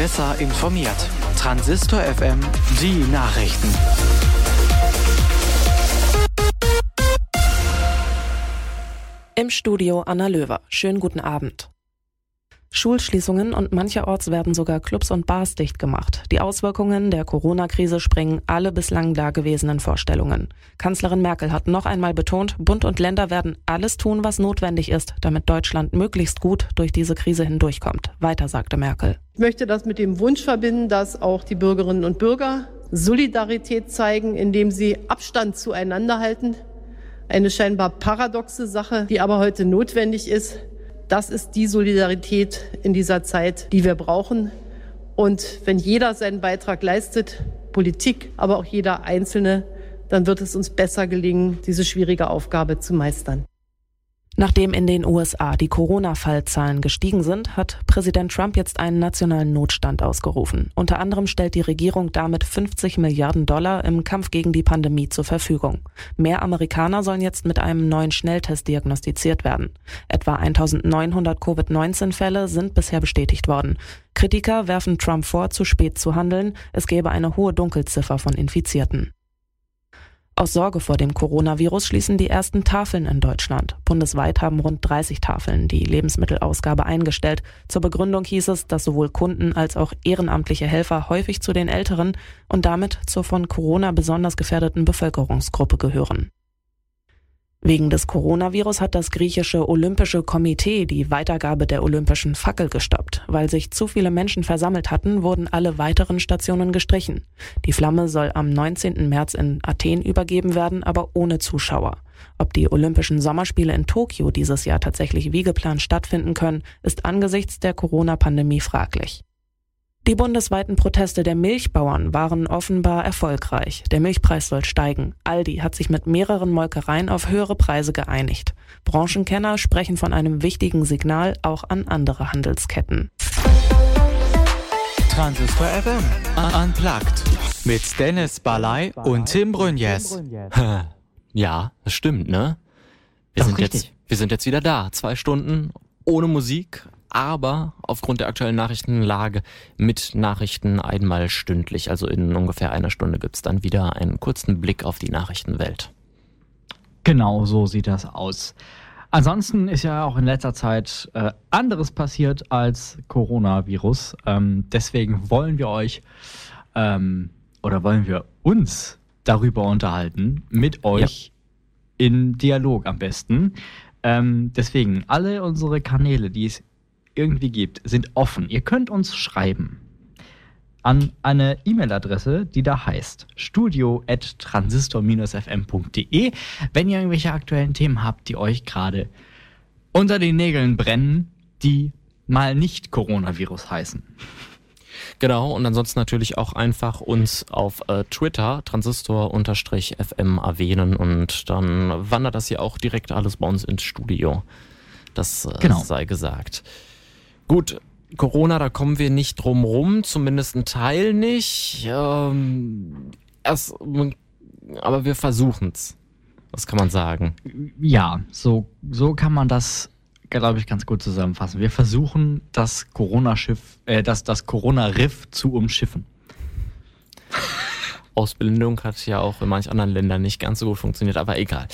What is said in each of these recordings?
besser informiert. Transistor FM, die Nachrichten. Im Studio Anna Löwer. Schönen guten Abend. Schulschließungen und mancherorts werden sogar Clubs und Bars dicht gemacht. Die Auswirkungen der Corona-Krise sprengen alle bislang dagewesenen Vorstellungen. Kanzlerin Merkel hat noch einmal betont, Bund und Länder werden alles tun, was notwendig ist, damit Deutschland möglichst gut durch diese Krise hindurchkommt. Weiter sagte Merkel. Ich möchte das mit dem Wunsch verbinden, dass auch die Bürgerinnen und Bürger Solidarität zeigen, indem sie Abstand zueinander halten. Eine scheinbar paradoxe Sache, die aber heute notwendig ist. Das ist die Solidarität in dieser Zeit, die wir brauchen. Und wenn jeder seinen Beitrag leistet, Politik, aber auch jeder Einzelne, dann wird es uns besser gelingen, diese schwierige Aufgabe zu meistern. Nachdem in den USA die Corona-Fallzahlen gestiegen sind, hat Präsident Trump jetzt einen nationalen Notstand ausgerufen. Unter anderem stellt die Regierung damit 50 Milliarden Dollar im Kampf gegen die Pandemie zur Verfügung. Mehr Amerikaner sollen jetzt mit einem neuen Schnelltest diagnostiziert werden. Etwa 1900 Covid-19-Fälle sind bisher bestätigt worden. Kritiker werfen Trump vor, zu spät zu handeln. Es gäbe eine hohe Dunkelziffer von Infizierten. Aus Sorge vor dem Coronavirus schließen die ersten Tafeln in Deutschland. Bundesweit haben rund 30 Tafeln die Lebensmittelausgabe eingestellt. Zur Begründung hieß es, dass sowohl Kunden als auch ehrenamtliche Helfer häufig zu den älteren und damit zur von Corona besonders gefährdeten Bevölkerungsgruppe gehören. Wegen des Coronavirus hat das griechische Olympische Komitee die Weitergabe der olympischen Fackel gestoppt. Weil sich zu viele Menschen versammelt hatten, wurden alle weiteren Stationen gestrichen. Die Flamme soll am 19. März in Athen übergeben werden, aber ohne Zuschauer. Ob die Olympischen Sommerspiele in Tokio dieses Jahr tatsächlich wie geplant stattfinden können, ist angesichts der Corona-Pandemie fraglich. Die bundesweiten Proteste der Milchbauern waren offenbar erfolgreich. Der Milchpreis soll steigen. Aldi hat sich mit mehreren Molkereien auf höhere Preise geeinigt. Branchenkenner sprechen von einem wichtigen Signal auch an andere Handelsketten. Transistor FM Unplugged mit Dennis Balai und Tim Brunjes. Ja, das stimmt, ne? Wir Doch, sind richtig. jetzt wir sind jetzt wieder da, zwei Stunden ohne Musik, aber aufgrund der aktuellen Nachrichtenlage mit Nachrichten einmal stündlich. Also in ungefähr einer Stunde gibt's dann wieder einen kurzen Blick auf die Nachrichtenwelt. Genau so sieht das aus. Ansonsten ist ja auch in letzter Zeit äh, anderes passiert als Coronavirus. Ähm, deswegen wollen wir euch ähm, oder wollen wir uns darüber unterhalten, mit euch in Dialog am besten. Ähm, deswegen, alle unsere Kanäle, die es irgendwie gibt, sind offen. Ihr könnt uns schreiben an eine E-Mail-Adresse, die da heißt studio.transistor-fm.de. Wenn ihr irgendwelche aktuellen Themen habt, die euch gerade unter den Nägeln brennen, die mal nicht Coronavirus heißen. Genau, und ansonsten natürlich auch einfach uns auf äh, Twitter transistor-fm erwähnen und dann wandert das hier auch direkt alles bei uns ins Studio. Das äh, Genau. sei gesagt. Gut, Corona, da kommen wir nicht drum rum, zumindest ein Teil nicht. Ähm, erst, aber wir versuchen's. Was kann man sagen? Ja, so, so kann man das, glaube ich, ganz gut zusammenfassen. Wir versuchen, das Corona-Schiff, äh, das, das Corona-Riff zu umschiffen. Ausbildung hat ja auch in manch anderen Ländern nicht ganz so gut funktioniert, aber egal.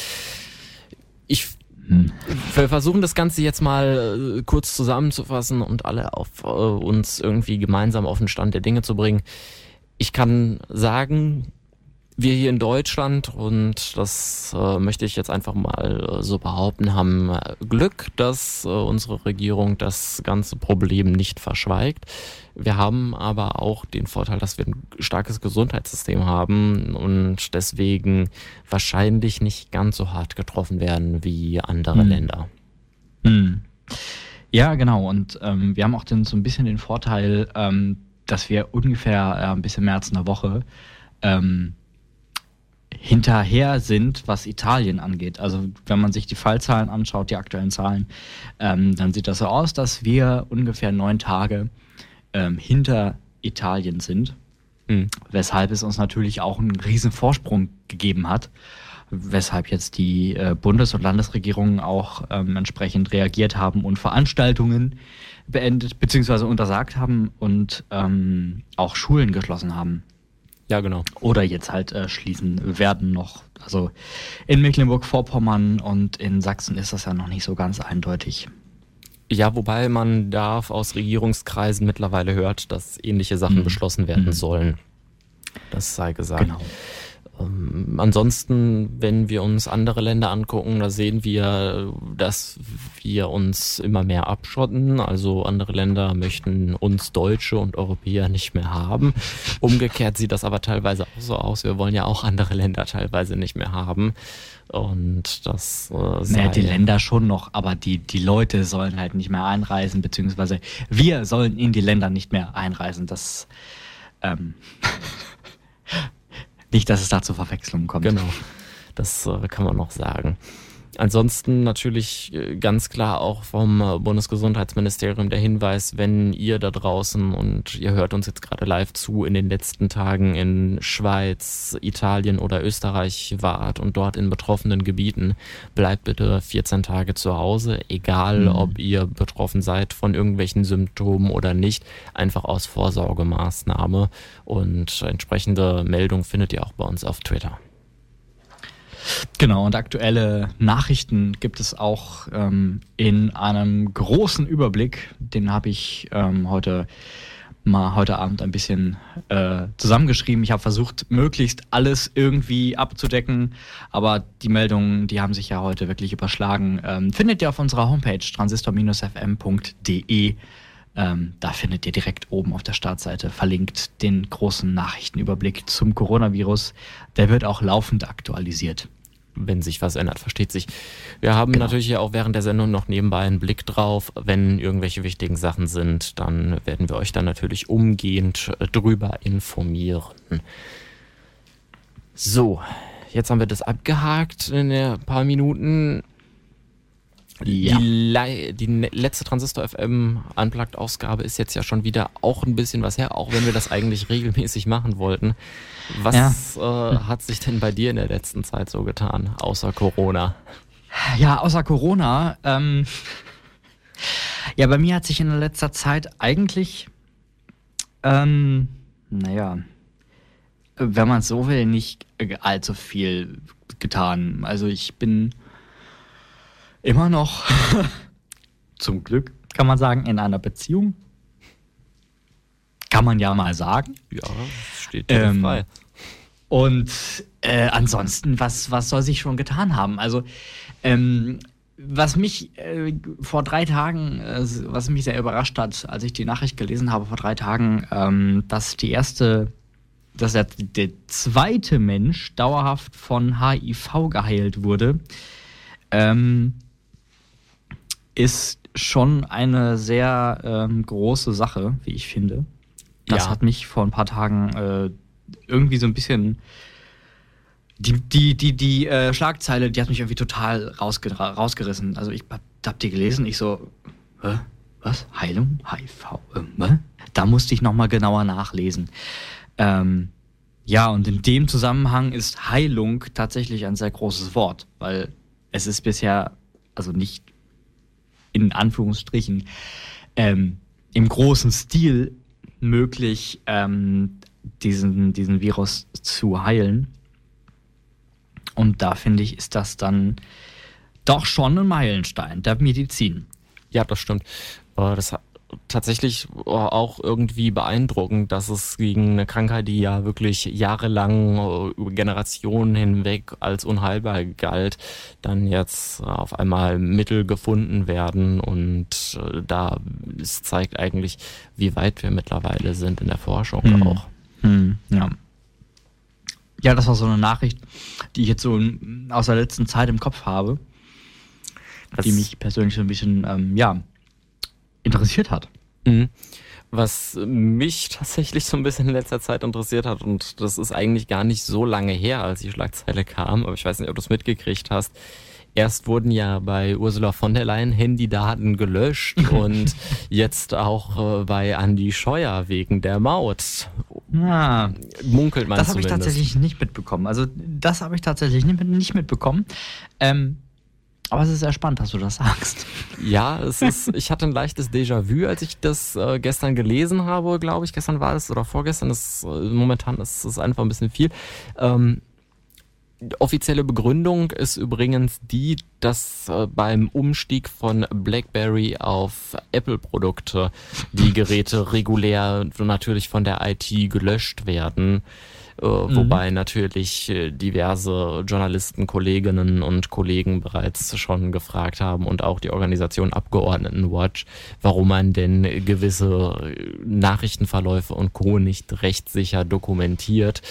Ich Hm. wir versuchen das Ganze jetzt mal äh, kurz zusammenzufassen und alle auf äh, uns irgendwie gemeinsam auf den Stand der Dinge zu bringen. Ich kann sagen, wir hier in Deutschland, und das äh, möchte ich jetzt einfach mal äh, so behaupten, haben äh, Glück, dass äh, unsere Regierung das ganze Problem nicht verschweigt. Wir haben aber auch den Vorteil, dass wir ein starkes Gesundheitssystem haben und deswegen wahrscheinlich nicht ganz so hart getroffen werden wie andere Hm. Länder. Hm. Ja, genau. Und ähm, wir haben auch den, so ein bisschen den Vorteil, ähm, dass wir ungefähr äh, ein bisschen mehr als eine Woche ähm, hinterher sind, was Italien angeht. Also wenn man sich die Fallzahlen anschaut, die aktuellen Zahlen, ähm, dann sieht das so aus, dass wir ungefähr neun Tage ähm, hinter Italien sind, Hm. weshalb es uns natürlich auch einen riesen Vorsprung gegeben hat. weshalb jetzt die äh, Bundes- und Landesregierungen auch ähm, entsprechend reagiert haben und Veranstaltungen beendet bzw. untersagt haben und ähm, auch Schulen geschlossen haben. Ja, genau. Oder jetzt halt äh, schließen werden noch. Also in Mecklenburg-Vorpommern und in Sachsen ist das ja noch nicht so ganz eindeutig. Ja, wobei man da aus Regierungskreisen mittlerweile hört, dass ähnliche Sachen mhm. beschlossen werden mhm. sollen. Das sei gesagt. Genau. Ähm, ansonsten, wenn wir uns andere Länder angucken, da sehen wir, dass wir uns immer mehr abschotten. Also andere Länder möchten uns Deutsche und Europäer nicht mehr haben. Umgekehrt sieht das aber teilweise auch so aus. Wir wollen ja auch andere Länder teilweise nicht mehr haben. Und das äh, sei naja, die Länder schon noch, aber die, die Leute sollen halt nicht mehr einreisen, beziehungsweise wir sollen in die Länder nicht mehr einreisen. Das ähm, nicht, dass es da zu Verwechslungen kommt. Genau. Das äh, kann man noch sagen. Ansonsten natürlich äh, ganz klar auch vom äh, Bundesgesundheitsministerium der Hinweis, wenn ihr da draußen und ihr hört uns jetzt gerade live zu, in den letzten Tagen in Schweiz, Italien oder Österreich wart und dort in betroffenen Gebieten, bleibt bitte 14 Tage zu Hause, egal mhm. ob ihr betroffen seid von irgendwelchen Symptomen oder nicht, einfach aus Vorsorgemaßnahme und entsprechende Meldung findet ihr auch bei uns auf Twitter. Genau, und aktuelle Nachrichten gibt es auch ähm, in einem großen Überblick. Den habe ich ähm, heute mal heute Abend ein bisschen äh, zusammengeschrieben. Ich habe versucht, möglichst alles irgendwie abzudecken, aber die Meldungen, die haben sich ja heute wirklich überschlagen. Ähm, findet ihr auf unserer Homepage transistor-fm.de. Ähm, da findet ihr direkt oben auf der Startseite verlinkt den großen Nachrichtenüberblick zum Coronavirus. Der wird auch laufend aktualisiert wenn sich was ändert, versteht sich. Wir haben genau. natürlich ja auch während der Sendung noch nebenbei einen Blick drauf. Wenn irgendwelche wichtigen Sachen sind, dann werden wir euch dann natürlich umgehend äh, drüber informieren. So, jetzt haben wir das abgehakt in ein paar Minuten. Ja. Die, die letzte Transistor FM Unplugged Ausgabe ist jetzt ja schon wieder auch ein bisschen was her, auch wenn wir das eigentlich regelmäßig machen wollten. Was ja. äh, hat sich denn bei dir in der letzten Zeit so getan, außer Corona? Ja, außer Corona. Ähm, ja, bei mir hat sich in der letzter Zeit eigentlich, ähm, naja, wenn man es so will, nicht allzu viel getan. Also ich bin immer noch, zum Glück, kann man sagen, in einer Beziehung. Kann man ja mal sagen. Ja, steht dir ähm, frei. Und äh, ansonsten, was, was soll sich schon getan haben? Also, ähm, was mich äh, vor drei Tagen, äh, was mich sehr überrascht hat, als ich die Nachricht gelesen habe vor drei Tagen, ähm, dass die erste, dass der, der zweite Mensch dauerhaft von HIV geheilt wurde, ähm, ist schon eine sehr ähm, große Sache, wie ich finde. Das ja. hat mich vor ein paar Tagen äh, irgendwie so ein bisschen. Die, die, die, die äh, Schlagzeile, die hat mich irgendwie total rausge rausgerissen. Also ich hab, hab die gelesen, ich so, Hä? was? Heilung? HIV? Äh, da musste ich nochmal genauer nachlesen. Ähm, ja, und in dem Zusammenhang ist Heilung tatsächlich ein sehr großes Wort, weil es ist bisher, also nicht in Anführungsstrichen, ähm, im großen Stil möglich, ähm, diesen, diesen Virus zu heilen. Und da finde ich, ist das dann doch schon ein Meilenstein der Medizin. Ja, das stimmt. Äh, das tatsächlich auch irgendwie beeindruckend, dass es gegen eine Krankheit, die ja wirklich jahrelang äh, über Generationen hinweg als unheilbar galt, dann jetzt auf einmal Mittel gefunden werden und äh, da es zeigt eigentlich, wie weit wir mittlerweile sind in der Forschung hm. auch. Hm, ja. Ja, das war so eine Nachricht, die ich jetzt so aus der letzten Zeit im Kopf habe, das die mich persönlich so ein bisschen, ähm, ja, interessiert hat. Mhm. Was mich tatsächlich so ein bisschen in letzter Zeit interessiert hat, und das ist eigentlich gar nicht so lange her, als die Schlagzeile kam, aber ich weiß nicht, ob du es mitgekriegt hast. Erst wurden ja bei Ursula von der Leyen Handydaten gelöscht und jetzt auch äh, bei Andy Scheuer wegen der Maut. Na, Munkelt man das habe ich tatsächlich nicht mitbekommen. Also das habe ich tatsächlich nicht, nicht mitbekommen. Ähm, aber es ist sehr spannend, dass du das sagst. Ja, es ist, ich hatte ein leichtes Déjà-vu, als ich das äh, gestern gelesen habe, glaube ich. Gestern war es oder vorgestern. Das, äh, momentan ist es einfach ein bisschen viel. Ähm, offizielle Begründung ist übrigens die, dass äh, beim Umstieg von BlackBerry auf Apple-Produkte die Geräte regulär natürlich von der IT gelöscht werden. Äh, Wobei natürlich äh, diverse Journalisten, Kolleginnen und Kollegen bereits schon gefragt haben und auch die Organisation Abgeordnetenwatch, warum man denn gewisse äh, Nachrichtenverläufe und Co. nicht rechtssicher dokumentiert,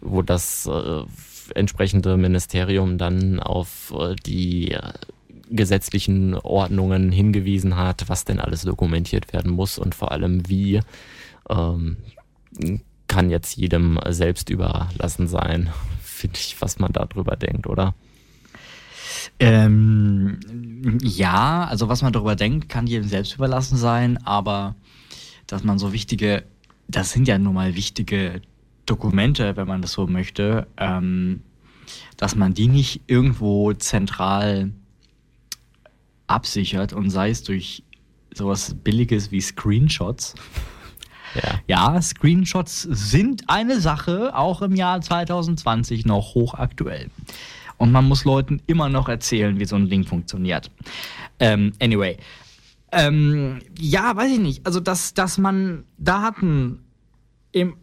wo das äh, entsprechende Ministerium dann auf äh, die gesetzlichen Ordnungen hingewiesen hat, was denn alles dokumentiert werden muss und vor allem wie. Ähm, kann jetzt jedem selbst überlassen sein, finde ich, was man darüber denkt, oder? Ähm, ja, also was man darüber denkt, kann jedem selbst überlassen sein, aber dass man so wichtige, das sind ja nun mal wichtige Dokumente, wenn man das so möchte, ähm, dass man die nicht irgendwo zentral absichert und sei es durch sowas Billiges wie Screenshots. Ja. Ja, Screenshots sind eine Sache, auch im Jahr 2020 noch hochaktuell. Und man muss Leuten immer noch erzählen, wie so ein Ding funktioniert. Ähm, anyway. Ähm, ja, weiß ich nicht. Also, dass, dass man Daten im,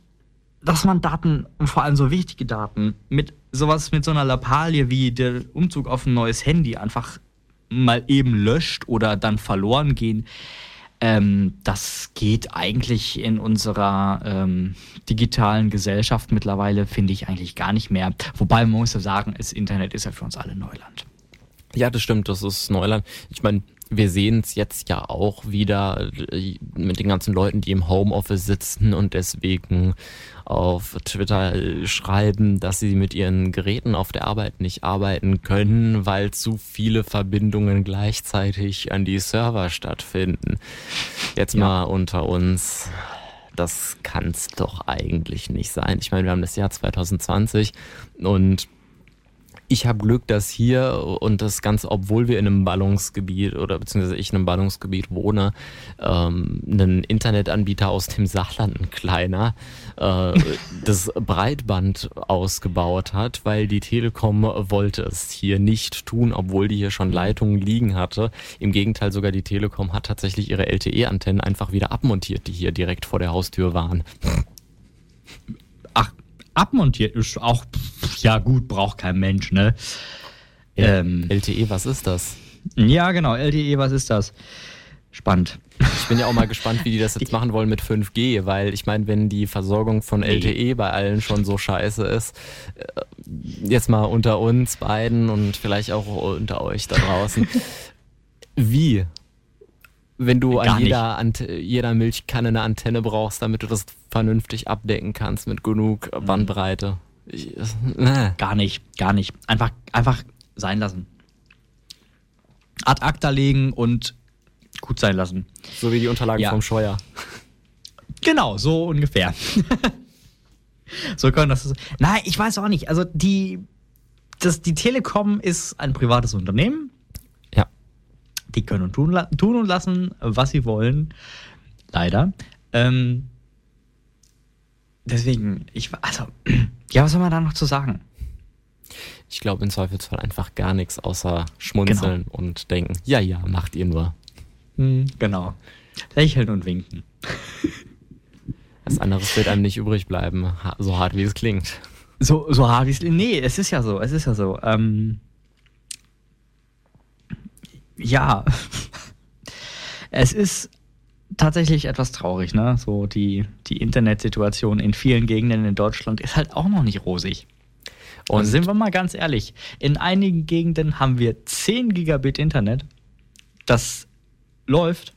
dass man Daten, und vor allem so wichtige Daten, mit sowas, mit so einer Lappalie wie der Umzug auf ein neues Handy einfach mal eben löscht oder dann verloren gehen, ähm, das geht eigentlich in unserer ähm, digitalen Gesellschaft mittlerweile, finde ich eigentlich gar nicht mehr. Wobei man muss ja sagen, das Internet ist ja für uns alle Neuland. Ja, das stimmt, das ist Neuland. Ich meine, wir sehen es jetzt ja auch wieder äh, mit den ganzen Leuten, die im Homeoffice sitzen und deswegen auf Twitter schreiben, dass sie mit ihren Geräten auf der Arbeit nicht arbeiten können, weil zu viele Verbindungen gleichzeitig an die Server stattfinden. Jetzt Ja. mal unter uns. Das kann's doch eigentlich nicht sein. Ich meine, wir haben das Jahr 2020 und ich habe Glück, dass hier und das Ganze, obwohl wir in einem Ballungsgebiet oder beziehungsweise ich in einem Ballungsgebiet wohne, ähm, einen Internetanbieter aus dem Saarland, ein kleiner, äh, das Breitband ausgebaut hat, weil die Telekom wollte es hier nicht tun, obwohl die hier schon Leitungen liegen hatte. Im Gegenteil, sogar die Telekom hat tatsächlich ihre LTE-Antennen einfach wieder abmontiert, die hier direkt vor der Haustür waren. Abmontiert ist auch, pff, ja gut, braucht kein Mensch, ne? Ähm, LTE, was ist das? ja, genau, LTE, was ist das? Spannend. Ich bin ja auch mal gespannt, wie die das jetzt machen wollen mit 5G, weil ich meine, wenn die Versorgung von. LTE bei allen schon so scheiße ist, äh, jetzt mal unter uns beiden und vielleicht auch unter euch da draußen, wie? Wenn du Gar an jeder, Ant jeder Milchkanne eine Antenne brauchst, damit du das vernünftig abdecken kannst mit genug Mhm. Bandbreite. Ich, äh. Gar nicht, gar nicht. Einfach, einfach sein lassen. Ad acta legen und gut sein lassen. So wie die Unterlagen Ja. vom Scheuer. Genau, so ungefähr. so können das. Nein, ich weiß auch nicht. Also die, das, die Telekom ist ein privates Unternehmen. Die können tun, tun und lassen, was sie wollen. Leider. Ähm, deswegen, ich also, ja, was soll man da noch zu sagen? Ich glaube im Zweifelsfall einfach gar nichts außer schmunzeln Genau. und denken, ja, ja, macht ihr nur. Hm, genau. Lächeln und winken. Was anderes wird einem nicht übrig bleiben, so hart wie es klingt. So, so hart wie es. Nee, es ist ja so, es ist ja so. Ähm, ja. es ist tatsächlich etwas traurig, ne? So die, die Internetsituation in vielen Gegenden in Deutschland ist halt auch noch nicht rosig. Und Und sind wir mal ganz ehrlich, in einigen Gegenden haben wir 10 Gigabit Internet. Das läuft.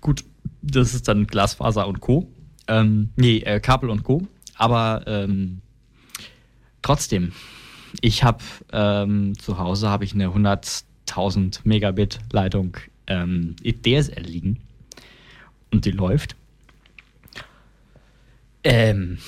Gut, das ist dann Glasfaser und Co. Ähm, nee, äh, Kabel und Co. Aber ähm, trotzdem, ich habe ähm, zu Hause habe ich eine 100.000 Megabit Leitung ähm, DSL liegen und die läuft. Ähm,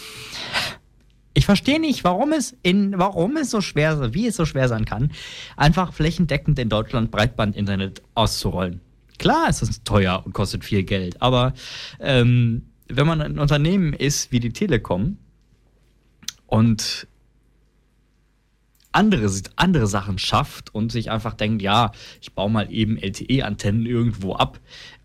ich verstehe nicht, warum es, in, warum es so schwer, wie es so schwer sein kann, einfach flächendeckend in Deutschland Breitbandinternet auszurollen. Klar ist es teuer und kostet viel Geld, aber ähm, wenn man ein Unternehmen ist wie die Telekom und andere, andere Sachen schafft und sich einfach denkt, ja, ich baue mal eben LTE-Antennen irgendwo ab,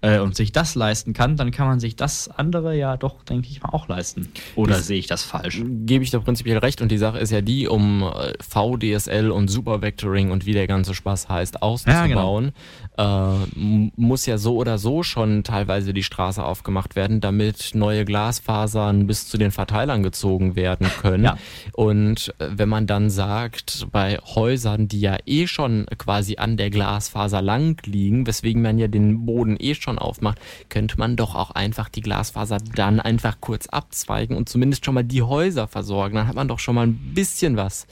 äh, und sich das leisten kann, dann kann man sich das andere ja doch, denke ich mal, auch leisten. Oder sehe ich das falsch? Gebe ich da prinzipiell recht und die Sache ist ja die, um äh, VDSL und Supervectoring und wie der ganze Spaß heißt, auszubauen, ja, genau. äh, muss ja so oder so schon teilweise die Straße aufgemacht werden, damit neue Glasfasern bis zu den Verteilern gezogen werden können. Ja. Und äh, wenn man dann sagt, bei Häusern, die ja eh schon quasi an der Glasfaser lang liegen, weswegen man ja den Boden eh schon schon aufmacht, könnte man doch auch einfach die Glasfaser dann einfach kurz abzweigen und zumindest schon mal die Häuser versorgen. Dann hat man doch schon mal ein bisschen was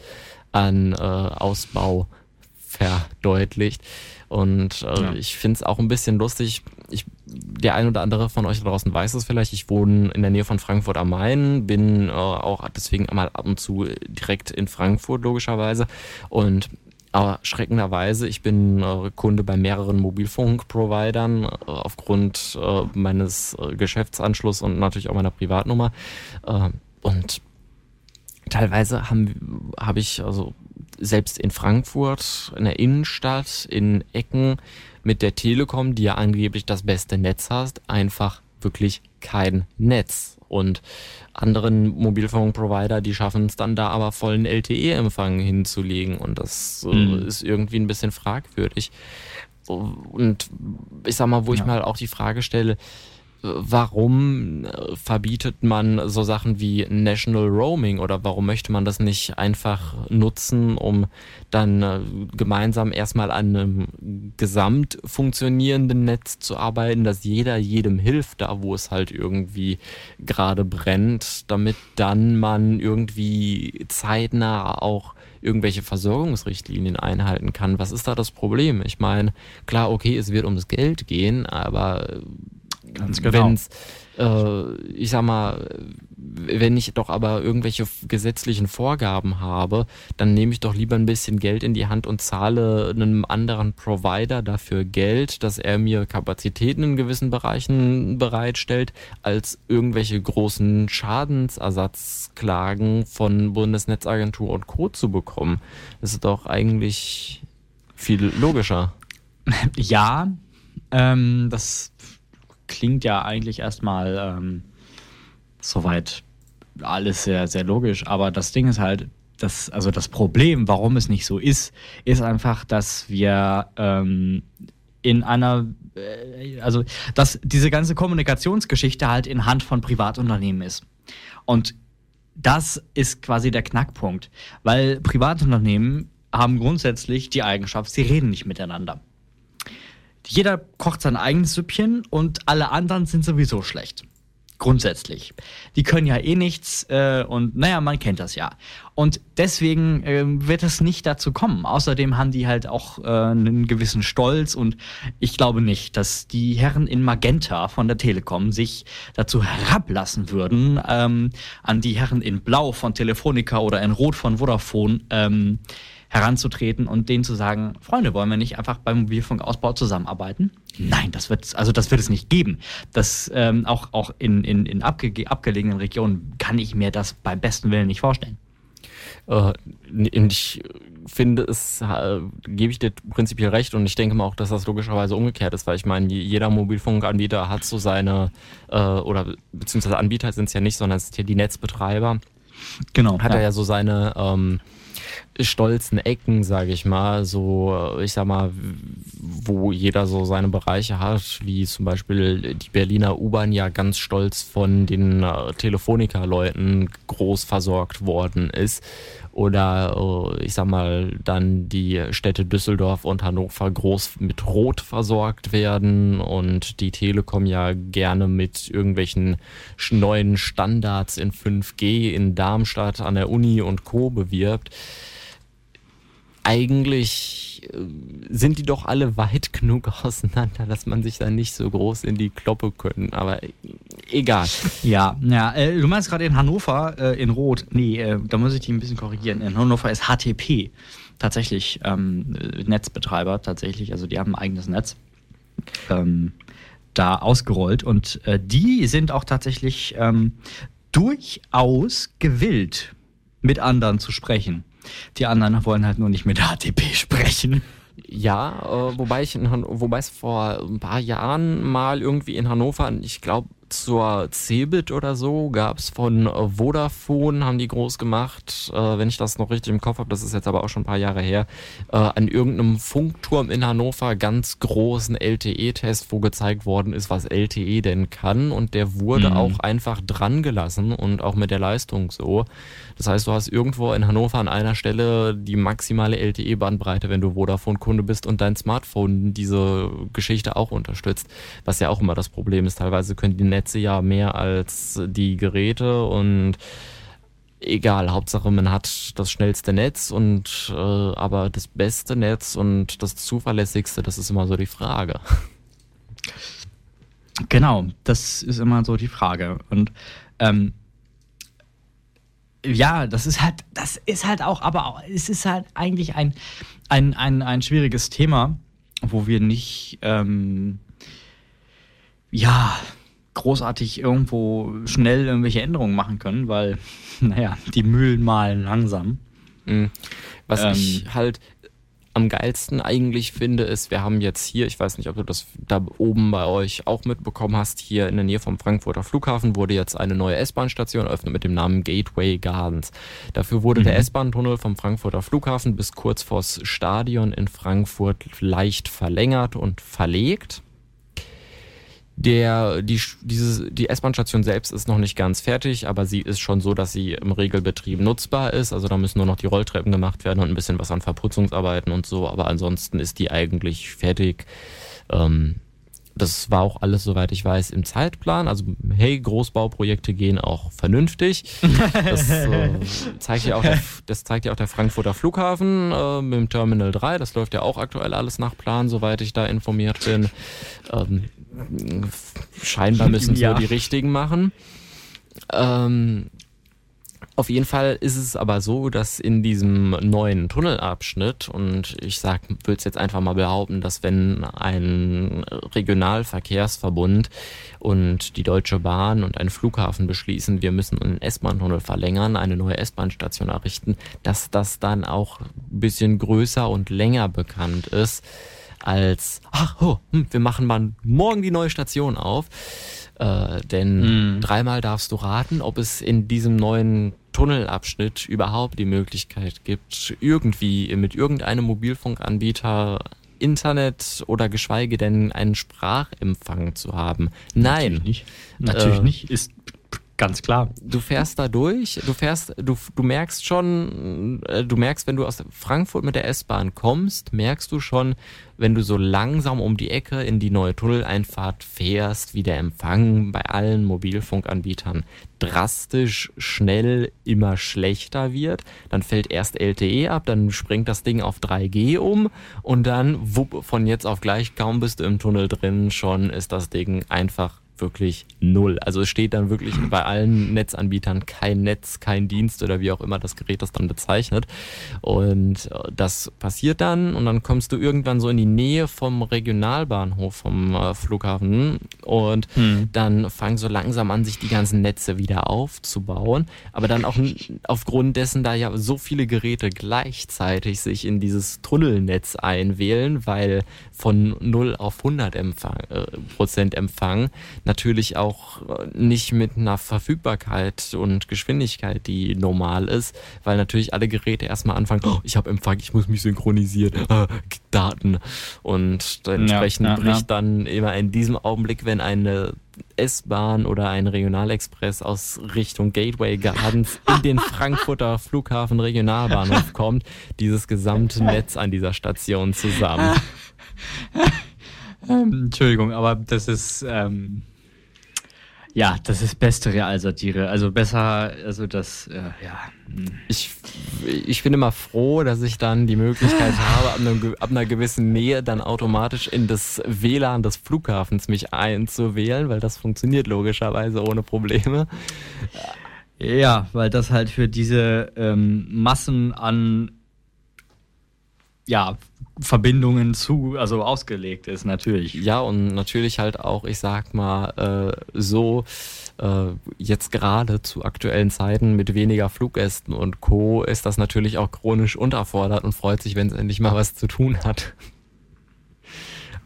an äh, Ausbau verdeutlicht. Und äh, ja. ich finde es auch ein bisschen lustig. Ich, der ein oder andere von euch da draußen weiß es vielleicht. Ich wohne in der Nähe von Frankfurt am Main, bin äh, auch deswegen einmal ab und zu direkt in Frankfurt logischerweise. Und aber schreckenderweise, ich bin äh, Kunde bei mehreren Mobilfunkprovidern äh, aufgrund äh, meines äh, Geschäftsanschlusses und natürlich auch meiner Privatnummer. Äh, und teilweise habe hab ich also selbst in Frankfurt, in der Innenstadt, in Ecken mit der Telekom, die ja angeblich das beste Netz hast, einfach wirklich kein Netz. Und anderen Mobilfunkprovider, die schaffen es dann da aber vollen LTE-Empfang hinzulegen und das mhm. ist irgendwie ein bisschen fragwürdig. Und ich sag mal, wo ja. ich mal auch die Frage stelle, warum äh, verbietet man so Sachen wie National Roaming oder warum möchte man das nicht einfach nutzen, um dann äh, gemeinsam erstmal an einem gesamt funktionierenden Netz zu arbeiten, dass jeder jedem hilft, da wo es halt irgendwie gerade brennt, damit dann man irgendwie zeitnah auch irgendwelche Versorgungsrichtlinien einhalten kann. Was ist da das Problem? Ich meine, klar, okay, es wird ums Geld gehen, aber Ganz genau. Wenn's, äh, ich sag mal, wenn ich doch aber irgendwelche gesetzlichen Vorgaben habe, dann nehme ich doch lieber ein bisschen Geld in die Hand und zahle einem anderen Provider dafür Geld, dass er mir Kapazitäten in gewissen Bereichen bereitstellt, als irgendwelche großen Schadensersatzklagen von Bundesnetzagentur und Co. zu bekommen. Das ist doch eigentlich viel logischer. Ja, ähm, das klingt ja eigentlich erstmal ähm, soweit alles sehr, sehr logisch. Aber das Ding ist halt, das, also das Problem, warum es nicht so ist, ist einfach, dass wir ähm, in einer, äh, also dass diese ganze Kommunikationsgeschichte halt in Hand von Privatunternehmen ist. Und das ist quasi der Knackpunkt, weil Privatunternehmen haben grundsätzlich die Eigenschaft, sie reden nicht miteinander. Jeder kocht sein eigenes Süppchen und alle anderen sind sowieso schlecht. Grundsätzlich. Die können ja eh nichts äh, und naja, man kennt das ja. Und deswegen äh, wird es nicht dazu kommen. Außerdem haben die halt auch äh, einen gewissen Stolz und ich glaube nicht, dass die Herren in Magenta von der Telekom sich dazu herablassen würden, ähm, an die Herren in Blau von Telefonica oder in Rot von Vodafone ähm, heranzutreten und denen zu sagen, Freunde, wollen wir nicht einfach beim Mobilfunkausbau zusammenarbeiten? Nein, das wird also das wird es nicht geben. Das ähm, auch auch in, in, in abge abgelegenen Regionen kann ich mir das beim besten Willen nicht vorstellen. Äh, ich finde es, äh, gebe ich dir prinzipiell recht und ich denke mal auch, dass das logischerweise umgekehrt ist, weil ich meine, jeder Mobilfunkanbieter hat so seine, äh, oder beziehungsweise Anbieter sind es ja nicht, sondern es sind ja die Netzbetreiber. Genau. Hat ja. er ja so seine ähm, stolzen Ecken, sage ich mal, so ich sag mal, wo jeder so seine Bereiche hat, wie zum Beispiel die Berliner U-Bahn ja ganz stolz von den äh, Telefonica-Leuten groß versorgt worden ist. Oder äh, ich sag mal, dann die Städte Düsseldorf und Hannover groß mit Rot versorgt werden und die Telekom ja gerne mit irgendwelchen neuen Standards in 5G in Darmstadt an der Uni und Co. bewirbt eigentlich äh, sind die doch alle weit genug auseinander, dass man sich da nicht so groß in die Kloppe können. Aber egal. Ja, ja äh, du meinst gerade in Hannover, äh, in Rot, nee, da muss ich dich ein bisschen korrigieren. In Hannover ist HTP tatsächlich ähm, Netzbetreiber, tatsächlich, also die haben ein eigenes Netz. Ähm, da ausgerollt und die sind auch tatsächlich ähm, durchaus gewillt, mit anderen zu sprechen. Die anderen wollen halt nur nicht mit HTP sprechen. Ja, äh, wobei ich in Han wobei es vor ein paar Jahren mal irgendwie in Hannover, ich glaube zur Cebit oder so gab es von äh, Vodafone, haben die groß gemacht, äh, wenn ich das noch richtig im Kopf habe, das ist jetzt aber auch schon ein paar Jahre her, äh, an irgendeinem Funkturm in Hannover ganz großen LTE-Test, wo gezeigt worden ist, was LTE denn kann und der wurde mhm. auch einfach dran gelassen und auch mit der Leistung so. Das heißt, du hast irgendwo in Hannover an einer Stelle die maximale LTE-Bandbreite, wenn du Vodafone-Kunde bist und dein Smartphone diese Geschichte auch unterstützt, was ja auch immer das Problem ist. Teilweise können die Netze ja mehr als die Geräte und egal, Hauptsache man hat das schnellste Netz und äh, aber das beste Netz und das zuverlässigste, das ist immer so die Frage. Genau, das ist immer so die Frage. Und ähm, ja, das ist halt, das ist halt auch, aber auch, es ist halt eigentlich ein, ein, ein, ein schwieriges Thema, wo wir nicht, ähm, ja, großartig irgendwo schnell irgendwelche Änderungen machen können, weil, naja, die Mühlen malen langsam. Mhm. Was ähm, ich halt am geilsten eigentlich finde, ist, wir haben jetzt hier, ich weiß nicht, ob du das da oben bei euch auch mitbekommen hast, hier in der Nähe vom Frankfurter Flughafen wurde jetzt eine neue S-Bahn-Station eröffnet mit dem Namen Gateway Gardens. Dafür wurde mhm. der S-Bahn-Tunnel vom Frankfurter Flughafen bis kurz vors Stadion in Frankfurt leicht verlängert und verlegt. Der, die, diese, die S-Bahn-Station selbst ist noch nicht ganz fertig, aber sie ist schon so, dass sie im Regelbetrieb nutzbar ist. Also da müssen nur noch die Rolltreppen gemacht werden und ein bisschen was an Verputzungsarbeiten und so. Aber ansonsten ist die eigentlich fertig. Ähm, das war auch alles, soweit ich weiß, im Zeitplan. Also, hey, Großbauprojekte gehen auch vernünftig. Das, äh, zeigt, ja auch der, das zeigt ja auch der Frankfurter Flughafen äh, mit dem Terminal 3. Das läuft ja auch aktuell alles nach Plan, soweit ich da informiert bin. Ähm, scheinbar müssen ja. so die richtigen machen. Ähm, auf jeden Fall ist es aber so, dass in diesem neuen Tunnelabschnitt, und ich sag, würde es jetzt einfach mal behaupten, dass wenn ein Regionalverkehrsverbund und die Deutsche Bahn und ein Flughafen beschließen, wir müssen einen S-Bahn-Tunnel verlängern, eine neue S-Bahn-Station errichten, dass das dann auch ein bisschen größer und länger bekannt ist als, ach, oh, hm, wir machen mal morgen die neue Station auf. Äh, denn mm. dreimal darfst du raten, ob es in diesem neuen Tunnelabschnitt überhaupt die Möglichkeit gibt, irgendwie mit irgendeinem Mobilfunkanbieter Internet oder geschweige denn einen Sprachempfang zu haben. Nein. Natürlich nicht. Natürlich äh, nicht. Ist Ganz klar. Du fährst da durch, du fährst, du, du merkst schon, äh, du merkst, wenn du aus Frankfurt mit der S-Bahn kommst, merkst du schon, wenn du so langsam um die Ecke in die neue Tunneleinfahrt fährst, wie der Empfang bei allen Mobilfunkanbietern drastisch schnell immer schlechter wird. Dann fällt erst LTE ab, dann springt das Ding auf 3G um und dann wupp, von jetzt auf gleich, kaum bist du im Tunnel drin, schon ist das Ding einfach wirklich null. Also es steht dann wirklich bei allen Netzanbietern kein Netz, kein Dienst oder wie auch immer das Gerät das dann bezeichnet. Und äh, das passiert dann und dann kommst du irgendwann so in die Nähe vom Regionalbahnhof vom äh, Flughafen und hm. dann fangen so langsam an, sich die ganzen Netze wieder aufzubauen. Aber dann auch aufgrund dessen, da ja so viele Geräte gleichzeitig sich in dieses Tunnelnetz einwählen, weil von 0 auf 100 Empfang, äh, Prozent Empfang natürlich auch äh, nicht mit einer Verfügbarkeit und Geschwindigkeit, die normal ist, weil natürlich alle Geräte erstmal anfangen, oh, ich habe Empfang, ich muss mich synchronisieren, äh, Daten. Und entsprechend ja, ja, bricht ja. dann immer in diesem Augenblick, wenn eine S-Bahn oder ein Regionalexpress aus Richtung Gateway Gardens in den Frankfurter Flughafen Regionalbahnhof kommt, dieses gesamte Netz an dieser Station zusammen. Ähm, Entschuldigung, aber das ist, ähm, Ja, das ist beste Realsatire. Also besser, also das, äh, ja. Hm. Ich, ich bin immer froh, dass ich dann die Möglichkeit habe, ab, einem, ab einer gewissen Nähe dann automatisch in das WLAN des Flughafens mich einzuwählen, weil das funktioniert logischerweise ohne Probleme. Ja, weil das halt für diese ähm, Massen an ja, Verbindungen zu, also ausgelegt ist, natürlich. Ja, und natürlich halt auch, ich sag mal, äh, so äh, jetzt gerade zu aktuellen Zeiten mit weniger Fluggästen und Co. ist das natürlich auch chronisch unterfordert und freut sich, wenn es endlich mal was zu tun hat.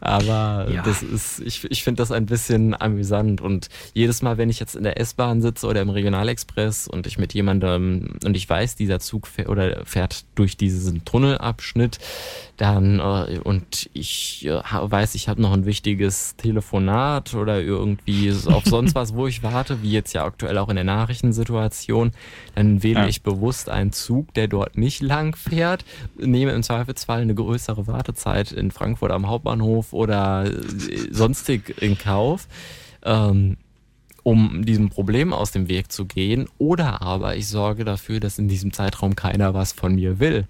Aber ja. das ist, ich, ich finde das ein bisschen amüsant. Und jedes Mal, wenn ich jetzt in der S-Bahn sitze oder im Regionalexpress und ich mit jemandem und ich weiß, dieser Zug fährt, oder fährt durch diesen Tunnelabschnitt, dann äh, und ich äh, weiß, ich habe noch ein wichtiges Telefonat oder irgendwie auf sonst was, wo ich warte, wie jetzt ja aktuell auch in der Nachrichtensituation, dann wähle ja. ich bewusst einen Zug, der dort nicht lang fährt, nehme im Zweifelsfall eine größere Wartezeit in Frankfurt am Hauptbahnhof oder äh, sonstig in Kauf. Ähm, um diesem Problem aus dem Weg zu gehen, oder aber ich sorge dafür, dass in diesem Zeitraum keiner was von mir will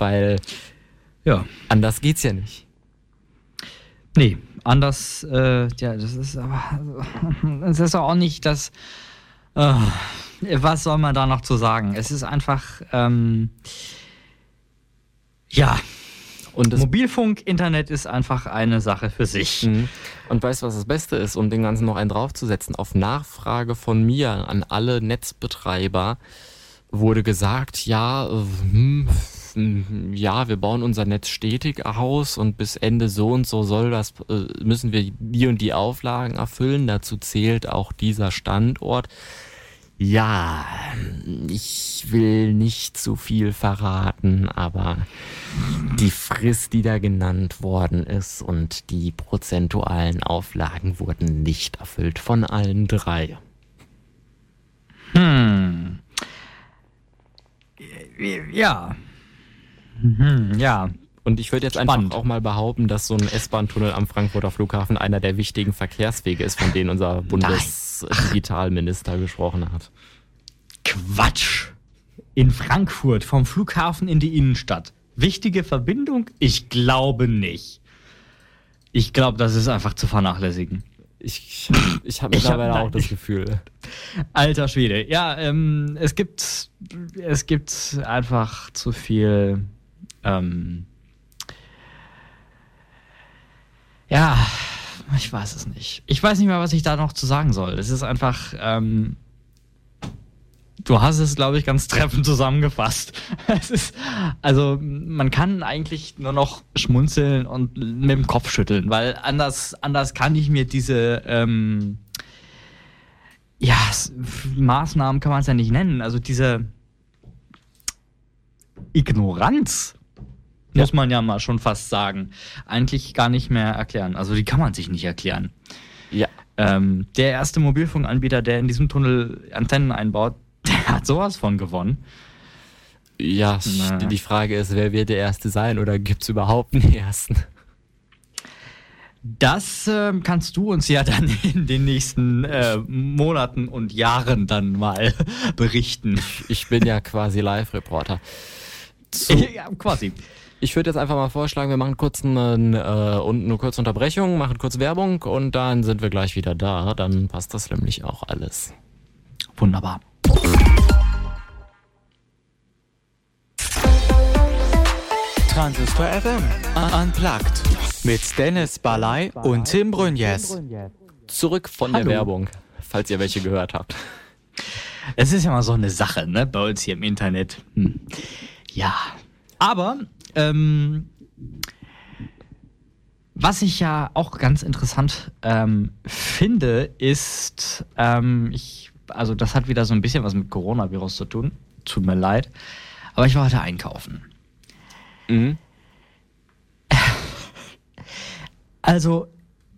weil ja. anders geht's ja nicht. Nee, anders, äh, ja, das ist aber, das ist auch nicht das, äh, was soll man da noch zu sagen? Es ist einfach, ähm, ja, und Mobilfunk, Internet ist einfach eine Sache für sich. Mhm. Und weißt du, was das Beste ist, um den Ganzen noch einen draufzusetzen? Auf Nachfrage von mir an alle Netzbetreiber wurde gesagt, ja, äh, hm, ja, wir bauen unser Netz stetig aus und bis Ende so und so soll das, äh, müssen wir die und die Auflagen erfüllen. Dazu zählt auch dieser Standort. Ja, ich will nicht zu viel verraten, aber die Frist, die da genannt worden ist und die prozentualen Auflagen wurden nicht erfüllt von allen drei. Hm. Ja, Mhm, ja. Und ich würde jetzt Spannend. einfach auch mal behaupten, dass so ein S-Bahn-Tunnel am Frankfurter Flughafen einer der wichtigen Verkehrswege ist, von denen unser Bundesdigitalminister gesprochen hat. Quatsch! In Frankfurt vom Flughafen in die Innenstadt. Wichtige Verbindung? Ich glaube nicht. Ich glaube, das ist einfach zu vernachlässigen. Ich, ich habe mittlerweile hab, auch das Gefühl. Alter Schwede. Ja, ähm, es gibt es gibt einfach zu viel ähm, ja, ich weiß es nicht. Ich weiß nicht mehr, was ich da noch zu sagen soll. Es ist einfach, ähm, du hast es, glaube ich, ganz treffend zusammengefasst. es ist, also man kann eigentlich nur noch schmunzeln und mit dem Kopf schütteln, weil anders, anders kann ich mir diese, ähm, ja, Maßnahmen kann man es ja nicht nennen. Also diese Ignoranz muss man ja mal schon fast sagen, eigentlich gar nicht mehr erklären. Also die kann man sich nicht erklären. Ja. Ähm, der erste Mobilfunkanbieter, der in diesem Tunnel Antennen einbaut, der hat sowas von gewonnen. Ja, Na. die Frage ist, wer wird der Erste sein oder gibt es überhaupt einen Ersten? Das äh, kannst du uns ja dann in den nächsten äh, Monaten und Jahren dann mal berichten. Ich bin ja quasi Live-Reporter. Ja, quasi. Ich würde jetzt einfach mal vorschlagen, wir machen kurz einen, äh, eine kurze Unterbrechung, machen kurz Werbung und dann sind wir gleich wieder da. Dann passt das nämlich auch alles. Wunderbar. Transistor FM Unplugged mit Dennis Balai und Tim Brunjes. Zurück von Hallo. der Werbung, falls ihr welche gehört habt. Es ist ja mal so eine Sache, ne, bei uns hier im Internet. Hm. Ja, aber ähm, was ich ja auch ganz interessant ähm, finde, ist, ähm, ich, also das hat wieder so ein bisschen was mit Coronavirus zu tun. Tut mir leid. Aber ich war heute einkaufen. Mhm. Also,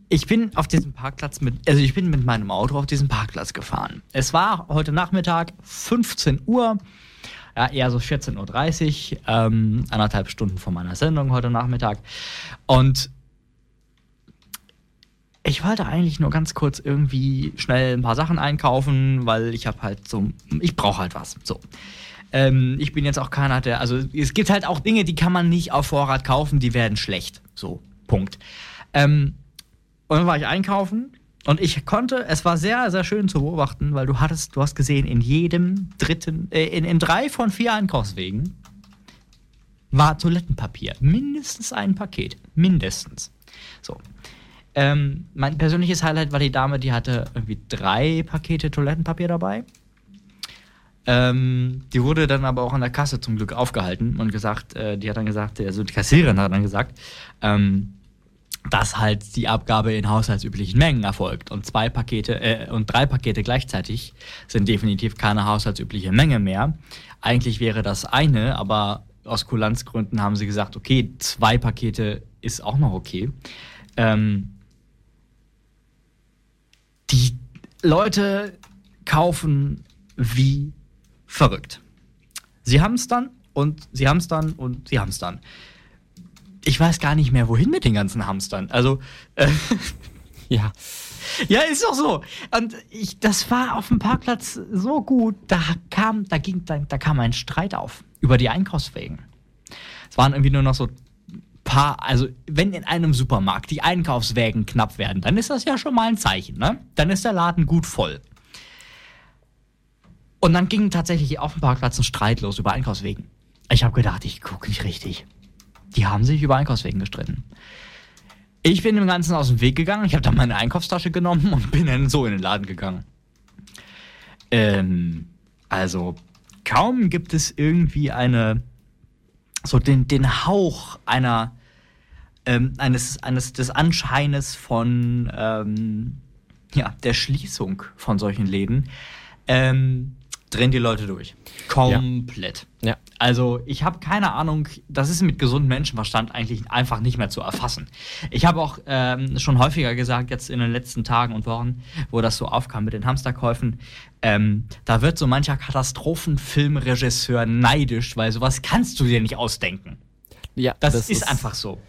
ich bin auf diesem Parkplatz mit, also ich bin mit meinem Auto auf diesen Parkplatz gefahren. Es war heute Nachmittag 15 Uhr ja, eher so 14.30 Uhr, ähm, anderthalb Stunden vor meiner Sendung heute Nachmittag. Und ich wollte eigentlich nur ganz kurz irgendwie schnell ein paar Sachen einkaufen, weil ich habe halt so, ich brauche halt was. So. Ähm, ich bin jetzt auch keiner, der, also es gibt halt auch Dinge, die kann man nicht auf Vorrat kaufen, die werden schlecht. So, Punkt. Ähm, und dann war ich einkaufen und ich konnte, es war sehr, sehr schön zu beobachten, weil du hattest, du hast gesehen, in jedem dritten, äh, in, in drei von vier Einkaufswegen war Toilettenpapier. Mindestens ein Paket. Mindestens. So. Ähm, mein persönliches Highlight war die Dame, die hatte irgendwie drei Pakete Toilettenpapier dabei. Ähm, die wurde dann aber auch an der Kasse zum Glück aufgehalten und gesagt, äh, die hat dann gesagt, also die Kassiererin hat dann gesagt, ähm, dass halt die Abgabe in haushaltsüblichen Mengen erfolgt. Und zwei Pakete äh, und drei Pakete gleichzeitig sind definitiv keine haushaltsübliche Menge mehr. Eigentlich wäre das eine, aber aus Kulanzgründen haben sie gesagt, okay, zwei Pakete ist auch noch okay. Ähm, die Leute kaufen wie verrückt. Sie haben es dann und sie haben es dann und sie haben es dann. Ich weiß gar nicht mehr, wohin mit den ganzen Hamstern. Also, äh, ja. Ja, ist doch so. Und ich, das war auf dem Parkplatz so gut. Da kam, da ging, da, da kam ein Streit auf über die Einkaufswegen. Es waren irgendwie nur noch so paar, also wenn in einem Supermarkt die Einkaufswägen knapp werden, dann ist das ja schon mal ein Zeichen, ne? Dann ist der Laden gut voll. Und dann ging tatsächlich auf dem Parkplatz ein Streit los über Einkaufswegen. Ich habe gedacht, ich gucke nicht richtig. Die haben sich über Einkaufswegen gestritten. Ich bin dem Ganzen aus dem Weg gegangen, ich habe dann meine Einkaufstasche genommen und bin dann so in den Laden gegangen. Ähm, also kaum gibt es irgendwie eine so den, den Hauch einer ähm, eines, eines des Anscheines von ähm, ja, der Schließung von solchen Läden, ähm, drehen die Leute durch. Komplett. Ja. ja. Also ich habe keine Ahnung, das ist mit gesundem Menschenverstand eigentlich einfach nicht mehr zu erfassen. Ich habe auch ähm, schon häufiger gesagt, jetzt in den letzten Tagen und Wochen, wo das so aufkam mit den Hamsterkäufen, ähm, da wird so mancher Katastrophenfilmregisseur neidisch, weil sowas kannst du dir nicht ausdenken. Ja, das, das ist, ist einfach so.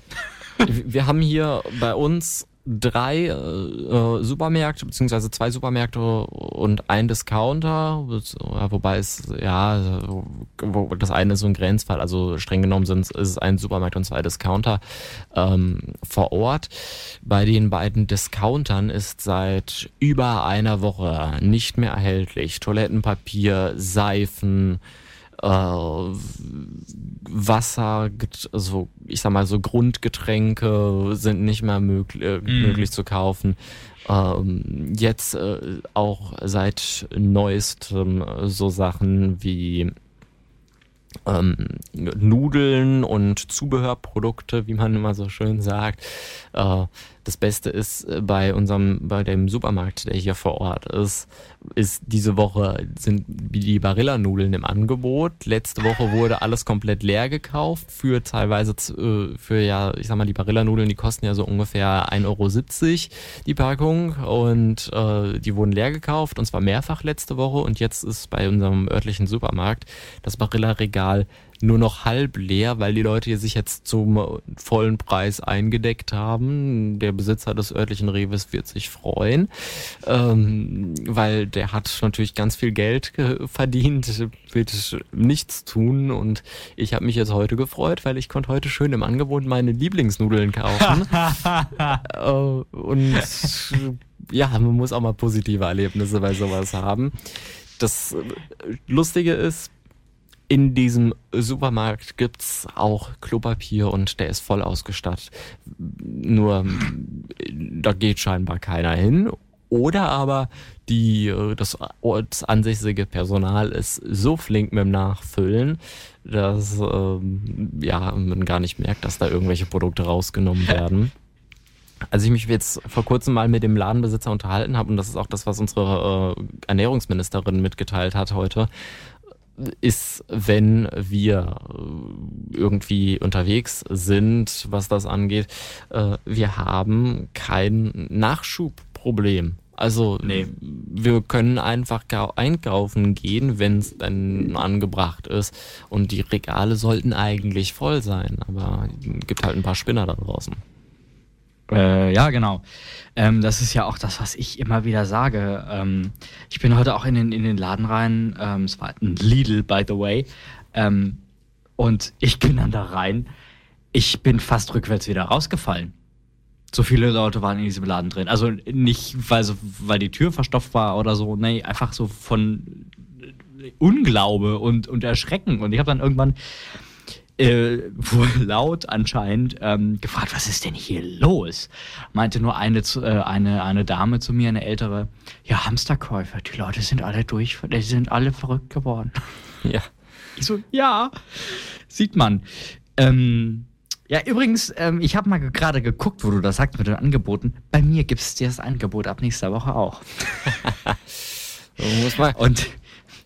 Wir haben hier bei uns drei äh, Supermärkte, beziehungsweise zwei Supermärkte und ein Discounter, wobei es, ja, das eine ist so ein Grenzfall, also streng genommen sind, ist es ein Supermarkt und zwei Discounter ähm, vor Ort. Bei den beiden Discountern ist seit über einer Woche nicht mehr erhältlich Toilettenpapier, Seifen, äh, Wasser, so ich sag mal so Grundgetränke sind nicht mehr möglich, äh, mm. möglich zu kaufen. Ähm, jetzt äh, auch seit neuestem so Sachen wie ähm, Nudeln und Zubehörprodukte, wie man immer so schön sagt. Äh, das Beste ist äh, bei unserem, bei dem Supermarkt, der hier vor Ort ist, ist diese Woche sind die Barilla-Nudeln im Angebot. Letzte Woche wurde alles komplett leer gekauft für teilweise äh, für ja, ich sag mal, die Barilla-Nudeln, die kosten ja so ungefähr 1,70 Euro die Packung und äh, die wurden leer gekauft und zwar mehrfach letzte Woche und jetzt ist bei unserem örtlichen Supermarkt das Barilla-Regal nur noch halb leer, weil die Leute sich jetzt zum vollen Preis eingedeckt haben. Der Besitzer des örtlichen Reves wird sich freuen, ähm, weil der hat natürlich ganz viel Geld verdient, wird nichts tun und ich habe mich jetzt heute gefreut, weil ich konnte heute schön im Angebot meine Lieblingsnudeln kaufen. äh, und ja, man muss auch mal positive Erlebnisse bei sowas haben. Das Lustige ist, in diesem Supermarkt gibt es auch Klopapier und der ist voll ausgestattet. Nur da geht scheinbar keiner hin. Oder aber die, das ortsansässige Personal ist so flink mit dem Nachfüllen, dass ähm, ja, man gar nicht merkt, dass da irgendwelche Produkte rausgenommen werden. Als ich mich jetzt vor kurzem mal mit dem Ladenbesitzer unterhalten habe, und das ist auch das, was unsere äh, Ernährungsministerin mitgeteilt hat heute, ist, wenn wir äh, irgendwie unterwegs sind, was das angeht, äh, wir haben kein Nachschubproblem. Also nee. wir können einfach einkaufen gehen, wenn es dann angebracht ist. Und die Regale sollten eigentlich voll sein, aber es gibt halt ein paar Spinner da draußen. Äh, ja, genau. Ähm, das ist ja auch das, was ich immer wieder sage. Ähm, ich bin heute auch in den, in den Laden rein. Ähm, es war ein Lidl, by the way. Ähm, und ich bin dann da rein. Ich bin fast rückwärts wieder rausgefallen. So viele Leute waren in diesem Laden drin. Also nicht, weil, so, weil die Tür verstopft war oder so. Nee, einfach so von Unglaube und, und Erschrecken. Und ich habe dann irgendwann äh, wohl laut anscheinend ähm, gefragt, was ist denn hier los? Meinte nur eine, äh, eine, eine Dame zu mir, eine ältere, ja, Hamsterkäufer, die Leute sind alle durch, die sind alle verrückt geworden. Ja. Ich so, ja, sieht man. Ähm, ja, übrigens, ähm, ich habe mal gerade geguckt, wo du das sagst mit den Angeboten. Bei mir gibt es das Angebot ab nächster Woche auch. muss mal. Und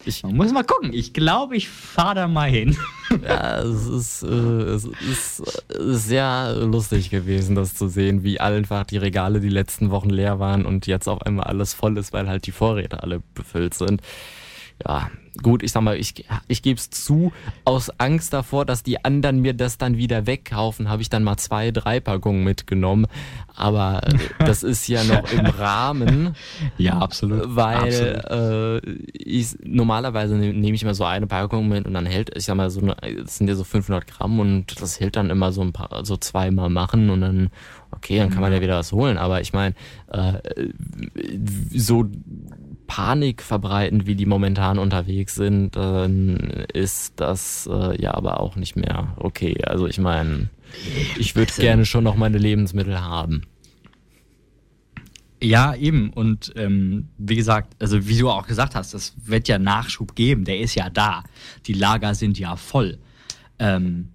ich Man muss mal gucken. Ich glaube, ich fahre da mal hin. Ja, es ist, äh, es ist sehr lustig gewesen, das zu sehen, wie einfach die Regale die letzten Wochen leer waren und jetzt auf einmal alles voll ist, weil halt die Vorräte alle befüllt sind. Ja, gut, ich sag mal, ich, ich gebe es zu, aus Angst davor, dass die anderen mir das dann wieder wegkaufen, habe ich dann mal zwei, drei Packungen mitgenommen. Aber äh, das ist ja noch im Rahmen. Ja, absolut. Weil absolut. Äh, ich, normalerweise nehme nehm ich mal so eine Packung mit und dann hält, ich sag mal, so, das sind ja so 500 Gramm und das hält dann immer so ein paar, so zweimal machen und dann, okay, dann kann man ja wieder was holen. Aber ich meine, äh, so Panik verbreiten, wie die momentan unterwegs sind, dann ist das äh, ja aber auch nicht mehr okay. Also ich meine, ich würde gerne schon noch meine Lebensmittel haben. Ja, eben. Und ähm, wie gesagt, also wie du auch gesagt hast, es wird ja Nachschub geben, der ist ja da. Die Lager sind ja voll. Ähm,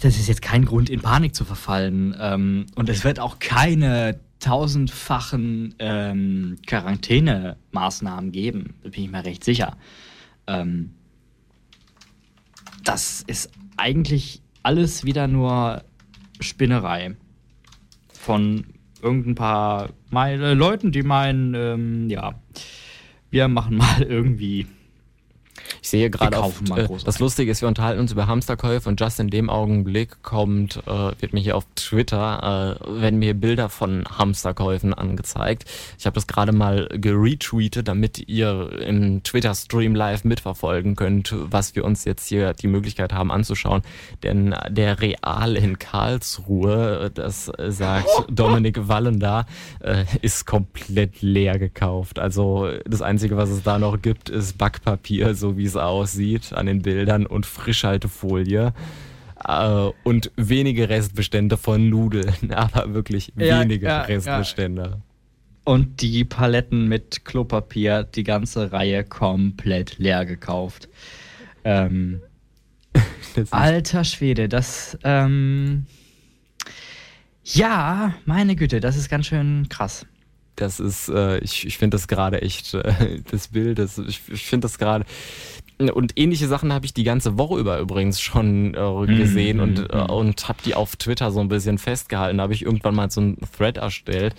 das ist jetzt kein Grund, in Panik zu verfallen. Ähm, und es wird auch keine tausendfachen ähm, Quarantänemaßnahmen geben. Da bin ich mir recht sicher. Ähm, das ist eigentlich alles wieder nur Spinnerei von irgendein paar Leuten, die meinen, ähm, ja, wir machen mal irgendwie ich sehe gerade auf, äh, das Lustige ist, wir unterhalten uns über Hamsterkäufe und just in dem Augenblick kommt, äh, wird mir hier auf Twitter, äh, werden mir Bilder von Hamsterkäufen angezeigt. Ich habe das gerade mal geretweetet, damit ihr im Twitter-Stream live mitverfolgen könnt, was wir uns jetzt hier die Möglichkeit haben anzuschauen. Denn der Real in Karlsruhe, das sagt Dominik Wallender, äh, ist komplett leer gekauft. Also das Einzige, was es da noch gibt, ist Backpapier, so wie es aussieht an den Bildern und Frischhaltefolie. Äh, und wenige Restbestände von Nudeln, aber wirklich ja, wenige ja, Restbestände. Ja. Und die Paletten mit Klopapier, die ganze Reihe komplett leer gekauft. Ähm, alter Schwede, das. Ähm, ja, meine Güte, das ist ganz schön krass das ist, äh, ich, ich finde das gerade echt, äh, das Bild, das, ich, ich finde das gerade. Und ähnliche Sachen habe ich die ganze Woche über übrigens schon äh, gesehen mm, und, mm, und habe die auf Twitter so ein bisschen festgehalten. Da habe ich irgendwann mal so einen Thread erstellt,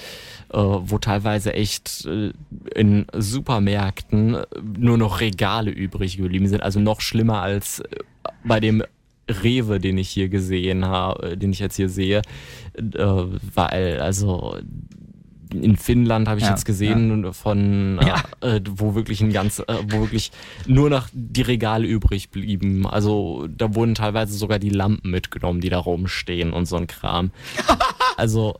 äh, wo teilweise echt äh, in Supermärkten nur noch Regale übrig geblieben sind. Also noch schlimmer als bei dem Rewe, den ich hier gesehen habe, den ich jetzt hier sehe, weil also in Finnland habe ich ja, jetzt gesehen ja. von ja. Äh, wo wirklich ein ganz äh, wo wirklich nur noch die Regale übrig blieben. Also da wurden teilweise sogar die Lampen mitgenommen, die da rumstehen und so ein Kram. Also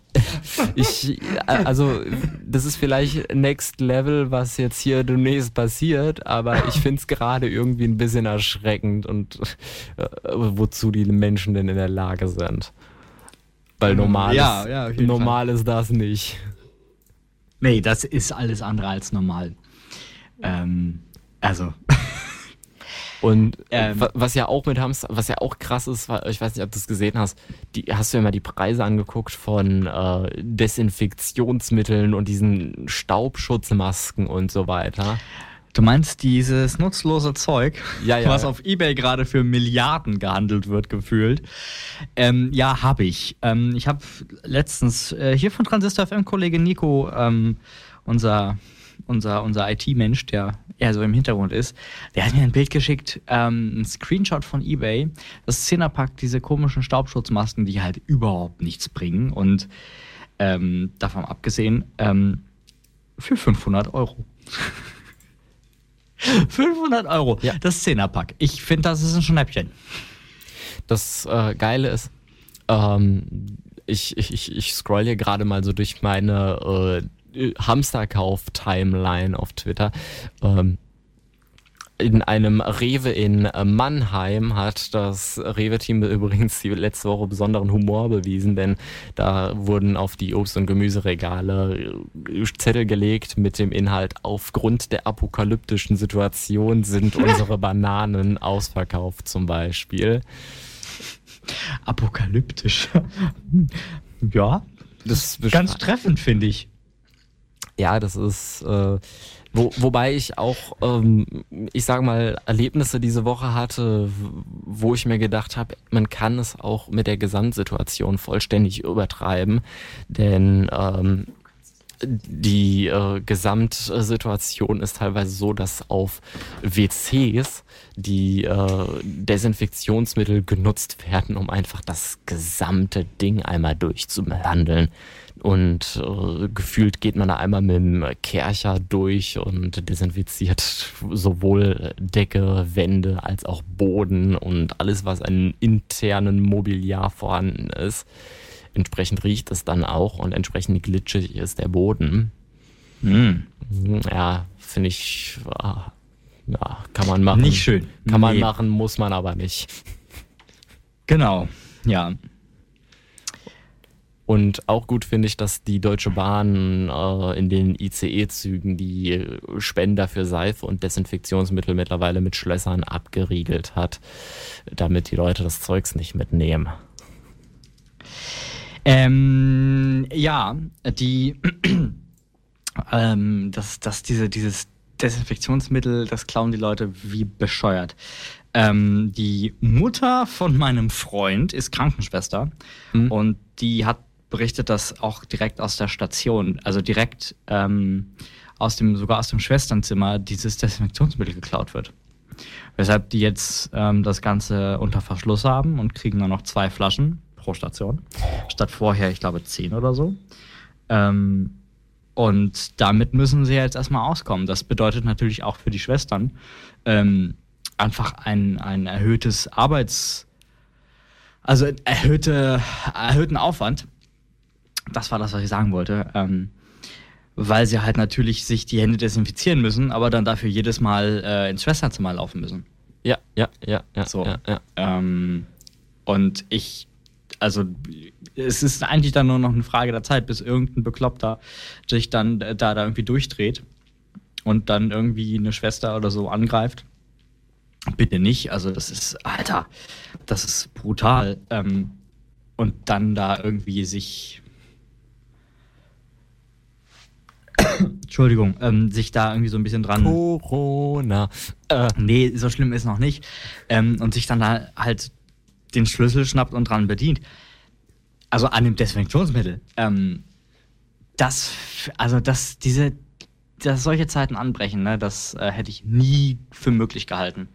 ich also das ist vielleicht Next Level, was jetzt hier demnächst passiert, aber ich finde es gerade irgendwie ein bisschen erschreckend und äh, wozu die Menschen denn in der Lage sind. Weil normal, ist, normal ist das nicht. Nee, das ist alles andere als normal. Ähm, also. Und ähm, was ja auch mit Hamster, was ja auch krass ist, ich weiß nicht, ob du es gesehen hast, die, hast du ja mal die Preise angeguckt von äh, Desinfektionsmitteln und diesen Staubschutzmasken und so weiter. Du meinst dieses nutzlose Zeug, ja, ja, was auf Ebay gerade für Milliarden gehandelt wird, gefühlt. Ähm, ja, habe ich. Ähm, ich habe letztens äh, hier von Transistor FM Kollege Nico, ähm, unser unser, unser IT-Mensch, der eher so im Hintergrund ist, der hat mir ein Bild geschickt, ähm, ein Screenshot von eBay. Das Zehnerpack, diese komischen Staubschutzmasken, die halt überhaupt nichts bringen. Und ähm, davon abgesehen, ähm, für 500 Euro. 500 Euro, ja. das Zehnerpack. Ich finde, das ist ein Schnäppchen. Das äh, Geile ist, ähm, ich, ich, ich scroll hier gerade mal so durch meine äh, Hamsterkauf-Timeline auf Twitter. Ähm, in einem Rewe in Mannheim hat das Rewe-Team übrigens die letzte Woche besonderen Humor bewiesen, denn da wurden auf die Obst- und Gemüseregale Zettel gelegt mit dem Inhalt, aufgrund der apokalyptischen Situation sind unsere Bananen ausverkauft zum Beispiel. Apokalyptisch. ja, das ist ganz treffend, finde ich. Ja, das ist, äh, wo, wobei ich auch, ähm, ich sage mal, Erlebnisse diese Woche hatte, wo ich mir gedacht habe, man kann es auch mit der Gesamtsituation vollständig übertreiben, denn ähm, die äh, Gesamtsituation ist teilweise so, dass auf WCs die äh, Desinfektionsmittel genutzt werden, um einfach das gesamte Ding einmal durchzubehandeln. Und äh, gefühlt geht man da einmal mit dem Kercher durch und desinfiziert sowohl Decke, Wände als auch Boden und alles, was an internen Mobiliar vorhanden ist. Entsprechend riecht es dann auch und entsprechend glitschig ist der Boden. Mm. Ja, finde ich, ah, ja, kann man machen. Nicht schön. Kann man machen, muss man aber nicht. Genau, ja. Und auch gut finde ich, dass die Deutsche Bahn äh, in den ICE-Zügen die Spender für Seife und Desinfektionsmittel mittlerweile mit Schlössern abgeriegelt hat, damit die Leute das Zeugs nicht mitnehmen. Ähm, ja, die, ähm, dass, dass diese, dieses Desinfektionsmittel, das klauen die Leute wie bescheuert. Ähm, die Mutter von meinem Freund ist Krankenschwester mhm. und die hat berichtet, dass auch direkt aus der Station, also direkt ähm, aus dem, sogar aus dem Schwesternzimmer, dieses Desinfektionsmittel geklaut wird. Weshalb die jetzt ähm, das Ganze unter Verschluss haben und kriegen dann noch zwei Flaschen pro Station. Statt vorher, ich glaube, zehn oder so. Ähm, und damit müssen sie jetzt erstmal auskommen. Das bedeutet natürlich auch für die Schwestern ähm, einfach ein, ein erhöhtes Arbeits-, also erhöhte, erhöhten Aufwand. Das war das, was ich sagen wollte. Ähm, weil sie halt natürlich sich die Hände desinfizieren müssen, aber dann dafür jedes Mal äh, ins Schwesternzimmer laufen müssen. Ja, ja, ja, ja. So. Ja, ja. Ähm, und ich also es ist eigentlich dann nur noch eine Frage der Zeit, bis irgendein Bekloppter sich dann da, da irgendwie durchdreht und dann irgendwie eine Schwester oder so angreift. Bitte nicht, also das ist, Alter, das ist brutal. Ähm, und dann da irgendwie sich Entschuldigung, ähm, sich da irgendwie so ein bisschen dran. Corona. Äh, nee, so schlimm ist noch nicht. Ähm, und sich dann da halt den Schlüssel schnappt und dran bedient. Also an dem Desinfektionsmittel. Ähm, das, also das, diese, dass solche Zeiten anbrechen, ne, das äh, hätte ich nie für möglich gehalten.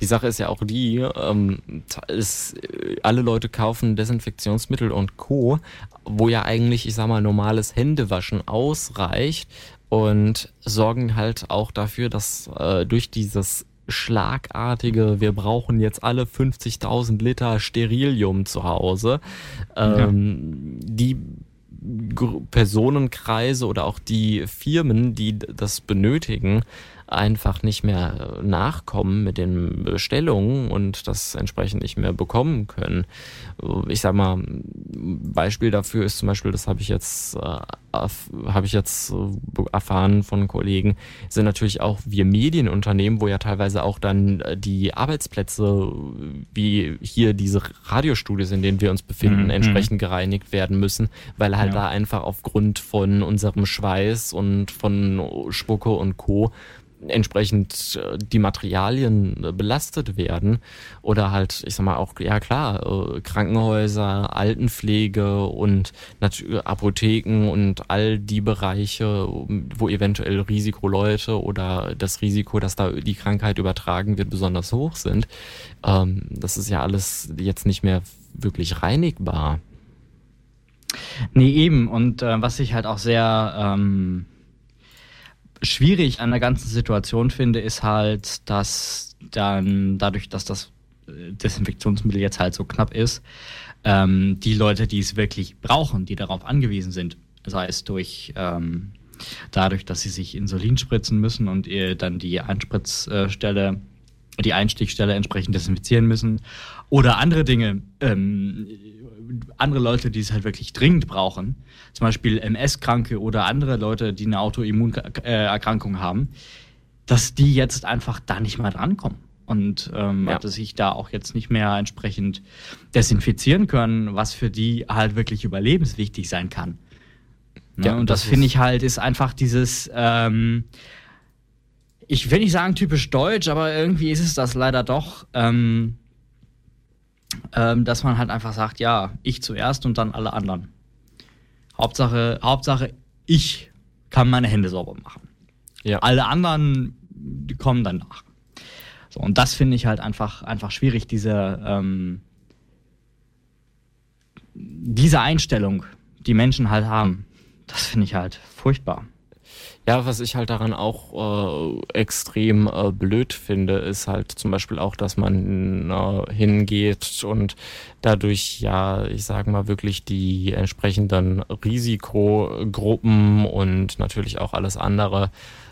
Die Sache ist ja auch die, ähm, ist, alle Leute kaufen Desinfektionsmittel und Co., wo ja eigentlich, ich sag mal, normales Händewaschen ausreicht und sorgen halt auch dafür, dass äh, durch dieses schlagartige, wir brauchen jetzt alle 50.000 Liter Sterilium zu Hause. Ähm, ja. Die Personenkreise oder auch die Firmen, die das benötigen, einfach nicht mehr nachkommen mit den Bestellungen und das entsprechend nicht mehr bekommen können. Ich sag mal, Beispiel dafür ist zum Beispiel, das habe ich jetzt, äh, habe ich jetzt äh, erfahren von Kollegen, sind natürlich auch wir Medienunternehmen, wo ja teilweise auch dann äh, die Arbeitsplätze, wie hier diese Radiostudios, in denen wir uns befinden, mhm. entsprechend gereinigt werden müssen, weil halt ja. da einfach aufgrund von unserem Schweiß und von Spucke und Co entsprechend äh, die Materialien äh, belastet werden oder halt, ich sag mal auch, ja klar, äh, Krankenhäuser, Altenpflege und Apotheken und all die Bereiche, wo eventuell Risikoleute oder das Risiko, dass da die Krankheit übertragen wird, besonders hoch sind. Ähm, das ist ja alles jetzt nicht mehr wirklich reinigbar. Nee, eben. Und äh, was ich halt auch sehr ähm, schwierig an der ganzen Situation finde, ist halt, dass dann dadurch, dass das äh, Desinfektionsmittel jetzt halt so knapp ist, ähm, die Leute, die es wirklich brauchen, die darauf angewiesen sind, sei es durch ähm, dadurch, dass sie sich Insulin spritzen müssen und ihr dann die Einspritzstelle, die Einstichstelle entsprechend desinfizieren müssen oder andere Dinge, ähm, andere Leute, die es halt wirklich dringend brauchen, zum Beispiel MS-Kranke oder andere Leute, die eine Autoimmunerkrankung haben, dass die jetzt einfach da nicht mehr drankommen. Und ähm, ja. dass sich da auch jetzt nicht mehr entsprechend desinfizieren können, was für die halt wirklich überlebenswichtig sein kann. Ne? Ja, und das, das finde ich halt, ist einfach dieses, ähm, ich will nicht sagen typisch deutsch, aber irgendwie ist es das leider doch. Ähm, ähm, dass man halt einfach sagt, ja, ich zuerst und dann alle anderen. Hauptsache, Hauptsache, ich kann meine Hände sauber machen. Ja. Alle anderen, die kommen danach. So, und das finde ich halt einfach, einfach schwierig, diese, ähm, diese Einstellung, die Menschen halt haben. Das finde ich halt furchtbar. Ja, was ich halt daran auch äh, extrem äh, blöd finde, ist halt zum Beispiel auch, dass man äh, hingeht und dadurch ja, ich sage mal wirklich die entsprechenden Risikogruppen und natürlich auch alles andere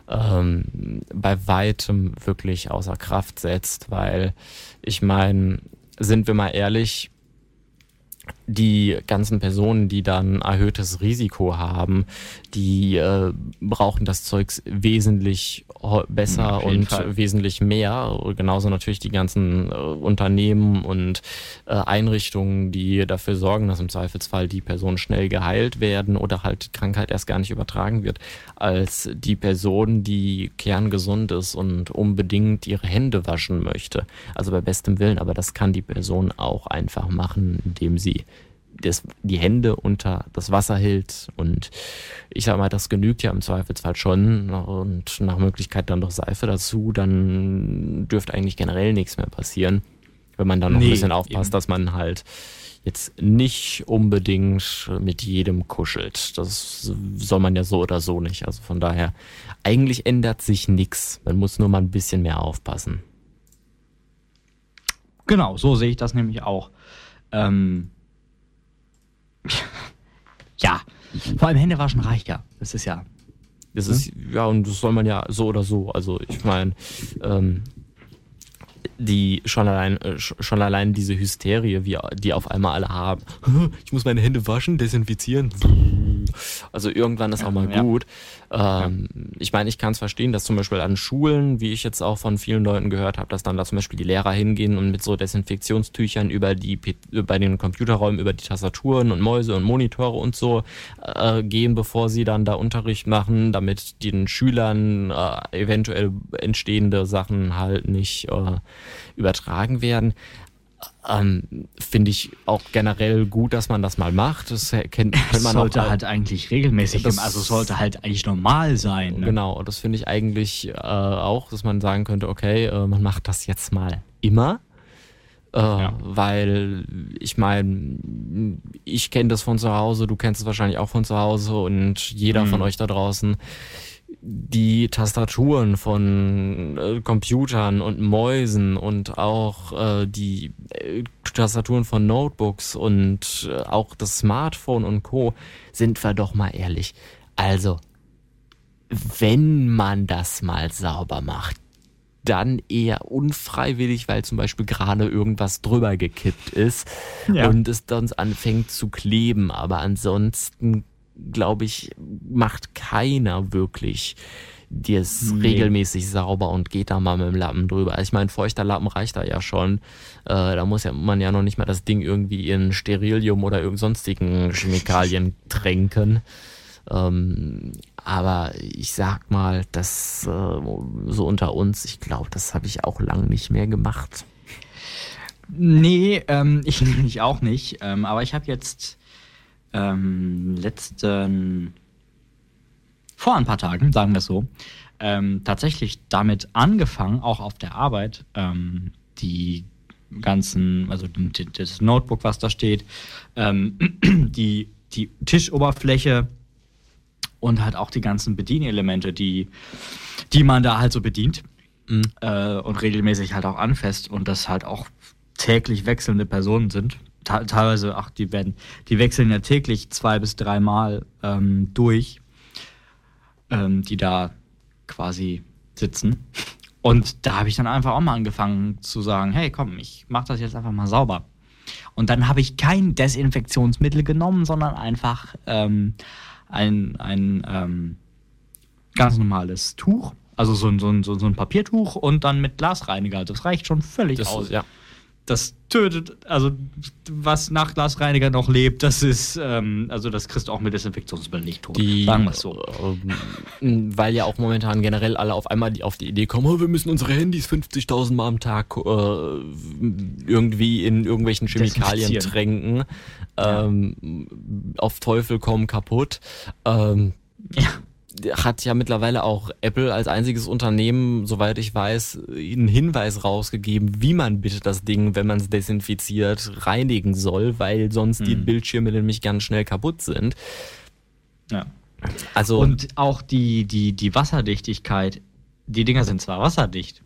ähm, bei weitem wirklich außer Kraft setzt, weil ich meine, sind wir mal ehrlich, die ganzen Personen, die dann erhöhtes Risiko haben, die äh, brauchen das Zeugs wesentlich besser und Fall. wesentlich mehr. Genauso natürlich die ganzen äh, Unternehmen und äh, Einrichtungen, die dafür sorgen, dass im Zweifelsfall die Personen schnell geheilt werden oder halt die Krankheit erst gar nicht übertragen wird, als die Person, die kerngesund ist und unbedingt ihre Hände waschen möchte. Also bei bestem Willen, aber das kann die Person auch einfach machen, indem sie das, die Hände unter das Wasser hält. Und ich sag mal, das genügt ja im Zweifelsfall schon. Und nach Möglichkeit dann noch Seife dazu, dann dürfte eigentlich generell nichts mehr passieren. Wenn man dann noch nee, ein bisschen aufpasst, eben. dass man halt jetzt nicht unbedingt mit jedem kuschelt. Das soll man ja so oder so nicht. Also von daher, eigentlich ändert sich nichts. Man muss nur mal ein bisschen mehr aufpassen. Genau, so sehe ich das nämlich auch. Ähm, ja, vor allem Hände waschen reicht ja. Das ist ja. Das ist, ja, und das soll man ja so oder so. Also ich meine, ähm, die schon allein, äh, schon allein diese Hysterie, wie, die auf einmal alle haben. Ich muss meine Hände waschen, desinfizieren. Also irgendwann ist auch mal ja. gut. Ähm. Ich meine, ich kann es verstehen, dass zum Beispiel an Schulen, wie ich jetzt auch von vielen Leuten gehört habe, dass dann da zum Beispiel die Lehrer hingehen und mit so Desinfektionstüchern über die bei den Computerräumen über die Tastaturen und Mäuse und Monitore und so äh, gehen, bevor sie dann da Unterricht machen, damit den Schülern äh, eventuell entstehende Sachen halt nicht äh, übertragen werden ähm, finde ich auch generell gut, dass man das mal macht. Das kennt, das man sollte auch, halt eigentlich regelmäßig, das, also sollte halt eigentlich normal sein. Ne? Genau, das finde ich eigentlich äh, auch, dass man sagen könnte, okay, äh, man macht das jetzt mal immer. Äh, ja. Weil ich meine, ich kenne das von zu Hause, du kennst es wahrscheinlich auch von zu Hause und jeder mhm. von euch da draußen die Tastaturen von äh, Computern und Mäusen und auch äh, die äh, Tastaturen von Notebooks und äh, auch das Smartphone und Co. sind wir doch mal ehrlich. Also, wenn man das mal sauber macht, dann eher unfreiwillig, weil zum Beispiel gerade irgendwas drüber gekippt ist ja. und es dann anfängt zu kleben. Aber ansonsten glaube ich, macht keiner wirklich dir ist nee. regelmäßig sauber und geht da mal mit dem Lappen drüber. Also ich meine, feuchter Lappen reicht da ja schon. Äh, da muss ja man ja noch nicht mal das Ding irgendwie in Sterilium oder irgend sonstigen Chemikalien tränken. Ähm, aber ich sag mal, das äh, so unter uns, ich glaube, das habe ich auch lang nicht mehr gemacht. Nee, ähm, ich, ich auch nicht. Ähm, aber ich habe jetzt ähm, letzten, vor ein paar Tagen, sagen wir es so, ähm, tatsächlich damit angefangen, auch auf der Arbeit, ähm, die ganzen, also das Notebook, was da steht, ähm, die, die Tischoberfläche und halt auch die ganzen Bedienelemente, die, die man da halt so bedient mhm. äh, und regelmäßig halt auch anfasst und das halt auch täglich wechselnde Personen sind. Teilweise, ach, die werden, die wechseln ja täglich zwei bis dreimal ähm, durch, ähm, die da quasi sitzen. Und da habe ich dann einfach auch mal angefangen zu sagen, hey, komm, ich mache das jetzt einfach mal sauber. Und dann habe ich kein Desinfektionsmittel genommen, sondern einfach ähm, ein, ein ähm, ganz normales Tuch, also so ein, so, ein, so ein Papiertuch und dann mit Glasreiniger. Das reicht schon völlig das aus. Ist, ja das tötet, also was nach Glasreiniger noch lebt, das ist, ähm, also das kriegst du auch mit Desinfektionsmittel nicht tot. Die, sagen wir es so. Ähm, weil ja auch momentan generell alle auf einmal auf die Idee kommen, oh, wir müssen unsere Handys 50.000 Mal am Tag äh, irgendwie in irgendwelchen Chemikalien tränken. Ähm, ja. Auf Teufel kommen kaputt. Ähm, ja hat ja mittlerweile auch Apple als einziges Unternehmen, soweit ich weiß, einen Hinweis rausgegeben, wie man bitte das Ding, wenn man es desinfiziert, reinigen soll, weil sonst mhm. die Bildschirme nämlich ganz schnell kaputt sind. Ja. Also und auch die, die, die Wasserdichtigkeit, die Dinger sind zwar wasserdicht,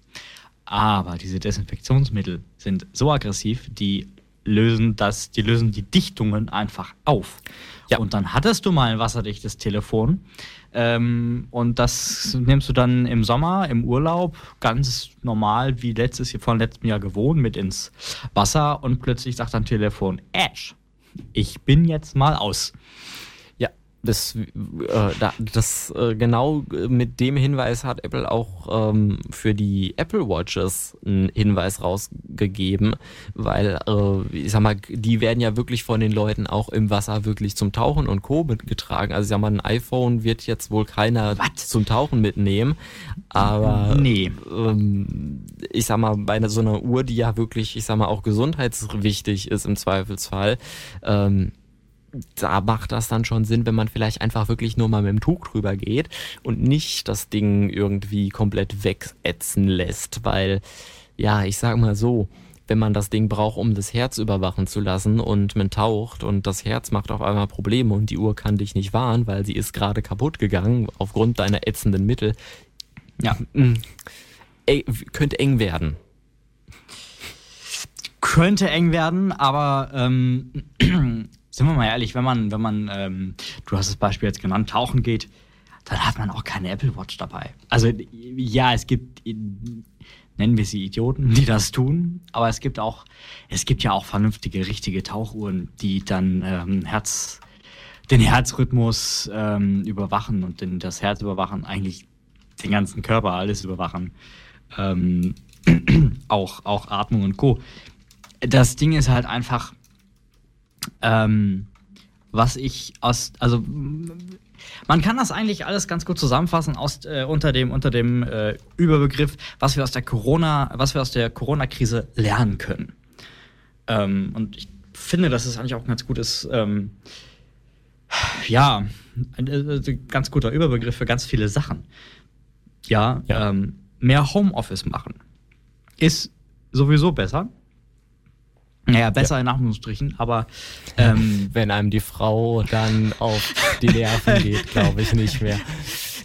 aber diese Desinfektionsmittel sind so aggressiv, die lösen das, die lösen die Dichtungen einfach auf. Ja. Und dann hattest du mal ein wasserdichtes Telefon ähm, und das nimmst du dann im Sommer, im Urlaub, ganz normal wie letztes Jahr, von letztem Jahr gewohnt, mit ins Wasser und plötzlich sagt dein Telefon, Ash, ich bin jetzt mal aus das, äh, da, das äh, genau mit dem Hinweis hat Apple auch ähm, für die Apple Watches einen Hinweis rausgegeben, weil äh, ich sag mal, die werden ja wirklich von den Leuten auch im Wasser wirklich zum Tauchen und Co. mitgetragen. Also ich sag mal, ein iPhone wird jetzt wohl keiner What? zum Tauchen mitnehmen, aber nee. ähm, ich sag mal, bei so einer Uhr, die ja wirklich, ich sag mal, auch gesundheitswichtig ist im Zweifelsfall, ähm, da macht das dann schon Sinn, wenn man vielleicht einfach wirklich nur mal mit dem Tuch drüber geht und nicht das Ding irgendwie komplett wegätzen lässt, weil, ja, ich sag mal so, wenn man das Ding braucht, um das Herz überwachen zu lassen und man taucht und das Herz macht auf einmal Probleme und die Uhr kann dich nicht warnen, weil sie ist gerade kaputt gegangen aufgrund deiner ätzenden Mittel. Ja, mm, ey, könnte eng werden. Könnte eng werden, aber ähm, sind wir mal ehrlich, wenn man, wenn man, ähm, du hast das Beispiel jetzt genannt, tauchen geht, dann hat man auch keine Apple Watch dabei. Also ja, es gibt, nennen wir sie Idioten, die das tun, aber es gibt auch, es gibt ja auch vernünftige, richtige Tauchuhren, die dann ähm, Herz, den Herzrhythmus ähm, überwachen und den, das Herz überwachen, eigentlich den ganzen Körper, alles überwachen. Ähm, auch, auch Atmung und Co. Das Ding ist halt einfach, ähm, was ich aus, also man kann das eigentlich alles ganz gut zusammenfassen aus, äh, unter dem, unter dem äh, Überbegriff, was wir aus der Corona, was wir aus der Corona-Krise lernen können. Ähm, und ich finde, dass es eigentlich auch ein ganz gutes, ähm, ja, ein, ein, äh, ganz guter Überbegriff für ganz viele Sachen. Ja, ja. Ähm, mehr Homeoffice machen ist sowieso besser. Naja, besser ja. in Anführungsstrichen, aber ähm, wenn einem die Frau dann auf die Nerven geht, glaube ich nicht mehr.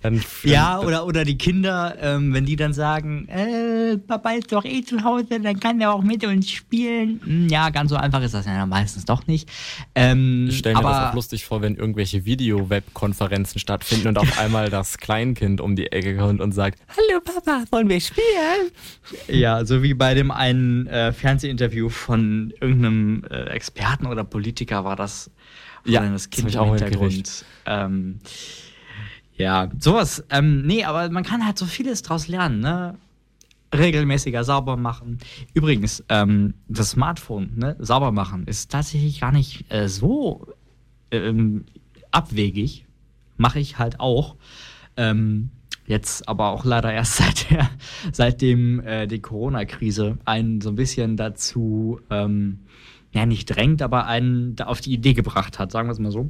Dann, ja, oder, oder die Kinder, ähm, wenn die dann sagen, äh, Papa ist doch eh zu Hause, dann kann er auch mit uns spielen. Hm, ja, ganz so einfach ist das ja meistens doch nicht. Ähm, ich stelle mir das auch lustig vor, wenn irgendwelche Video-Web-Konferenzen stattfinden und auf einmal das Kleinkind um die Ecke kommt und sagt, Hallo Papa, wollen wir spielen? Ja, so wie bei dem einen äh, Fernsehinterview von irgendeinem äh, Experten oder Politiker war das, ja, das Kind das im Hintergrund. Ähm, ja, sowas. Ähm, nee, aber man kann halt so vieles draus lernen, ne? Regelmäßiger sauber machen. Übrigens, ähm, das Smartphone, ne, sauber machen, ist tatsächlich gar nicht äh, so ähm, abwegig. mache ich halt auch. Ähm, jetzt aber auch leider erst seit der, seitdem äh, die Corona-Krise einen so ein bisschen dazu, ähm, ja, nicht drängt, aber einen auf die Idee gebracht hat, sagen wir es mal so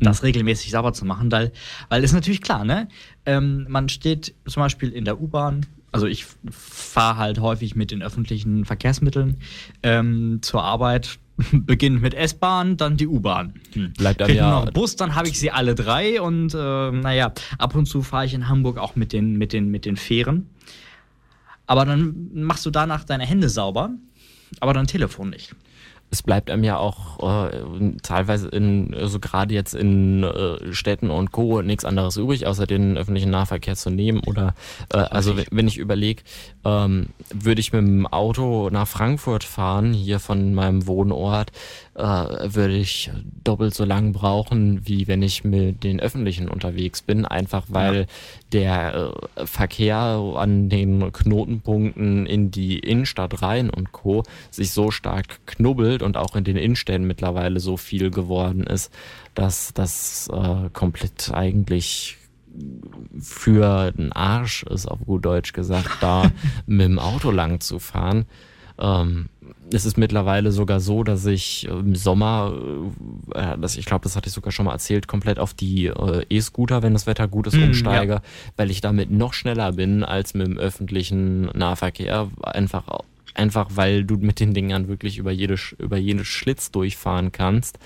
das regelmäßig sauber zu machen, weil, weil ist natürlich klar, ne? Ähm, man steht zum Beispiel in der U-Bahn, also ich fahre halt häufig mit den öffentlichen Verkehrsmitteln ähm, zur Arbeit, beginnt mit S-Bahn, dann die U-Bahn. Hm. Bleibt einem ja noch Bus, dann habe ich sie alle drei und äh, naja, ab und zu fahre ich in Hamburg auch mit den, mit, den, mit den Fähren. Aber dann machst du danach deine Hände sauber, aber dein Telefon nicht es bleibt einem ja auch äh, teilweise in, also gerade jetzt in äh, Städten und Co. nichts anderes übrig, außer den öffentlichen Nahverkehr zu nehmen. Oder äh, also wenn ich überlege, ähm, würde ich mit dem Auto nach Frankfurt fahren, hier von meinem Wohnort, äh, würde ich doppelt so lang brauchen, wie wenn ich mit den Öffentlichen unterwegs bin, einfach weil ja. der äh, Verkehr an den Knotenpunkten in die Innenstadt rein und Co. sich so stark knubbelt und auch in den Innenstädten mittlerweile so viel geworden ist, dass das äh, komplett eigentlich für den Arsch ist, auf gut Deutsch gesagt, da mit dem Auto lang zu fahren. Ähm, es ist mittlerweile sogar so, dass ich im Sommer, äh, äh das, ich glaube, das hatte ich sogar schon mal erzählt, komplett auf die äh, E-Scooter, wenn das Wetter gut ist, mm, umsteige, ja. weil ich damit noch schneller bin als mit dem öffentlichen Nahverkehr. Einfach, einfach weil du mit den Dingern wirklich über jede, über jede Schlitz durchfahren kannst.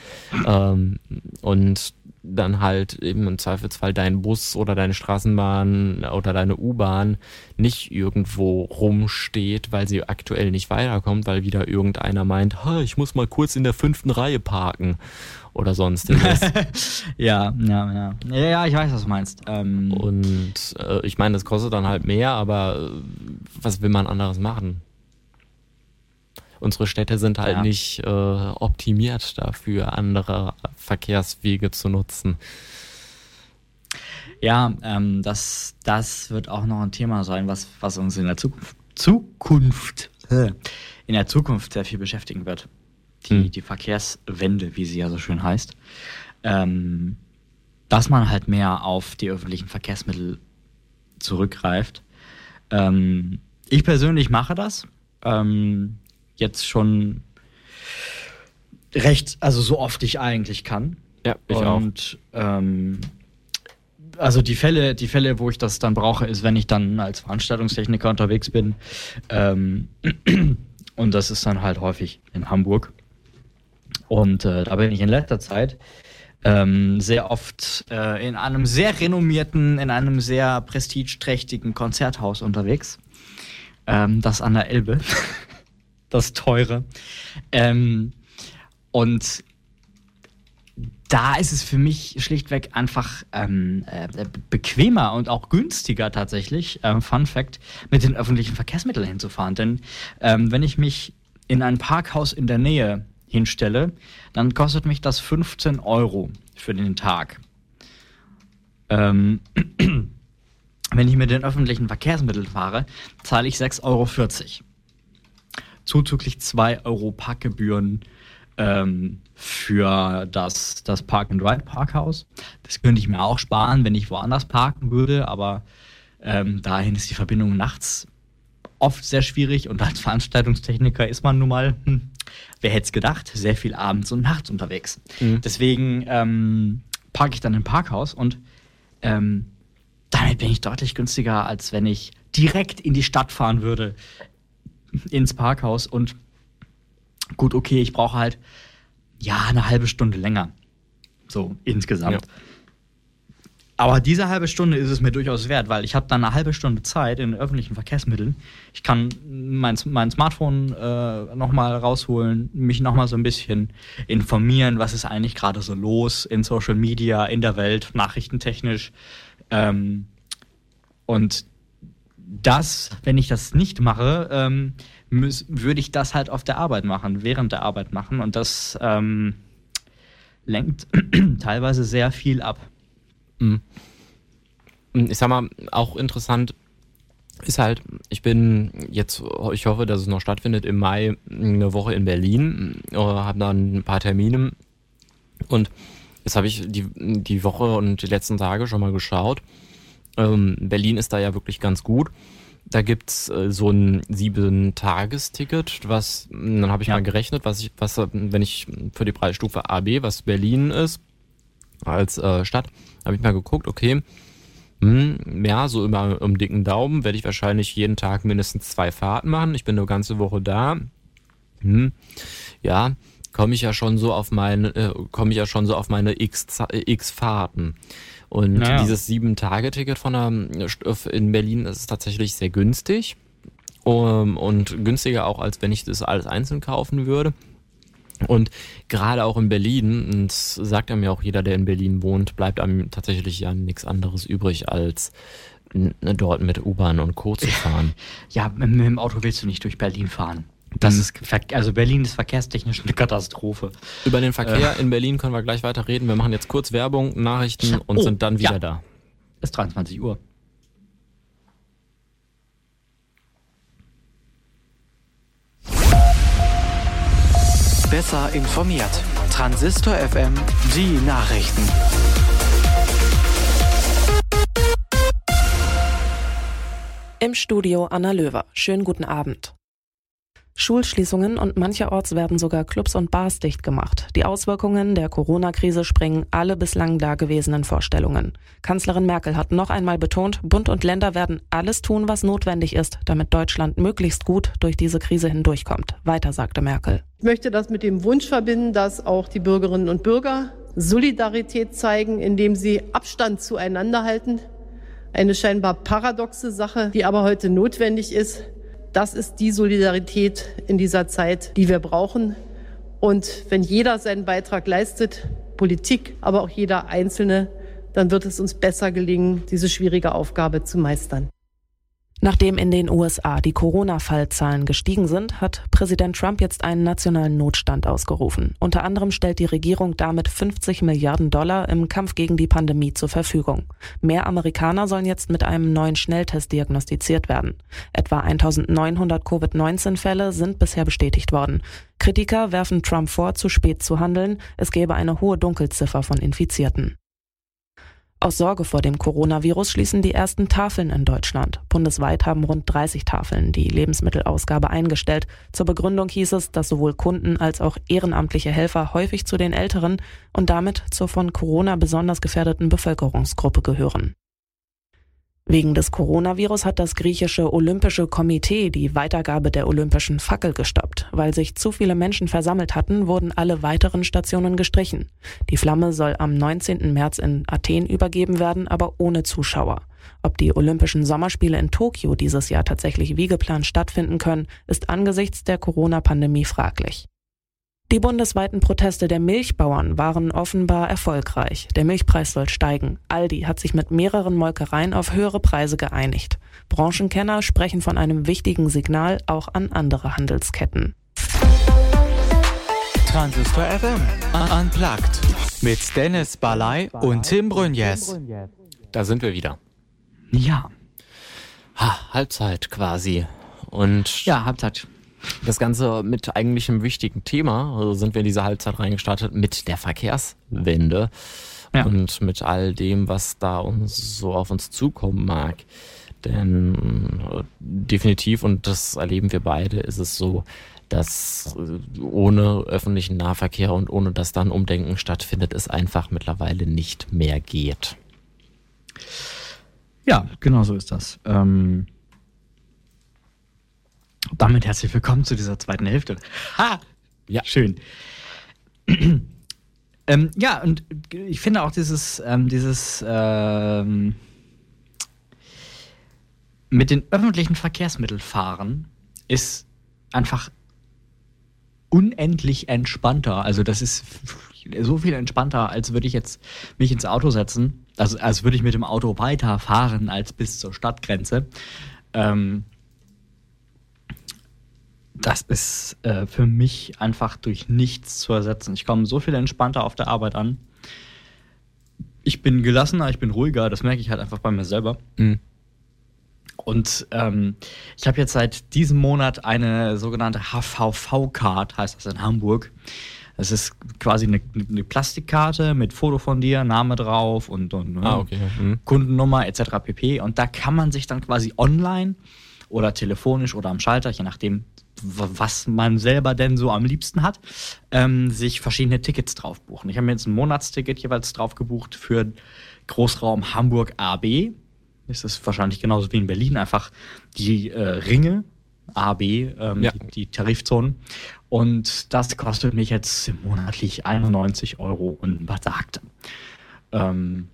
Ähm, und dann halt eben im Zweifelsfall dein Bus oder deine Straßenbahn oder deine U-Bahn nicht irgendwo rumsteht, weil sie aktuell nicht weiterkommt, weil wieder irgendeiner meint, ich muss mal kurz in der fünften Reihe parken oder sonstiges. ja, ja, ja. Ja, ja, ich weiß, was du meinst. Ähm Und äh, ich meine, das kostet dann halt mehr, aber äh, was will man anderes machen? Unsere Städte sind halt ja. nicht äh, optimiert dafür, andere Verkehrswege zu nutzen. Ja, ähm, das, das wird auch noch ein Thema sein, was, was uns in der Zukunft, Zukunft in der Zukunft sehr viel beschäftigen wird. Die, hm. die Verkehrswende, wie sie ja so schön heißt. Ähm, dass man halt mehr auf die öffentlichen Verkehrsmittel zurückgreift. Ähm, ich persönlich mache das. Ähm, jetzt schon recht, also so oft ich eigentlich kann. Ja, ich und, auch. Ähm, also die Fälle, die Fälle, wo ich das dann brauche, ist, wenn ich dann als Veranstaltungstechniker unterwegs bin. Ähm, und das ist dann halt häufig in Hamburg. Und äh, da bin ich in letzter Zeit ähm, sehr oft äh, in einem sehr renommierten, in einem sehr prestigeträchtigen Konzerthaus unterwegs. Ähm, das an der Elbe. das teure. Ähm, und da ist es für mich schlichtweg einfach ähm, äh, bequemer und auch günstiger tatsächlich, äh, Fun Fact, mit den öffentlichen Verkehrsmitteln hinzufahren. Denn ähm, wenn ich mich in ein Parkhaus in der Nähe hinstelle, dann kostet mich das 15 Euro für den Tag. Ähm, wenn ich mit den öffentlichen Verkehrsmitteln fahre, zahle ich 6,40 Euro zuzüglich 2 Euro Parkgebühren ähm, für das, das Park-and-Ride-Parkhaus. Das könnte ich mir auch sparen, wenn ich woanders parken würde, aber ähm, dahin ist die Verbindung nachts oft sehr schwierig und als Veranstaltungstechniker ist man nun mal, hm, wer hätte es gedacht, sehr viel abends und nachts unterwegs. Mhm. Deswegen ähm, parke ich dann im Parkhaus und ähm, damit bin ich deutlich günstiger, als wenn ich direkt in die Stadt fahren würde ins Parkhaus und gut, okay, ich brauche halt ja eine halbe Stunde länger. So insgesamt. Ja. Aber diese halbe Stunde ist es mir durchaus wert, weil ich habe dann eine halbe Stunde Zeit in öffentlichen Verkehrsmitteln. Ich kann mein, mein Smartphone äh, nochmal rausholen, mich nochmal so ein bisschen informieren, was ist eigentlich gerade so los in Social Media, in der Welt, nachrichtentechnisch. Ähm, und das, wenn ich das nicht mache, ähm, würde ich das halt auf der Arbeit machen, während der Arbeit machen. Und das ähm, lenkt teilweise sehr viel ab. Mhm. Ich sag mal, auch interessant ist halt, ich bin jetzt, ich hoffe, dass es noch stattfindet, im Mai eine Woche in Berlin, habe dann ein paar Termine und Jetzt habe ich die, die Woche und die letzten Tage schon mal geschaut. Ähm, Berlin ist da ja wirklich ganz gut. Da gibt's äh, so ein Sieben-Tages-Ticket, was, dann habe ich ja. mal gerechnet, was ich, was, wenn ich für die Preisstufe AB, was Berlin ist, als äh, Stadt, habe ich mal geguckt, okay, hm, ja, so immer um dicken Daumen werde ich wahrscheinlich jeden Tag mindestens zwei Fahrten machen. Ich bin eine ganze Woche da. Hm, ja, komme ich ja schon so auf meine, äh, komme ich ja schon so auf meine X, X Fahrten. Und naja. dieses Sieben-Tage-Ticket von der, in Berlin ist tatsächlich sehr günstig. Um, und günstiger auch, als wenn ich das alles einzeln kaufen würde. Und gerade auch in Berlin, und sagt ja mir auch jeder, der in Berlin wohnt, bleibt einem tatsächlich ja nichts anderes übrig, als dort mit U-Bahn und Co. zu fahren. Ja, mit dem Auto willst du nicht durch Berlin fahren. Das ist, also Berlin ist verkehrstechnisch eine Katastrophe. Über den Verkehr äh. in Berlin können wir gleich weiter reden. Wir machen jetzt kurz Werbung, Nachrichten und oh, sind dann wieder ja. da. Es ist 23 Uhr. Besser informiert. Transistor FM, die Nachrichten. Im Studio Anna Löwer. Schönen guten Abend. Schulschließungen und mancherorts werden sogar Clubs und Bars dicht gemacht. Die Auswirkungen der Corona-Krise sprengen alle bislang dagewesenen Vorstellungen. Kanzlerin Merkel hat noch einmal betont, Bund und Länder werden alles tun, was notwendig ist, damit Deutschland möglichst gut durch diese Krise hindurchkommt. Weiter sagte Merkel. Ich möchte das mit dem Wunsch verbinden, dass auch die Bürgerinnen und Bürger Solidarität zeigen, indem sie Abstand zueinander halten. Eine scheinbar paradoxe Sache, die aber heute notwendig ist, das ist die Solidarität in dieser Zeit, die wir brauchen. Und wenn jeder seinen Beitrag leistet, Politik, aber auch jeder Einzelne, dann wird es uns besser gelingen, diese schwierige Aufgabe zu meistern. Nachdem in den USA die Corona-Fallzahlen gestiegen sind, hat Präsident Trump jetzt einen nationalen Notstand ausgerufen. Unter anderem stellt die Regierung damit 50 Milliarden Dollar im Kampf gegen die Pandemie zur Verfügung. Mehr Amerikaner sollen jetzt mit einem neuen Schnelltest diagnostiziert werden. Etwa 1900 Covid-19-Fälle sind bisher bestätigt worden. Kritiker werfen Trump vor, zu spät zu handeln. Es gäbe eine hohe Dunkelziffer von Infizierten. Aus Sorge vor dem Coronavirus schließen die ersten Tafeln in Deutschland. Bundesweit haben rund 30 Tafeln die Lebensmittelausgabe eingestellt. Zur Begründung hieß es, dass sowohl Kunden als auch ehrenamtliche Helfer häufig zu den älteren und damit zur von Corona besonders gefährdeten Bevölkerungsgruppe gehören. Wegen des Coronavirus hat das griechische Olympische Komitee die Weitergabe der olympischen Fackel gestoppt. Weil sich zu viele Menschen versammelt hatten, wurden alle weiteren Stationen gestrichen. Die Flamme soll am 19. März in Athen übergeben werden, aber ohne Zuschauer. Ob die Olympischen Sommerspiele in Tokio dieses Jahr tatsächlich wie geplant stattfinden können, ist angesichts der Corona-Pandemie fraglich. Die bundesweiten Proteste der Milchbauern waren offenbar erfolgreich. Der Milchpreis soll steigen. Aldi hat sich mit mehreren Molkereien auf höhere Preise geeinigt. Branchenkenner sprechen von einem wichtigen Signal auch an andere Handelsketten. Transistor FM Unplugged mit Dennis Balai und Tim Brunjes. Da sind wir wieder. Ja. Ha, Halbzeit quasi. Und ja, Halbzeit. Das Ganze mit eigentlich einem wichtigen Thema, also sind wir in diese Halbzeit reingestartet mit der Verkehrswende ja. und mit all dem, was da uns so auf uns zukommen mag. Denn äh, definitiv, und das erleben wir beide, ist es so, dass äh, ohne öffentlichen Nahverkehr und ohne dass dann Umdenken stattfindet, es einfach mittlerweile nicht mehr geht. Ja, genau so ist das. Ähm, damit herzlich willkommen zu dieser zweiten Hälfte. Ha! Ja. Schön. ähm, ja, und ich finde auch dieses, ähm, dieses ähm, mit den öffentlichen Verkehrsmitteln fahren ist einfach unendlich entspannter. Also das ist so viel entspannter, als würde ich jetzt mich ins Auto setzen. Also als würde ich mit dem Auto weiterfahren als bis zur Stadtgrenze. Ähm, das ist äh, für mich einfach durch nichts zu ersetzen. Ich komme so viel entspannter auf der Arbeit an. Ich bin gelassener, ich bin ruhiger, das merke ich halt einfach bei mir selber. Mhm. Und ähm, ich habe jetzt seit diesem Monat eine sogenannte HVV-Card, heißt das in Hamburg. Das ist quasi eine, eine, Plastikkarte mit Foto von dir, Name drauf und, und ah, okay. mhm. Kundennummer etc. pp. Und da kann man sich dann quasi online oder telefonisch oder am Schalter, je nachdem, was man selber denn so am liebsten hat, ähm, sich verschiedene Tickets drauf buchen. Ich habe mir jetzt ein Monatsticket jeweils drauf gebucht für Großraum Hamburg AB. Ist das wahrscheinlich genauso wie in Berlin, einfach die äh, Ringe AB, ähm, ja. die, die, Tarifzonen. Und das kostet mich jetzt monatlich 91 Euro und was sagt. Ähm,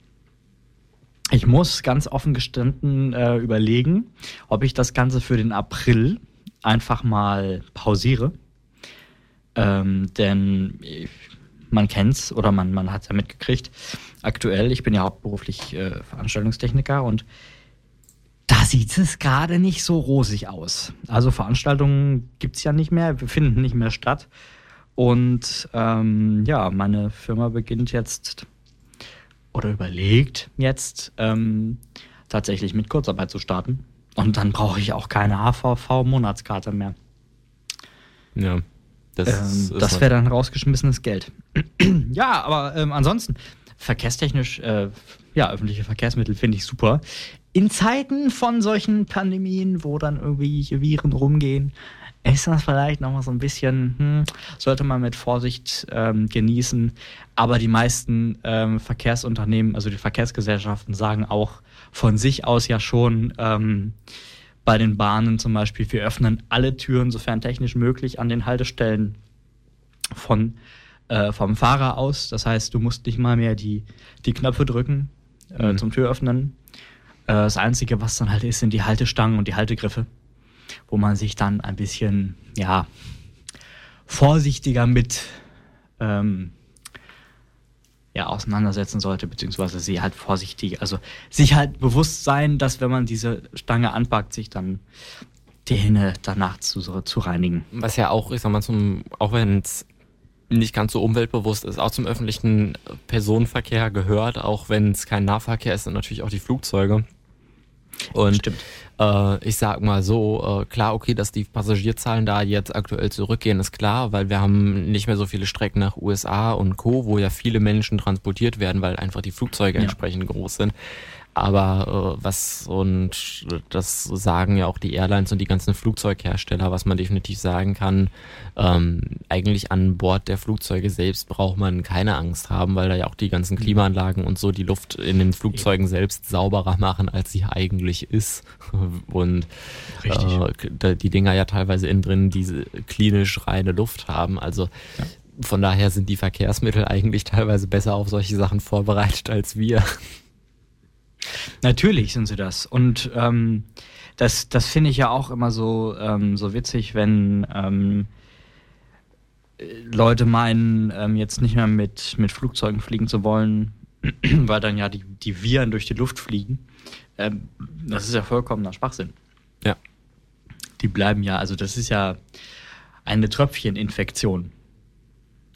ich muss ganz offen gestanden äh, überlegen, ob ich das Ganze für den April einfach mal pausiere. Ähm, denn ich, man kennt's oder man, man hat es ja mitgekriegt. Aktuell, ich bin ja hauptberuflich äh, Veranstaltungstechniker und da sieht es gerade nicht so rosig aus. Also Veranstaltungen gibt es ja nicht mehr, finden nicht mehr statt. Und ähm, ja, meine Firma beginnt jetzt oder überlegt jetzt ähm, tatsächlich mit Kurzarbeit zu starten. Und dann brauche ich auch keine HVV-Monatskarte mehr. Ja. Das, ähm, das wäre dann rausgeschmissenes Geld. ja, aber ähm, ansonsten, verkehrstechnisch, äh, ja, öffentliche Verkehrsmittel finde ich super. In Zeiten von solchen Pandemien, wo dann irgendwie Viren rumgehen, ist das vielleicht nochmal so ein bisschen, hm, sollte man mit Vorsicht ähm, genießen. Aber die meisten ähm, Verkehrsunternehmen, also die Verkehrsgesellschaften, sagen auch von sich aus ja schon, ähm, bei den Bahnen zum Beispiel, wir öffnen alle Türen, sofern technisch möglich, an den Haltestellen von, äh, vom Fahrer aus. Das heißt, du musst nicht mal mehr die, die Knöpfe drücken äh, mhm. zum Türöffnen. Äh, das Einzige, was dann halt ist, sind die Haltestangen und die Haltegriffe wo man sich dann ein bisschen, ja, vorsichtiger mit ähm, ja, auseinandersetzen sollte, beziehungsweise sie halt vorsichtig, also sich halt bewusst sein, dass wenn man diese Stange anpackt, sich dann die Hände danach zu, zu reinigen. Was ja auch, ich sag mal, zum, auch wenn es nicht ganz so umweltbewusst ist, auch zum öffentlichen Personenverkehr gehört, auch wenn es kein Nahverkehr ist, sind natürlich auch die Flugzeuge. Und Stimmt. Äh, ich sag mal so, äh, klar, okay, dass die Passagierzahlen da jetzt aktuell zurückgehen, ist klar, weil wir haben nicht mehr so viele Strecken nach USA und Co., wo ja viele Menschen transportiert werden, weil einfach die Flugzeuge ja. entsprechend groß sind. Aber äh, was, und das sagen ja auch die Airlines und die ganzen Flugzeughersteller, was man definitiv sagen kann, ähm, eigentlich an Bord der Flugzeuge selbst braucht man keine Angst haben, weil da ja auch die ganzen mhm. Klimaanlagen und so die Luft in den Flugzeugen selbst sauberer machen, als sie eigentlich ist. Und äh, die Dinger ja teilweise innen drin diese klinisch reine Luft haben. Also ja. von daher sind die Verkehrsmittel eigentlich teilweise besser auf solche Sachen vorbereitet als wir. Natürlich sind sie das. Und ähm, das, das finde ich ja auch immer so, ähm, so witzig, wenn ähm, Leute meinen, ähm, jetzt nicht mehr mit, mit Flugzeugen fliegen zu wollen, weil dann ja die, die Viren durch die Luft fliegen. Ähm, das ist ja vollkommener Schwachsinn. Ja. Die bleiben ja, also das ist ja eine Tröpfcheninfektion.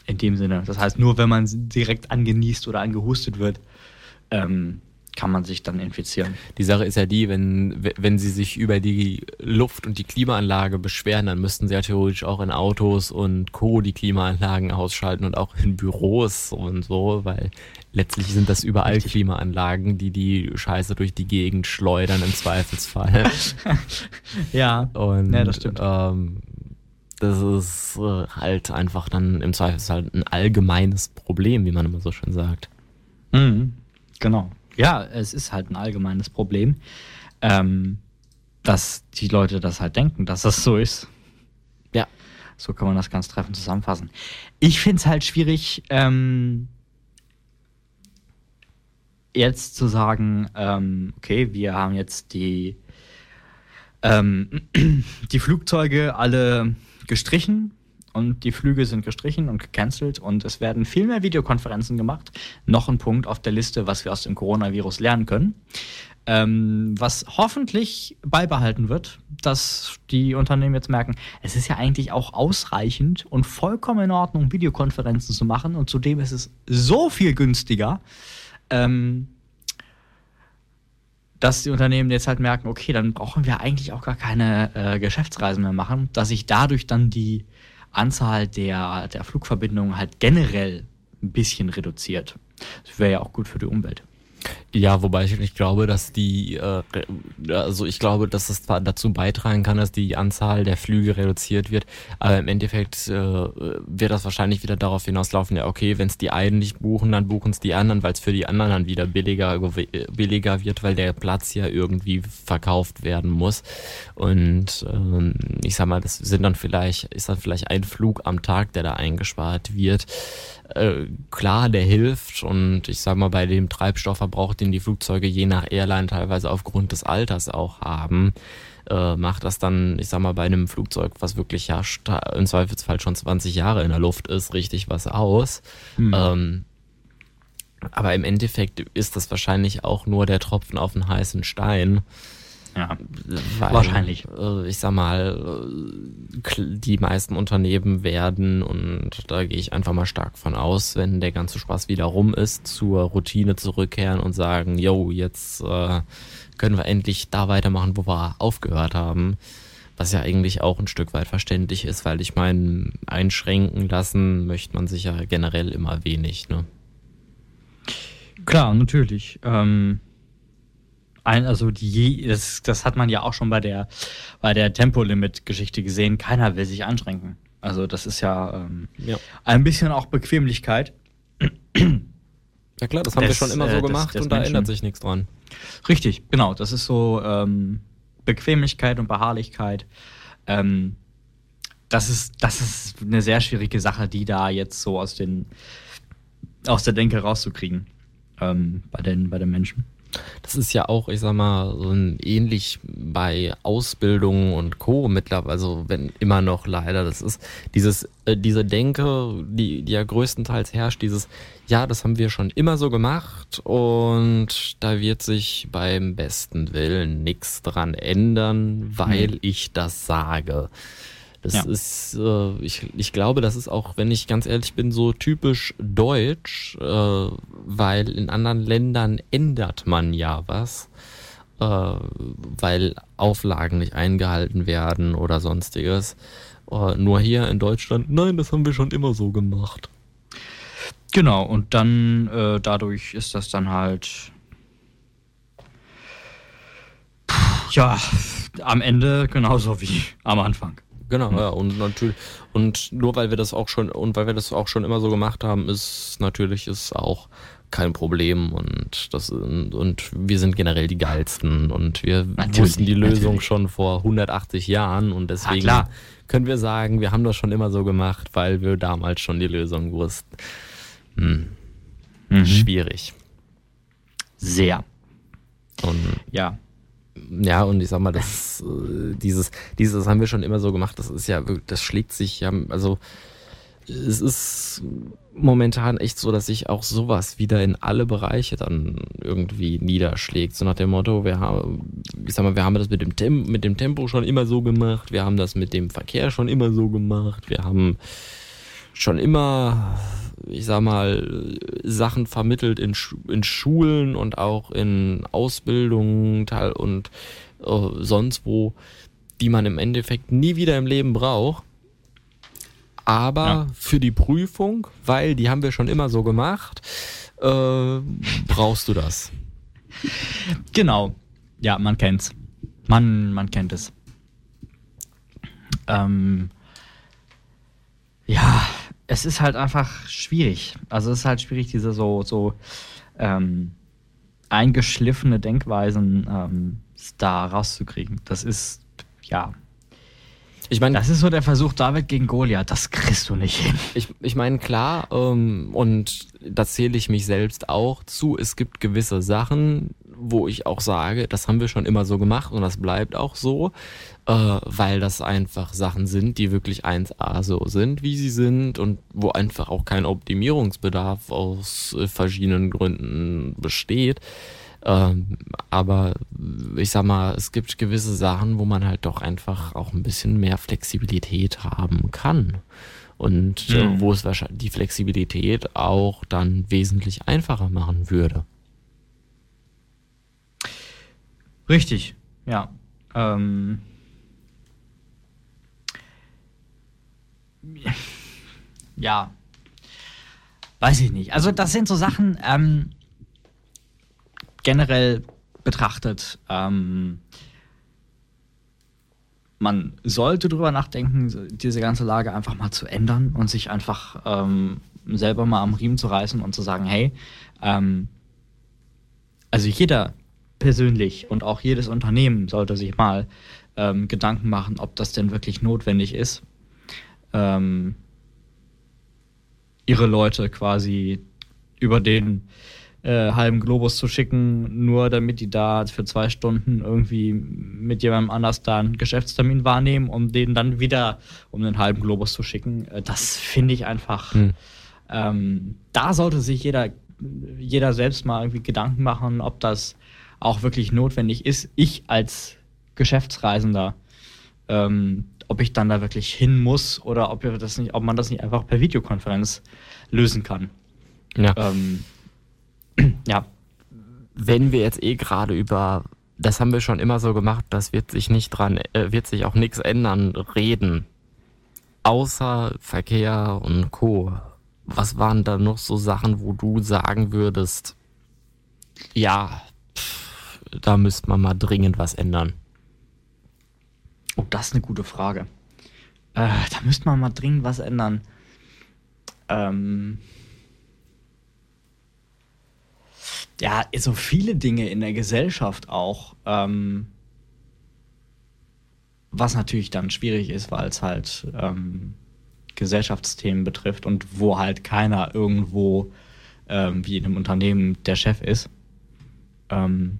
In dem Sinne. Das heißt, nur wenn man direkt angenießt oder angehustet wird, ähm, kann man sich dann infizieren. Die Sache ist ja die, wenn, wenn sie sich über die Luft und die Klimaanlage beschweren, dann müssten sie ja theoretisch auch in Autos und Co. die Klimaanlagen ausschalten und auch in Büros und so, weil letztlich sind das überall Richtig. Klimaanlagen, die die Scheiße durch die Gegend schleudern im Zweifelsfall. ja, und, ja, das stimmt. Ähm, das ist äh, halt einfach dann im Zweifelsfall ein allgemeines Problem, wie man immer so schön sagt. Mhm, genau ja, es ist halt ein allgemeines Problem, ähm, dass die Leute das halt denken, dass das so ist. Ja. So kann man das ganz treffend zusammenfassen. Ich finde es halt schwierig, ähm, jetzt zu sagen, ähm, okay, wir haben jetzt die, ähm, die Flugzeuge alle gestrichen und die Flüge sind gestrichen und gecancelt und es werden viel mehr Videokonferenzen gemacht. Noch ein Punkt auf der Liste, was wir aus dem Coronavirus lernen können. Ähm, was hoffentlich beibehalten wird, dass die Unternehmen jetzt merken, es ist ja eigentlich auch ausreichend und vollkommen in Ordnung, Videokonferenzen zu machen und zudem ist es so viel günstiger, ähm, dass die Unternehmen jetzt halt merken, okay, dann brauchen wir eigentlich auch gar keine äh, Geschäftsreisen mehr machen, dass sich dadurch dann die Anzahl der, der Flugverbindungen halt generell ein bisschen reduziert. Das wäre ja auch gut für die Umwelt. Ja, wobei ich nicht glaube, dass die, äh, also ich glaube, dass es zwar dazu beitragen kann, dass die Anzahl der Flüge reduziert wird, aber im Endeffekt äh, wird das wahrscheinlich wieder darauf hinauslaufen, ja okay, wenn es die einen nicht buchen, dann buchen es die anderen, weil es für die anderen dann wieder billiger, billiger wird, weil der Platz ja irgendwie verkauft werden muss. Und ähm, ich sag mal, das sind dann vielleicht, ist dann vielleicht ein Flug am Tag, der da eingespart wird. Äh, klar, der hilft und ich sag mal, bei dem Treibstoffverbrauch, den die Flugzeuge je nach Airline teilweise aufgrund des Alters auch haben, äh, macht das dann, ich sag mal, bei einem Flugzeug, was wirklich ja im Zweifelsfall schon 20 Jahre in der Luft ist, richtig was aus. Hm. Ähm, aber im Endeffekt ist das wahrscheinlich auch nur der Tropfen auf den heißen Stein. Ja, Weil, wahrscheinlich. Äh, ich sag mal, äh, die meisten Unternehmen werden, und da gehe ich einfach mal stark von aus, wenn der ganze Spaß wieder rum ist, zur Routine zurückkehren und sagen, yo, jetzt äh, können wir endlich da weitermachen, wo wir aufgehört haben. Was ja eigentlich auch ein Stück weit verständlich ist, weil ich meine, einschränken lassen möchte man sich ja generell immer wenig, ne? Klar, natürlich. Ähm ein, also die, das, das hat man ja auch schon bei der, bei der Tempolimit-Geschichte gesehen. Keiner will sich anschränken. Also das ist ja, ähm, ja. ein bisschen auch Bequemlichkeit. Ja klar, das haben des, wir schon immer so äh, gemacht des, des und da Menschen. ändert sich nichts dran. Richtig, genau. Das ist so ähm, Bequemlichkeit und Beharrlichkeit. Ähm, das ist, das ist eine sehr schwierige Sache, die da jetzt so aus den aus der Denke rauszukriegen ähm, bei den bei den Menschen. Das ist ja auch, ich sag mal, so ein ähnlich bei Ausbildung und Co. mittlerweile, also wenn immer noch leider, das ist dieses, äh, diese Denke, die, die ja größtenteils herrscht, dieses, ja, das haben wir schon immer so gemacht und da wird sich beim besten Willen nichts dran ändern, weil hm. ich das sage. Das ja. ist, äh, ich, ich glaube, das ist auch, wenn ich ganz ehrlich bin, so typisch deutsch, äh, weil in anderen Ländern ändert man ja was, äh, weil Auflagen nicht eingehalten werden oder sonstiges. Äh, nur hier in Deutschland, nein, das haben wir schon immer so gemacht. Genau, und dann äh, dadurch ist das dann halt ja, am Ende genauso wie am Anfang. Genau, ja. Und natürlich, und nur weil wir das auch schon, und weil wir das auch schon immer so gemacht haben, ist natürlich ist auch kein Problem und das und wir sind generell die geilsten und wir natürlich, wussten die Lösung natürlich. schon vor 180 Jahren und deswegen ja, können wir sagen, wir haben das schon immer so gemacht, weil wir damals schon die Lösung wussten. Hm. Mhm. Schwierig. Sehr. Und ja, ja, und ich sag mal, das, äh, dieses, dieses haben wir schon immer so gemacht. Das ist ja, das schlägt sich also, es ist momentan echt so, dass sich auch sowas wieder in alle Bereiche dann irgendwie niederschlägt. So nach dem Motto, wir haben, ich sag mal, wir haben das mit dem, Tem mit dem Tempo schon immer so gemacht, wir haben das mit dem Verkehr schon immer so gemacht, wir haben schon immer ich sag mal, Sachen vermittelt in, in Schulen und auch in Ausbildungen und äh, sonst wo, die man im Endeffekt nie wieder im Leben braucht. Aber ja. für die Prüfung, weil die haben wir schon immer so gemacht, äh, brauchst du das. Genau. Ja, man kennt's. Man, man kennt es. Ähm, ja, es ist halt einfach schwierig. Also es ist halt schwierig, diese so, so ähm, eingeschliffene Denkweisen ähm, da rauszukriegen. Das ist, ja. Ich meine, das ist so der Versuch David gegen Goliath. Das kriegst du nicht hin. Ich, ich meine, klar, ähm, und da zähle ich mich selbst auch zu. Es gibt gewisse Sachen, wo ich auch sage, das haben wir schon immer so gemacht und das bleibt auch so, äh, weil das einfach Sachen sind, die wirklich 1A so sind, wie sie sind und wo einfach auch kein Optimierungsbedarf aus äh, verschiedenen Gründen besteht. Ähm, aber ich sag mal, es gibt gewisse Sachen, wo man halt doch einfach auch ein bisschen mehr Flexibilität haben kann. Und äh, mhm. wo es wahrscheinlich die Flexibilität auch dann wesentlich einfacher machen würde. Richtig, ja. Ähm. Ja. Weiß ich nicht. Also, das sind so Sachen, ähm, generell betrachtet, ähm, man sollte drüber nachdenken, diese ganze Lage einfach mal zu ändern und sich einfach ähm, selber mal am Riemen zu reißen und zu sagen, hey, ähm, also jeder, persönlich und auch jedes Unternehmen sollte sich mal ähm, Gedanken machen, ob das denn wirklich notwendig ist, ähm, ihre Leute quasi über den äh, halben Globus zu schicken, nur damit die da für zwei Stunden irgendwie mit jemandem anders da einen Geschäftstermin wahrnehmen, um den dann wieder um den halben Globus zu schicken. Äh, das finde ich einfach. Hm. Ähm, da sollte sich jeder, jeder selbst mal irgendwie Gedanken machen, ob das auch wirklich notwendig ist. Ich als Geschäftsreisender, ähm, ob ich dann da wirklich hin muss oder ob, das nicht, ob man das nicht einfach per Videokonferenz lösen kann. Ja. Ähm, ja. Wenn wir jetzt eh gerade über, das haben wir schon immer so gemacht, das wird sich nicht dran, äh, wird sich auch nichts ändern, reden. Außer Verkehr und Co. Was waren da noch so Sachen, wo du sagen würdest, ja, da müsste man mal dringend was ändern? Oh, das ist eine gute Frage. Äh, da müsste man mal dringend was ändern. Ähm, ja, so viele Dinge in der Gesellschaft auch. Ähm, was natürlich dann schwierig ist, weil es halt ähm, Gesellschaftsthemen betrifft und wo halt keiner irgendwo ähm, wie in einem Unternehmen der Chef ist. Ähm,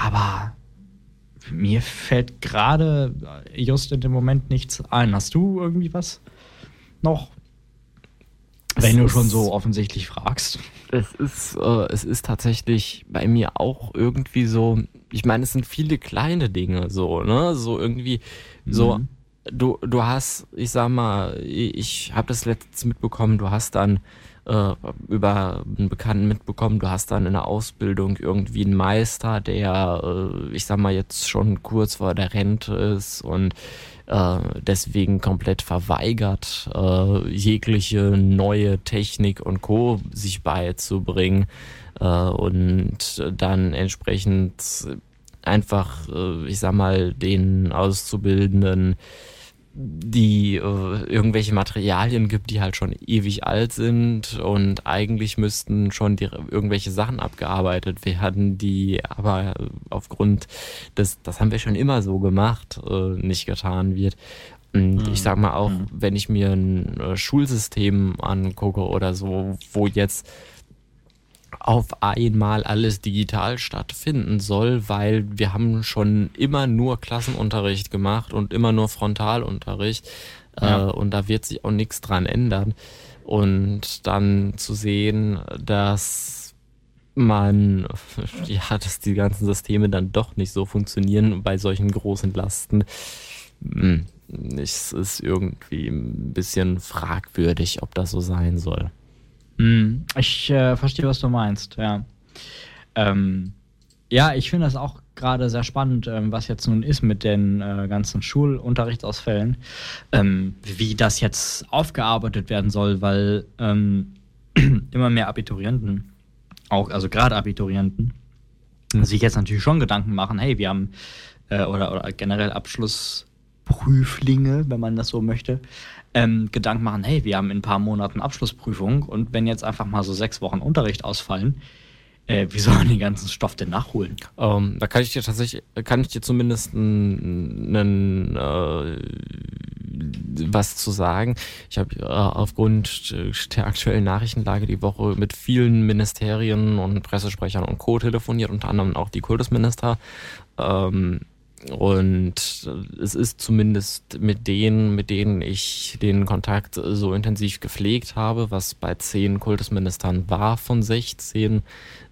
aber mir fällt gerade just in dem Moment nichts ein. Hast du irgendwie was noch? Wenn du schon so offensichtlich fragst. Es ist, äh, es ist tatsächlich bei mir auch irgendwie so, ich meine, es sind viele kleine Dinge so, ne? So irgendwie, so, mhm. du, du hast, ich sag mal, ich habe das letztens mitbekommen, du hast dann äh, über einen Bekannten mitbekommen, du hast dann in der Ausbildung irgendwie einen Meister, der, äh, ich sag mal, jetzt schon kurz vor der Rente ist und äh, deswegen komplett verweigert, äh, jegliche neue Technik und Co. sich beizubringen äh, und dann entsprechend einfach, ich sag mal, den Auszubildenden die äh, irgendwelche Materialien gibt, die halt schon ewig alt sind und eigentlich müssten schon die, irgendwelche Sachen abgearbeitet werden, die aber aufgrund des, das haben wir schon immer so gemacht, äh, nicht getan wird. Und mhm. ich sag mal auch, mhm. wenn ich mir ein äh, Schulsystem angucke oder so, wo jetzt auf einmal alles digital stattfinden soll, weil wir haben schon immer nur Klassenunterricht gemacht und immer nur Frontalunterricht ja. äh, und da wird sich auch nichts dran ändern. Und dann zu sehen, dass man, ja, dass die ganzen Systeme dann doch nicht so funktionieren bei solchen großen Lasten, hm, es ist irgendwie ein bisschen fragwürdig, ob das so sein soll. Hm, ich äh, verstehe, was du meinst, ja. Ähm, ja, ich finde das auch gerade sehr spannend, ähm, was jetzt nun ist mit den äh, ganzen Schulunterrichtsausfällen, ähm, wie das jetzt aufgearbeitet werden soll, weil ähm, immer mehr Abiturienten, auch also gerade Abiturienten, mhm. sich jetzt natürlich schon Gedanken machen, hey, wir haben äh, oder, oder generell Abschlussprüflinge, wenn man das so möchte, ähm, Gedanken machen, hey, wir haben in ein paar Monaten Abschlussprüfung und wenn jetzt einfach mal so sechs Wochen Unterricht ausfallen, äh, wie sollen die ganzen Stoff denn nachholen? Ähm, da kann ich dir tatsächlich, kann ich dir zumindest einen äh, was zu sagen. Ich habe äh, aufgrund der aktuellen Nachrichtenlage die Woche mit vielen Ministerien und Pressesprechern und Co. telefoniert, unter anderem auch die Kultusminister. Ähm, und es ist zumindest mit denen, mit denen ich den Kontakt so intensiv gepflegt habe, was bei zehn Kultusministern war von 16,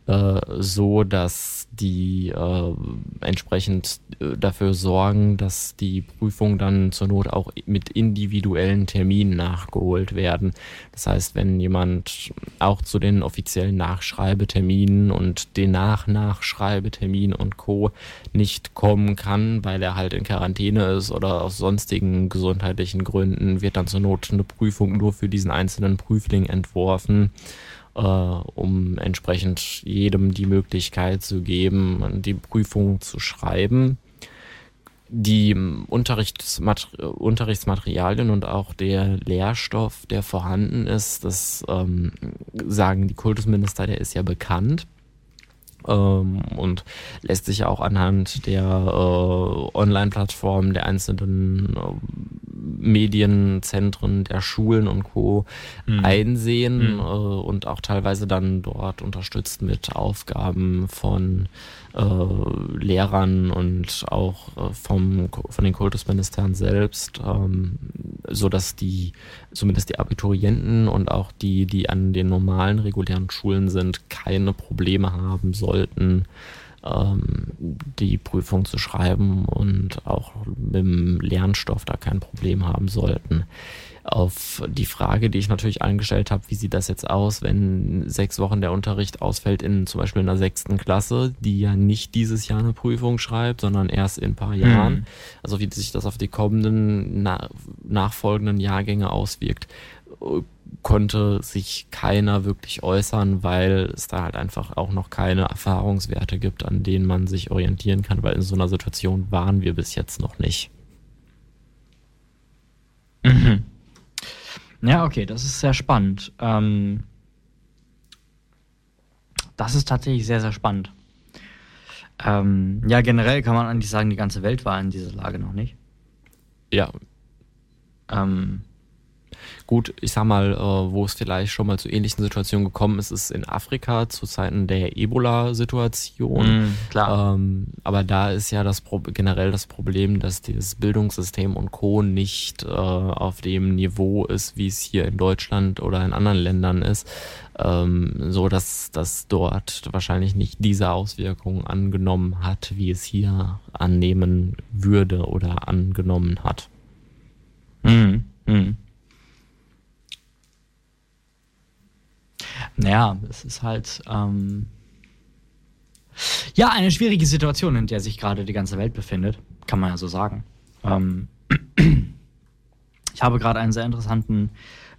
äh, so, dass die äh, entsprechend dafür sorgen, dass die Prüfungen dann zur Not auch mit individuellen Terminen nachgeholt werden. Das heißt, wenn jemand auch zu den offiziellen Nachschreibeterminen und den Nach-Nachschreibeterminen und Co. nicht kommen kann, weil er halt in Quarantäne ist oder aus sonstigen gesundheitlichen Gründen, wird dann zur Not eine Prüfung nur für diesen einzelnen Prüfling entworfen äh, um entsprechend jedem die Möglichkeit zu geben, die Prüfung zu schreiben. Die Unterrichtsmater Unterrichtsmaterialien und auch der Lehrstoff, der vorhanden ist, das ähm, sagen die Kultusminister, der ist ja bekannt ähm, und lässt sich auch anhand der äh, Online-Plattformen der einzelnen äh, Medienzentren der Schulen und Co. Mhm. einsehen mhm. Äh, und auch teilweise dann dort unterstützt mit Aufgaben von Lehrern und auch äh, vom, von den Kultusministern selbst, ähm, so dass die, zumindest die Abiturienten und auch die, die an den normalen regulären Schulen sind, keine Probleme haben sollten, ähm, die Prüfung zu schreiben und auch mit dem Lernstoff da kein Problem haben sollten. Auf die Frage, die ich natürlich eingestellt habe, wie sieht das jetzt aus, wenn sechs Wochen der Unterricht ausfällt in zum Beispiel in der sechsten Klasse, die ja nicht dieses Jahr eine Prüfung schreibt, sondern erst in ein paar Jahren. Mhm. Also wie sich das auf die kommenden na nachfolgenden Jahrgänge auswirkt konnte sich keiner wirklich äußern, weil es da halt einfach auch noch keine Erfahrungswerte gibt, an denen man sich orientieren kann, weil in so einer Situation waren wir bis jetzt noch nicht. Mhm. Ja, okay, das ist sehr spannend. Ähm, das ist tatsächlich sehr, sehr spannend. Ähm, ja, generell kann man eigentlich sagen, die ganze Welt war in dieser Lage noch nicht. Ja. Ähm, Gut, ich sag mal, äh, wo es vielleicht schon mal zu ähnlichen Situationen gekommen ist, ist in Afrika zu Zeiten der Ebola-Situation. Mm, klar. Ähm, aber da ist ja das Pro generell das Problem, dass das Bildungssystem und Co. nicht äh, auf dem Niveau ist, wie es hier in Deutschland oder in anderen Ländern ist. Ähm, so dass das dort wahrscheinlich nicht diese Auswirkungen angenommen hat, wie es hier annehmen würde oder angenommen hat. Mhm. Mhm. Naja, es ist halt ähm, ja eine schwierige Situation, in der sich gerade die ganze Welt befindet, kann man ja so sagen. Ähm, ich habe gerade einen sehr interessanten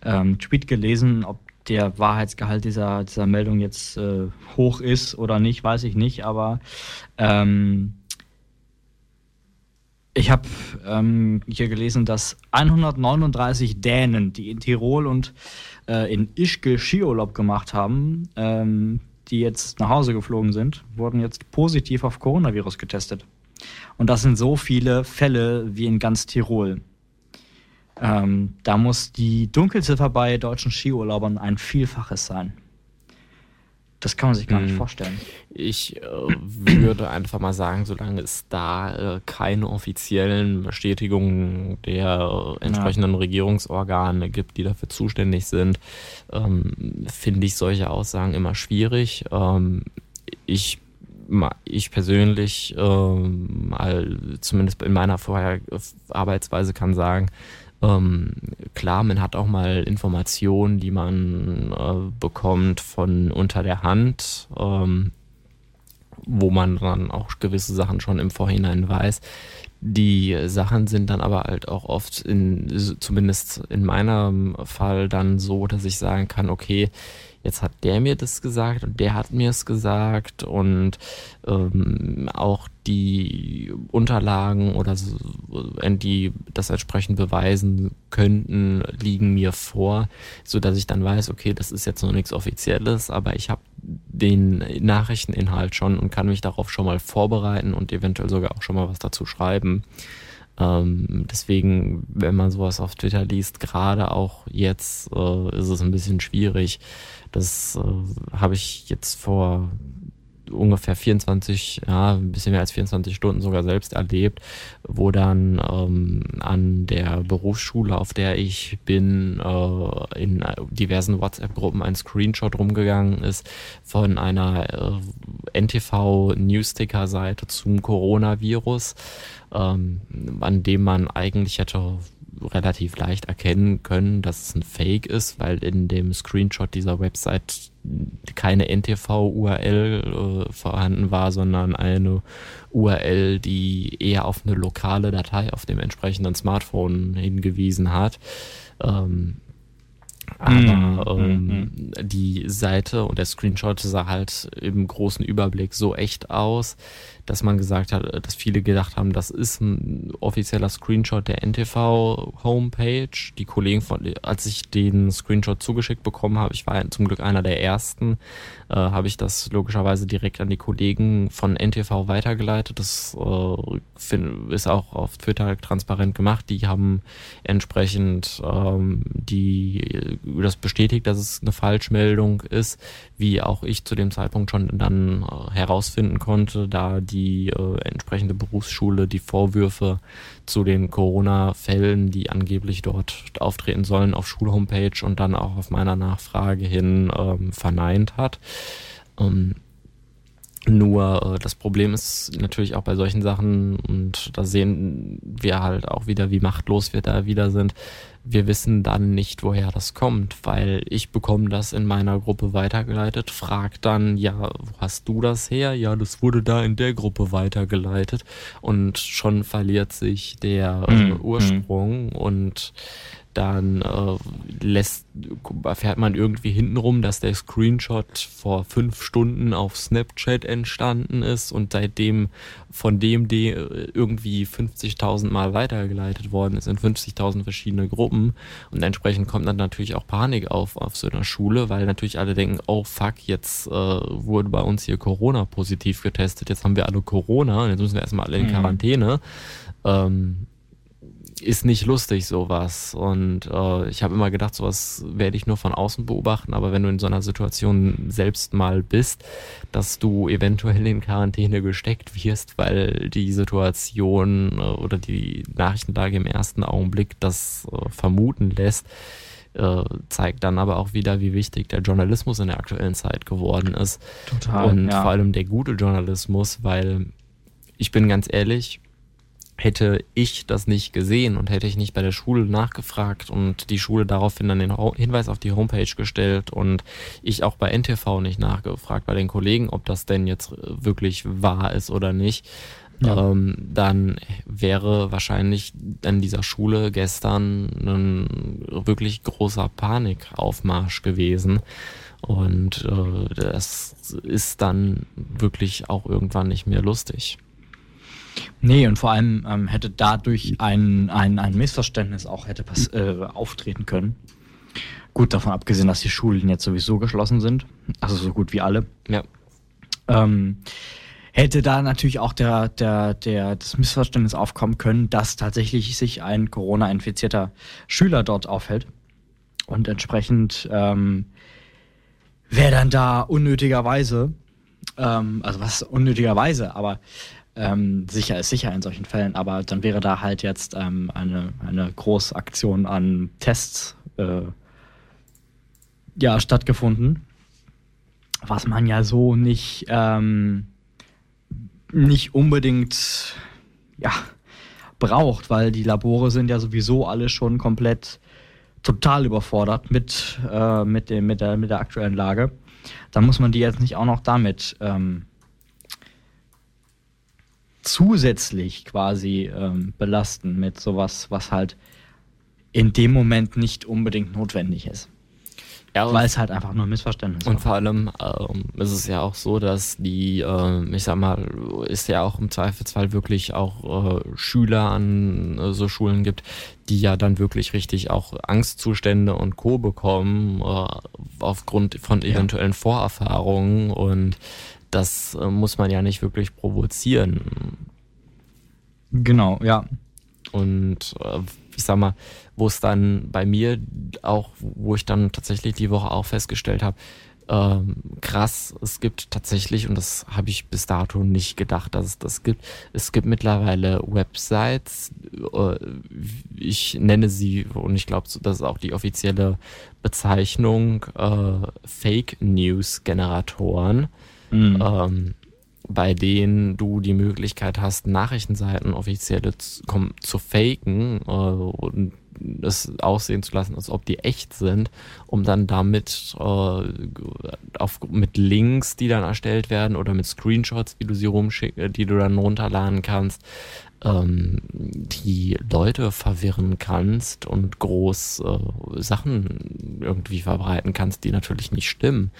ähm, Tweet gelesen, ob der Wahrheitsgehalt dieser, dieser Meldung jetzt äh, hoch ist oder nicht, weiß ich nicht, aber ähm, ich habe ähm, hier gelesen, dass 139 Dänen, die in Tirol und äh, in Ischgl Skiurlaub gemacht haben, ähm, die jetzt nach Hause geflogen sind, wurden jetzt positiv auf Coronavirus getestet. Und das sind so viele Fälle wie in ganz Tirol. Ähm, da muss die Dunkelziffer bei deutschen Skiurlaubern ein Vielfaches sein. Das kann man sich gar nicht hm. vorstellen. Ich äh, würde einfach mal sagen, solange es da äh, keine offiziellen Bestätigungen der äh, entsprechenden ja. Regierungsorgane gibt, die dafür zuständig sind, ähm, finde ich solche Aussagen immer schwierig. Ähm, ich ich persönlich, ähm, zumindest in meiner Vorher Arbeitsweise kann sagen, ähm, klar, man hat auch mal Informationen, die man äh, bekommt von unter der Hand, ähm, wo man dann auch gewisse Sachen schon im Vorhinein weiß. Die Sachen sind dann aber halt auch oft in, zumindest in meinem Fall dann so, dass ich sagen kann, okay, jetzt hat der mir das gesagt und der hat mir es gesagt und ähm, auch die Unterlagen oder so, die das entsprechend beweisen könnten, liegen mir vor, so dass ich dann weiß, okay, das ist jetzt noch nichts Offizielles, aber ich habe den Nachrichteninhalt schon und kann mich darauf schon mal vorbereiten und eventuell sogar auch schon mal was dazu schreiben. Ähm, deswegen, wenn man sowas auf Twitter liest, gerade auch jetzt, äh, ist es ein bisschen schwierig. Das äh, habe ich jetzt vor ungefähr 24, ja, ein bisschen mehr als 24 Stunden sogar selbst erlebt, wo dann ähm, an der Berufsschule, auf der ich bin, äh, in diversen WhatsApp-Gruppen ein Screenshot rumgegangen ist von einer äh, NTV-Newsticker-Seite zum Coronavirus, ähm, an dem man eigentlich hätte relativ leicht erkennen können, dass es ein Fake ist, weil in dem Screenshot dieser Website keine NTV-URL äh, vorhanden war, sondern eine URL, die eher auf eine lokale Datei auf dem entsprechenden Smartphone hingewiesen hat. Ähm, aber mm, ähm, mm, die Seite und der Screenshot sah halt im großen Überblick so echt aus, dass man gesagt hat, dass viele gedacht haben, das ist ein offizieller Screenshot der NTV Homepage. Die Kollegen von, als ich den Screenshot zugeschickt bekommen habe, ich war zum Glück einer der ersten, äh, habe ich das logischerweise direkt an die Kollegen von NTV weitergeleitet. Das äh, find, ist auch auf Twitter transparent gemacht. Die haben entsprechend ähm, die das bestätigt, dass es eine Falschmeldung ist, wie auch ich zu dem Zeitpunkt schon dann äh, herausfinden konnte, da die die äh, entsprechende Berufsschule die Vorwürfe zu den Corona-Fällen, die angeblich dort auftreten sollen, auf Schulhomepage und dann auch auf meiner Nachfrage hin ähm, verneint hat. Ähm, nur äh, das Problem ist natürlich auch bei solchen Sachen, und da sehen wir halt auch wieder, wie machtlos wir da wieder sind. Wir wissen dann nicht, woher das kommt, weil ich bekomme das in meiner Gruppe weitergeleitet, frag dann, ja, wo hast du das her? Ja, das wurde da in der Gruppe weitergeleitet und schon verliert sich der mhm. Ursprung und dann äh, lässt, erfährt man irgendwie hintenrum, dass der Screenshot vor fünf Stunden auf Snapchat entstanden ist und seitdem von dem die irgendwie 50.000 Mal weitergeleitet worden ist in 50.000 verschiedene Gruppen und entsprechend kommt dann natürlich auch Panik auf auf so einer Schule, weil natürlich alle denken, oh fuck, jetzt äh, wurde bei uns hier Corona positiv getestet, jetzt haben wir alle Corona und jetzt müssen wir erstmal alle in mhm. Quarantäne. Mhm. Ähm, ist nicht lustig, sowas. Und äh, ich habe immer gedacht, sowas werde ich nur von außen beobachten, aber wenn du in so einer Situation selbst mal bist, dass du eventuell in Quarantäne gesteckt wirst, weil die Situation äh, oder die Nachrichtenlage im ersten Augenblick das äh, vermuten lässt, äh, zeigt dann aber auch wieder, wie wichtig der Journalismus in der aktuellen Zeit geworden ist. Total. Und ja. vor allem der gute Journalismus, weil ich bin ganz ehrlich, hätte ich das nicht gesehen und hätte ich nicht bei der Schule nachgefragt und die Schule daraufhin dann den Hinweis auf die Homepage gestellt und ich auch bei NTV nicht nachgefragt bei den Kollegen, ob das denn jetzt wirklich wahr ist oder nicht, ja. ähm, dann wäre wahrscheinlich an dieser Schule gestern ein wirklich großer Panikaufmarsch gewesen. Und äh, das ist dann wirklich auch irgendwann nicht mehr lustig. Nee, und vor allem ähm, hätte dadurch ein, ein, ein Missverständnis auch hätte äh, auftreten können. Gut, davon abgesehen, dass die Schulen jetzt sowieso geschlossen sind, also so gut wie alle. Ja. Ähm, hätte da natürlich auch der, der, der, das Missverständnis aufkommen können, dass tatsächlich sich ein Corona-infizierter Schüler dort aufhält. Und entsprechend ähm, wäre dann da unnötigerweise, ähm, also was unnötigerweise, aber ähm, sicher ist sicher in solchen Fällen, aber dann wäre da halt jetzt ähm, eine, eine Großaktion an Tests äh, ja, stattgefunden, was man ja so nicht, ähm, nicht unbedingt ja, braucht, weil die Labore sind ja sowieso alle schon komplett total überfordert mit, äh, mit, dem, mit, der, mit der aktuellen Lage. Da muss man die jetzt nicht auch noch damit ähm, zusätzlich quasi ähm, belasten mit sowas, was halt in dem Moment nicht unbedingt notwendig ist. Ja, Weil es halt einfach nur ein Missverständnis ist. Und vor allem ähm, ist es ja auch so, dass die, äh, ich sag mal, ist ja auch im Zweifelsfall wirklich auch äh, Schüler an äh, so Schulen gibt, die ja dann wirklich richtig auch Angstzustände und Co. bekommen, äh, aufgrund von eventuellen ja. Vorerfahrungen und das äh, muss man ja nicht wirklich provozieren. Genau, ja. Und äh, ich sag mal, wo es dann bei mir auch, wo ich dann tatsächlich die Woche auch festgestellt habe, ähm, krass. Es gibt tatsächlich, und das habe ich bis dato nicht gedacht, dass es das gibt, es gibt mittlerweile Websites, äh, ich nenne sie, und ich glaube, das ist auch die offizielle Bezeichnung, äh, Fake News Generatoren. Mhm. Ähm, bei denen du die Möglichkeit hast, Nachrichtenseiten offizielle zu, zu faken äh, und es aussehen zu lassen, als ob die echt sind, um dann damit äh, auf, mit Links, die dann erstellt werden oder mit Screenshots, die du sie rumschicken, die du dann runterladen kannst, ähm, die Leute verwirren kannst und groß äh, Sachen irgendwie verbreiten kannst, die natürlich nicht stimmen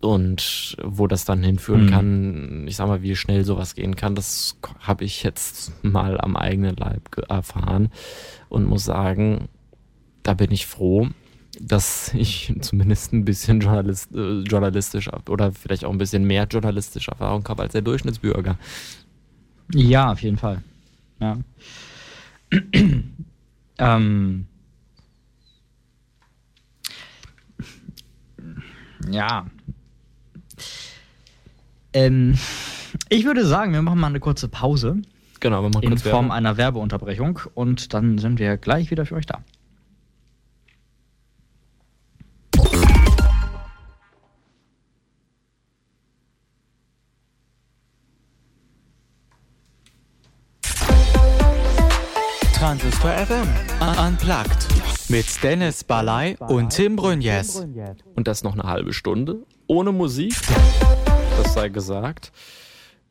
und wo das dann hinführen mhm. kann, ich sag mal, wie schnell sowas gehen kann, das habe ich jetzt mal am eigenen Leib erfahren und muss sagen, da bin ich froh, dass ich zumindest ein bisschen Journalist, äh, journalistisch oder vielleicht auch ein bisschen mehr journalistische Erfahrung habe als der Durchschnittsbürger. Ja, auf jeden Fall. Ja. ähm. Ja, ähm, ich würde sagen, wir machen mal eine kurze Pause. Genau, wir machen In Form Werbe. einer Werbeunterbrechung und dann sind wir gleich wieder für euch da. Transistor FM. Unplugged. Mit Dennis Balai und Tim Brunjes. Und das noch eine halbe Stunde ohne Musik das sei gesagt.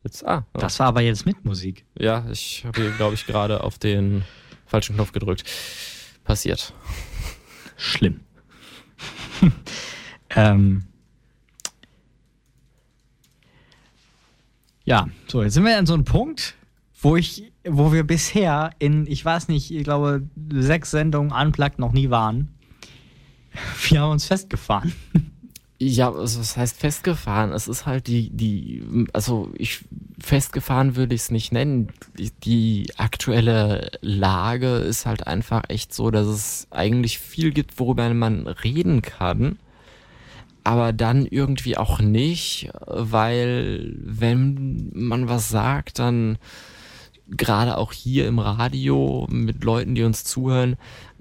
Jetzt, ah, oh. Das war aber jetzt mit Musik. Ja, ich habe hier, glaube ich, gerade auf den falschen Knopf gedrückt. Passiert. Schlimm. ähm. Ja, so, jetzt sind wir an so einem Punkt, wo ich, wo wir bisher in, ich weiß nicht, ich glaube, sechs Sendungen unplugged noch nie waren. Wir haben uns festgefahren. Ja, also was heißt festgefahren? Es ist halt die, die, also ich festgefahren würde ich es nicht nennen. Die, die, aktuelle Lage ist halt einfach echt so, dass es eigentlich viel gibt, worüber man reden kann, aber dann irgendwie auch nicht, weil wenn man was sagt, dann gerade auch hier im Radio mit Leuten, die uns zuhören,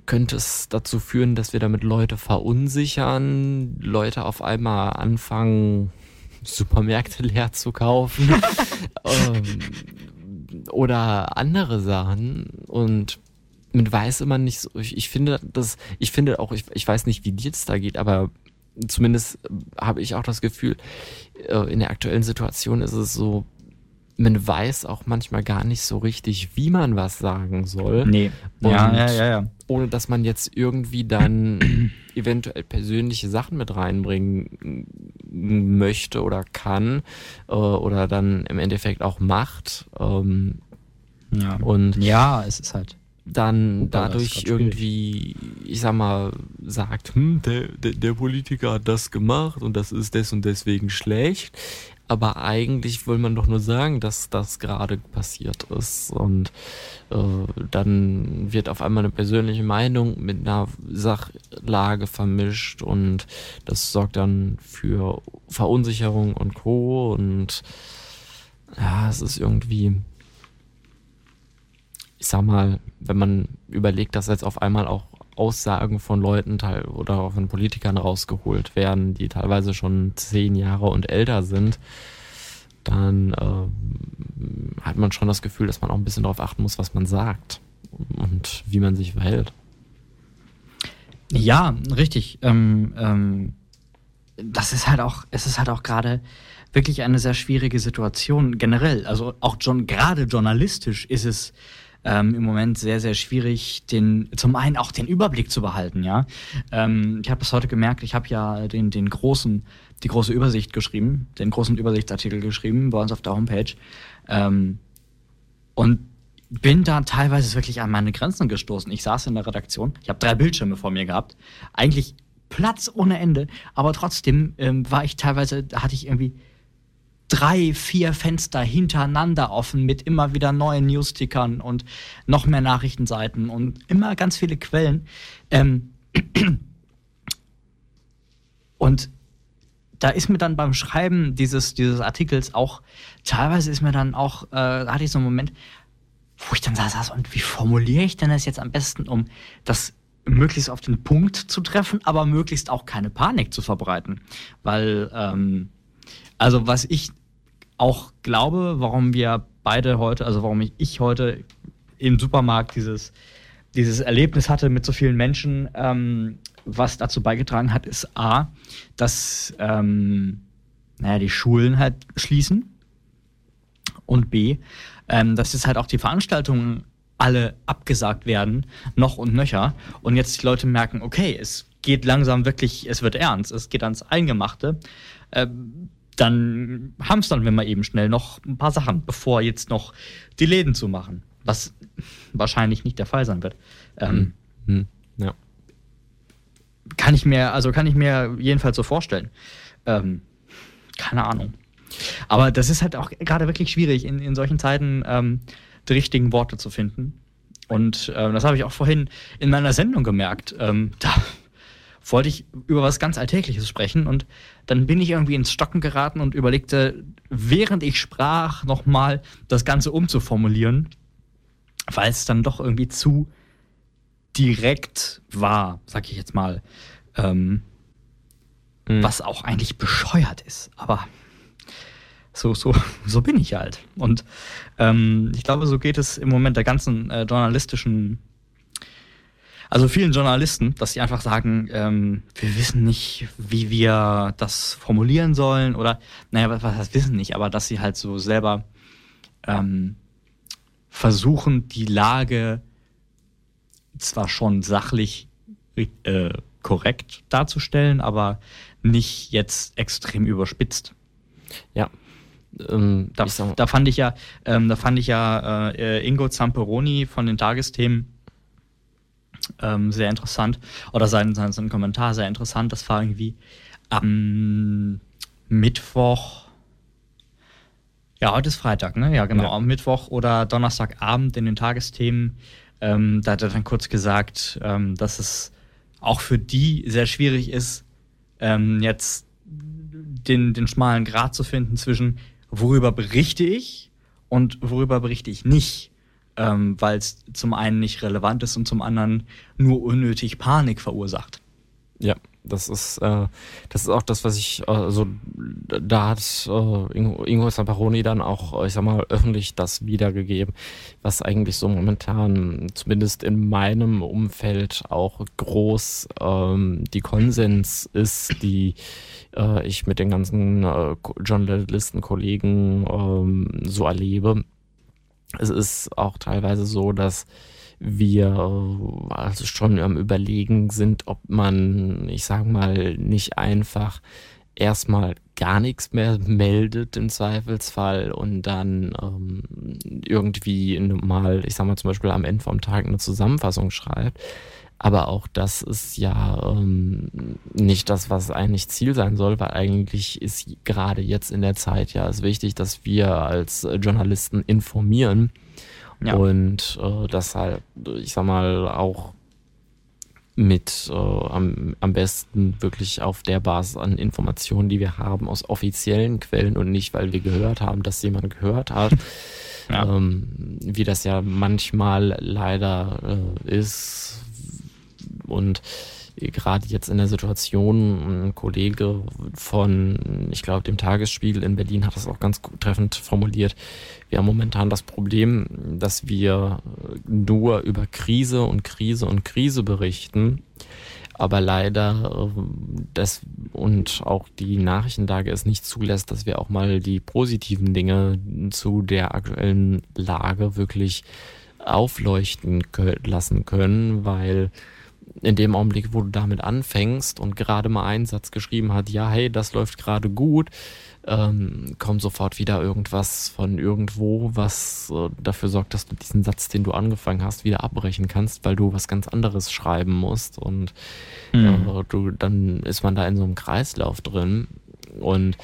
könnte es dazu führen, dass wir damit Leute verunsichern, Leute auf einmal anfangen, Supermärkte leer zu kaufen ähm, oder andere Sachen. Und mit weiß immer nicht so, ich, ich finde das, ich finde auch, ich, ich weiß nicht, wie dir es da geht, aber zumindest habe ich auch das Gefühl, äh, in der aktuellen Situation ist es so, man weiß auch manchmal gar nicht so richtig, wie man was sagen soll. Nee. Und ja, ja, ja, ja. Ohne dass man jetzt irgendwie dann eventuell persönliche Sachen mit reinbringen möchte oder kann äh, oder dann im Endeffekt auch macht. Ähm, ja. Und ja, es ist halt dann dadurch irgendwie, ich sag mal, sagt, hm, der, der, der, Politiker hat das gemacht und das ist des und deswegen schlecht aber eigentlich will man doch nur sagen, dass das gerade passiert ist. Und äh, dann wird auf einmal eine persönliche Meinung mit einer Sachlage vermischt und das sorgt dann für Verunsicherung und Co. Und ja, es ist irgendwie, ich sag mal, wenn man überlegt, dass jetzt auf einmal auch Aussagen von Leuten oder von Politikern rausgeholt werden, die teilweise schon zehn Jahre und älter sind, dann äh, hat man schon das Gefühl, dass man auch ein bisschen darauf achten muss, was man sagt und wie man sich verhält. Ja, richtig. Ähm, ähm, das ist halt auch, es ist halt auch gerade wirklich eine sehr schwierige Situation generell. Also auch gerade journalistisch ist es ähm, im Moment sehr, sehr schwierig, den, zum einen auch den Überblick zu behalten, ja. Ähm, ich habe das heute gemerkt, ich habe ja den, den großen, die große Übersicht geschrieben, den großen Übersichtsartikel geschrieben bei uns auf der Homepage. Ähm, und bin da teilweise wirklich an meine Grenzen gestoßen. Ich saß in der Redaktion, ich habe drei Bildschirme vor mir gehabt. Eigentlich Platz ohne Ende, aber trotzdem ähm, war ich teilweise, hatte ich irgendwie drei, vier Fenster hintereinander offen mit immer wieder neuen Newstickern und noch mehr Nachrichtenseiten und immer ganz viele Quellen. Ähm und da ist mir dann beim Schreiben dieses, dieses Artikels auch, teilweise ist mir dann auch, äh, da hatte ich so einen Moment, wo ich dann saß, und wie formuliere ich denn das jetzt am besten, um das möglichst auf den Punkt zu treffen, aber möglichst auch keine Panik zu verbreiten. Weil, ähm, also was ich auch glaube, warum wir beide heute, also warum ich, ich heute im Supermarkt dieses, dieses Erlebnis hatte mit so vielen Menschen, ähm, was dazu beigetragen hat, ist A, dass ähm, naja, die Schulen halt schließen und B, ähm, dass jetzt halt auch die Veranstaltungen alle abgesagt werden, noch und nöcher. Und jetzt die Leute merken, okay, es geht langsam wirklich, es wird ernst, es geht ans Eingemachte. Ähm, dann hamstern wir mal eben schnell noch ein paar Sachen, bevor jetzt noch die Läden zu machen. Was wahrscheinlich nicht der Fall sein wird. Ähm, hm. Ja. Kann ich mir, also kann ich mir jedenfalls so vorstellen. Ähm, keine Ahnung. Aber das ist halt auch gerade wirklich schwierig, in, in solchen Zeiten ähm, die richtigen Worte zu finden. Und äh, das habe ich auch vorhin in meiner Sendung gemerkt. Ähm, da wollte ich über was ganz Alltägliches sprechen und dann bin ich irgendwie ins Stocken geraten und überlegte, während ich sprach, nochmal das Ganze umzuformulieren, weil es dann doch irgendwie zu direkt war, sag ich jetzt mal. Ähm, mhm. Was auch eigentlich bescheuert ist, aber so, so, so bin ich halt. Und ähm, ich glaube, so geht es im Moment der ganzen äh, journalistischen, also vielen Journalisten, dass sie einfach sagen, ähm, wir wissen nicht, wie wir das formulieren sollen oder, naja, was, was heißt wissen nicht, aber dass sie halt so selber ähm, versuchen, die Lage zwar schon sachlich äh, korrekt darzustellen, aber nicht jetzt extrem überspitzt. Ja, ähm, da, da, fand ich ja, ähm, da fand ich ja äh, Ingo Zamperoni von den Tagesthemen ähm, sehr interessant. Oder sein, sein, sein Kommentar sehr interessant. Das war irgendwie am Mittwoch. Ja, heute ist Freitag, ne? Ja, genau. Ja. Am Mittwoch oder Donnerstagabend in den Tagesthemen. Ähm, da hat er dann kurz gesagt, ähm, dass es auch für die sehr schwierig ist, ähm, jetzt den, den schmalen Grat zu finden zwischen worüber berichte ich und worüber berichte ich nicht, ähm, weil es zum einen nicht relevant ist und zum anderen nur unnötig Panik verursacht. Ja, das ist, äh, das ist auch das, was ich, äh, so, da hat äh, Ingo, Ingo Samparoni dann auch, ich sag mal, öffentlich das wiedergegeben, was eigentlich so momentan, zumindest in meinem Umfeld, auch groß ähm, die Konsens ist, die äh, ich mit den ganzen äh, Journalisten-Kollegen ähm, so erlebe. Es ist auch teilweise so, dass wir äh, also schon am Überlegen sind, ob man, ich sage mal, nicht einfach erstmal gar nichts mehr meldet im Zweifelsfall und dann ähm, irgendwie mal, ich sag mal zum Beispiel am Ende vom Tag eine Zusammenfassung schreibt. Aber auch das ist ja ähm, nicht das, was eigentlich Ziel sein soll, weil eigentlich ist gerade jetzt in der Zeit ja es wichtig, dass wir als Journalisten informieren ja. und äh, das halt, ich sag mal, auch mit äh, am, am besten wirklich auf der Basis an Informationen, die wir haben aus offiziellen Quellen und nicht, weil wir gehört haben, dass jemand gehört hat. Ja. Ähm, wie das ja manchmal leider äh, ist, und gerade jetzt in der Situation, ein Kollege von, ich glaube, dem Tagesspiegel in Berlin hat das auch ganz treffend formuliert. Wir haben momentan das Problem, dass wir nur über Krise und Krise und Krise berichten, aber leider äh, das und auch die Nachrichtenlage es nicht zulässt, dass wir auch mal die positiven Dinge zu der aktuellen Lage wirklich aufleuchten lassen können, weil in dem Augenblick, wo du damit anfängst und gerade mal einen Satz geschrieben hat, ja, hey, das läuft gerade gut, ähm, kommt sofort wieder irgendwas von irgendwo, was äh, dafür sorgt, dass du diesen Satz, den du angefangen hast, wieder abbrechen kannst, weil du was ganz anderes schreiben musst und mhm. äh, du, dann ist man da in so einem Kreislauf drin und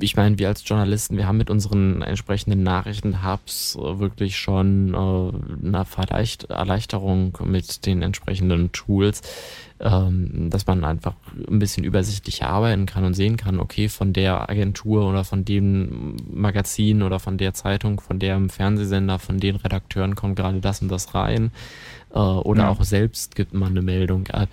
ich meine, wir als Journalisten, wir haben mit unseren entsprechenden Nachrichten-Hubs äh, wirklich schon äh, eine Erleichterung mit den entsprechenden Tools, ähm, dass man einfach ein bisschen übersichtlicher arbeiten kann und sehen kann, okay, von der Agentur oder von dem Magazin oder von der Zeitung, von dem Fernsehsender, von den Redakteuren kommt gerade das und das rein. Äh, oder ja. auch selbst gibt man eine Meldung. Äh,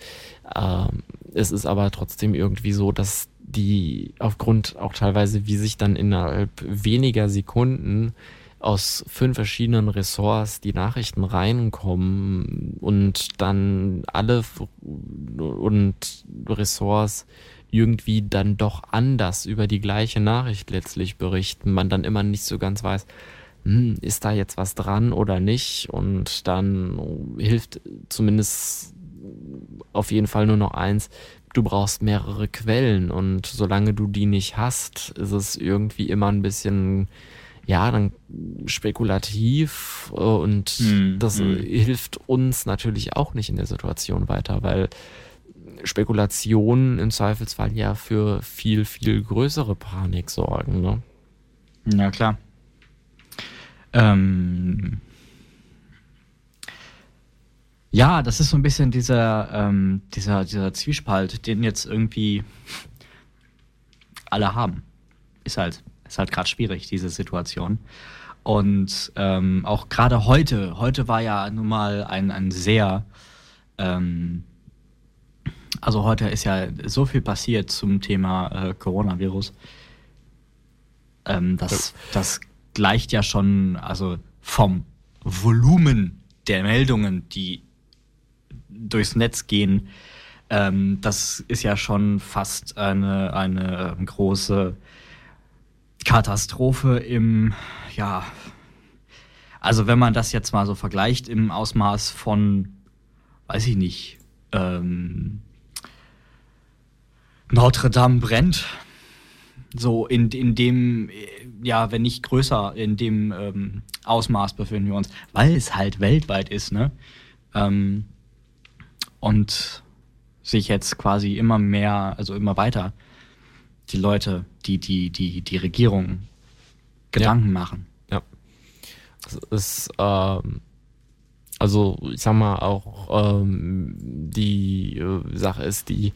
äh, es ist aber trotzdem irgendwie so, dass die aufgrund auch teilweise, wie sich dann innerhalb weniger Sekunden aus fünf verschiedenen Ressorts die Nachrichten reinkommen und dann alle und Ressorts irgendwie dann doch anders über die gleiche Nachricht letztlich berichten, man dann immer nicht so ganz weiß, hm, ist da jetzt was dran oder nicht? Und dann hilft zumindest auf jeden Fall nur noch eins, du brauchst mehrere Quellen und solange du die nicht hast, ist es irgendwie immer ein bisschen ja, dann spekulativ und mm, das mm. hilft uns natürlich auch nicht in der Situation weiter, weil Spekulationen im Zweifelsfall ja für viel, viel größere Panik sorgen. Ne? Ja, klar. Ähm ja, das ist so ein bisschen dieser, ähm, dieser, dieser Zwiespalt, den jetzt irgendwie alle haben. Ist halt ist halt gerade schwierig, diese Situation. Und ähm, auch gerade heute, heute war ja nun mal ein, ein sehr, ähm, also heute ist ja so viel passiert zum Thema äh, Coronavirus. Ähm, das, das gleicht ja schon, also vom Volumen der Meldungen, die durchs Netz gehen, ähm, das ist ja schon fast eine, eine ähm, große Katastrophe im, ja, also wenn man das jetzt mal so vergleicht im Ausmaß von, weiß ich nicht, ähm, Notre Dame brennt, so in, in dem, ja, wenn nicht größer, in dem ähm, Ausmaß befinden wir uns, weil es halt weltweit ist, ne? Ähm, und sich jetzt quasi immer mehr, also immer weiter die Leute, die die, die, die Regierung Gedanken ja. machen. Ja. Es ist, ähm, also ich sag mal auch, ähm, die äh, Sache ist die,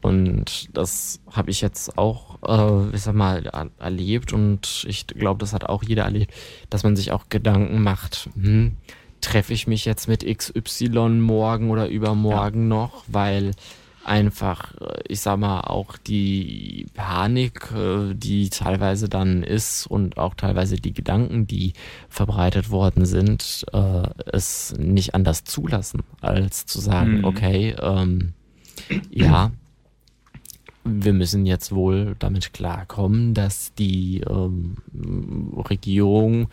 und das habe ich jetzt auch, äh, ich sag mal, erlebt und ich glaube, das hat auch jeder erlebt, dass man sich auch Gedanken macht, hm, treffe ich mich jetzt mit XY morgen oder übermorgen ja. noch, weil einfach, äh, ich sag mal, auch die Panik, äh, die teilweise dann ist und auch teilweise die Gedanken, die verbreitet worden sind, äh, es nicht anders zulassen, als zu sagen, mhm. okay, ähm, ja, wir müssen jetzt wohl damit klarkommen, dass die ähm, Regierung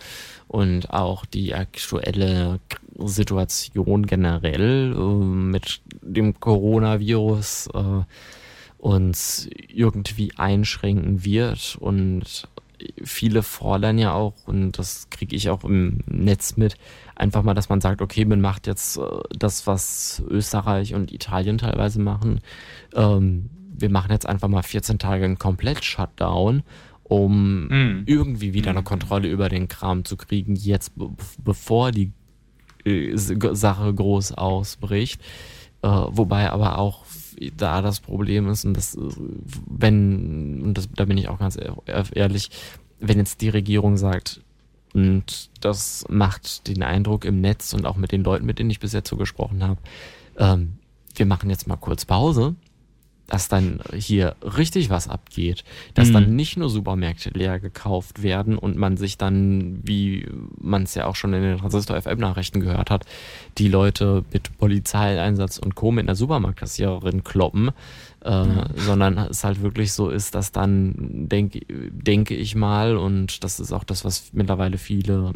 und auch die aktuelle Situation generell äh, mit dem Coronavirus äh, uns irgendwie einschränken wird. Und viele fordern ja auch, und das kriege ich auch im Netz mit, einfach mal, dass man sagt, okay, man macht jetzt äh, das, was Österreich und Italien teilweise machen. Ähm, wir machen jetzt einfach mal 14 Tage einen Komplett-Shutdown, um mm. irgendwie wieder mm. eine Kontrolle über den Kram zu kriegen, jetzt bevor die äh, Sache groß ausbricht. Äh, wobei aber auch da das Problem ist, und das, wenn, und das, da bin ich auch ganz ehrlich, wenn jetzt die Regierung sagt, und das macht den Eindruck im Netz und auch mit den Leuten, mit denen ich bis jetzt so gesprochen habe, ähm, wir machen jetzt mal kurz Pause dass dann hier richtig was abgeht, dass mhm. dann nicht nur Supermärkte leer gekauft werden und man sich dann, wie man es ja auch schon in den Transistor FM Nachrichten gehört hat, die Leute mit Polizeieinsatz und Co. mit einer Supermarktkassiererin kloppen, äh, mhm. sondern es halt wirklich so ist, dass dann denke denke ich mal und das ist auch das, was mittlerweile viele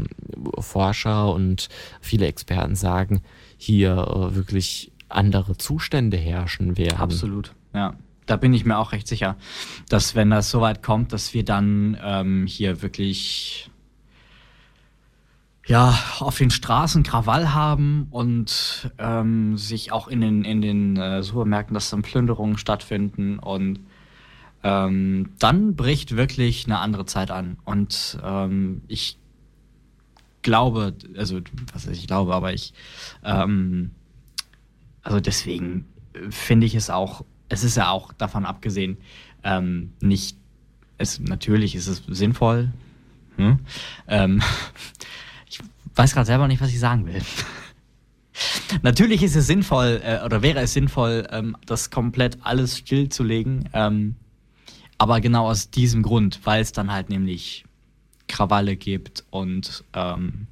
Forscher und viele Experten sagen, hier äh, wirklich andere Zustände herrschen werden. Absolut. Ja, da bin ich mir auch recht sicher, dass wenn das so weit kommt, dass wir dann ähm, hier wirklich ja, auf den Straßen Krawall haben und ähm, sich auch in den, in den äh, Supermärkten, dass dann Plünderungen stattfinden und ähm, dann bricht wirklich eine andere Zeit an. Und ähm, ich glaube, also was heißt ich glaube, aber ich, ähm, also deswegen finde ich es auch, es ist ja auch davon abgesehen, ähm, nicht, es, natürlich ist es sinnvoll, hm? ähm, ich weiß gerade selber nicht, was ich sagen will. Natürlich ist es sinnvoll äh, oder wäre es sinnvoll, ähm, das komplett alles stillzulegen. Ähm, aber genau aus diesem Grund, weil es dann halt nämlich Krawalle gibt und ähm,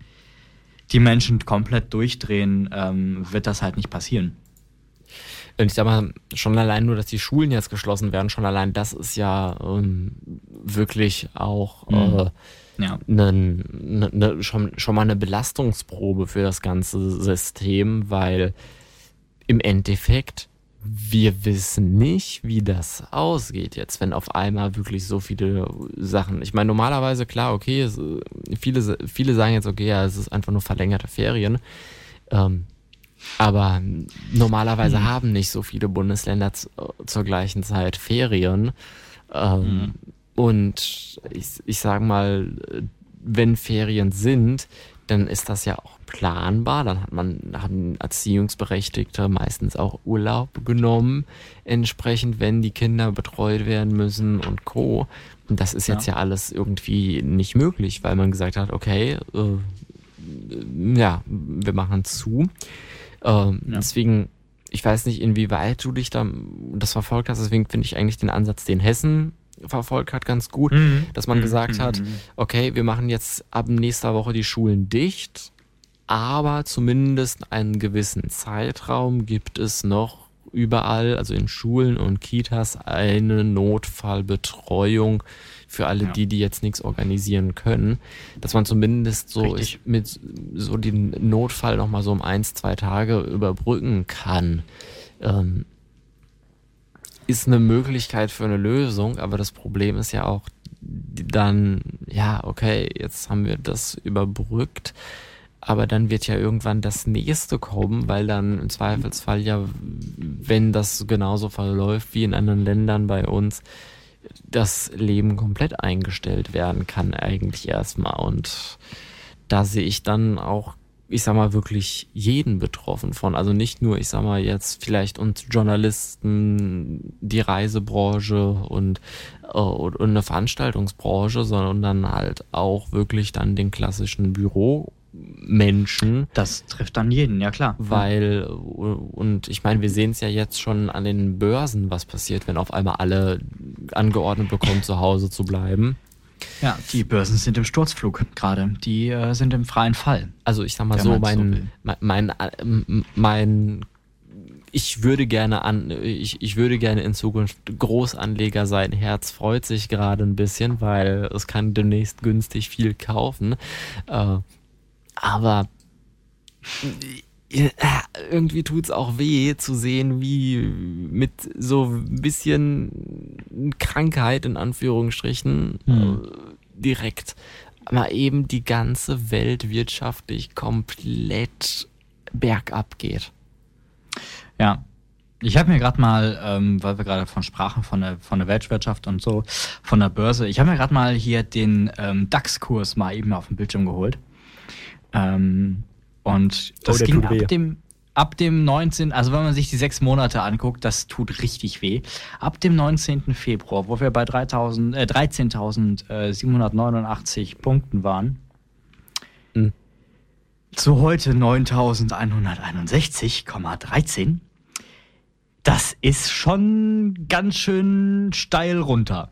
die Menschen komplett durchdrehen, ähm, wird das halt nicht passieren. Und ich sag mal, schon allein nur, dass die Schulen jetzt geschlossen werden, schon allein das ist ja ähm, wirklich auch mhm. äh, ja. ne, ne, ne, schon, schon mal eine Belastungsprobe für das ganze System, weil im Endeffekt wir wissen nicht, wie das ausgeht jetzt, wenn auf einmal wirklich so viele Sachen. Ich meine, normalerweise, klar, okay, es, viele, viele sagen jetzt, okay, ja, es ist einfach nur verlängerte Ferien. Ähm, aber normalerweise mhm. haben nicht so viele Bundesländer zur gleichen Zeit Ferien. Ähm, mhm. Und ich, ich sage mal, wenn Ferien sind, dann ist das ja auch planbar. Dann hat man, haben Erziehungsberechtigte meistens auch Urlaub genommen, entsprechend, wenn die Kinder betreut werden müssen und Co. Und das ist jetzt ja, ja alles irgendwie nicht möglich, weil man gesagt hat, okay, äh, ja, wir machen zu. Äh, ja. Deswegen, ich weiß nicht, inwieweit du dich da das verfolgt hast, deswegen finde ich eigentlich den Ansatz, den Hessen verfolgt hat, ganz gut, mhm. dass man mhm. gesagt hat, mhm. okay, wir machen jetzt ab nächster Woche die Schulen dicht, aber zumindest einen gewissen Zeitraum gibt es noch überall, also in Schulen und Kitas, eine Notfallbetreuung für alle ja. die, die jetzt nichts organisieren können, dass man zumindest so ich, mit so den Notfall nochmal so um eins, zwei Tage überbrücken kann. Ähm, ist eine Möglichkeit für eine Lösung, aber das Problem ist ja auch dann, ja, okay, jetzt haben wir das überbrückt, aber dann wird ja irgendwann das nächste kommen, weil dann im Zweifelsfall ja, wenn das genauso verläuft wie in anderen Ländern bei uns, das Leben komplett eingestellt werden kann eigentlich erstmal und da sehe ich dann auch ich sag mal, wirklich jeden betroffen von. Also nicht nur, ich sag mal, jetzt vielleicht uns Journalisten, die Reisebranche und, äh, und eine Veranstaltungsbranche, sondern dann halt auch wirklich dann den klassischen Büromenschen. Das trifft dann jeden, ja klar. Weil, und ich meine, wir sehen es ja jetzt schon an den Börsen, was passiert, wenn auf einmal alle angeordnet bekommen, zu Hause zu bleiben. Ja, die Börsen sind im Sturzflug gerade. Die äh, sind im freien Fall. Also ich sag mal so, mein, so mein, mein, mein, ich würde gerne an, ich, ich würde gerne in Zukunft Großanleger sein. Herz freut sich gerade ein bisschen, weil es kann demnächst günstig viel kaufen. Äh, aber irgendwie tut's auch weh zu sehen, wie mit so ein bisschen Krankheit in Anführungsstrichen mhm. direkt mal eben die ganze Welt wirtschaftlich komplett bergab geht. Ja, ich habe mir gerade mal, ähm, weil wir gerade von sprachen, von der, von der Weltwirtschaft und so, von der Börse, ich habe mir gerade mal hier den ähm, DAX-Kurs mal eben auf dem Bildschirm geholt. Ähm, und das oh, ging ab weh. dem, ab dem 19., also wenn man sich die sechs Monate anguckt, das tut richtig weh. Ab dem 19. Februar, wo wir bei äh, 13.789 Punkten waren, mhm. zu heute 9.161,13. Das ist schon ganz schön steil runter.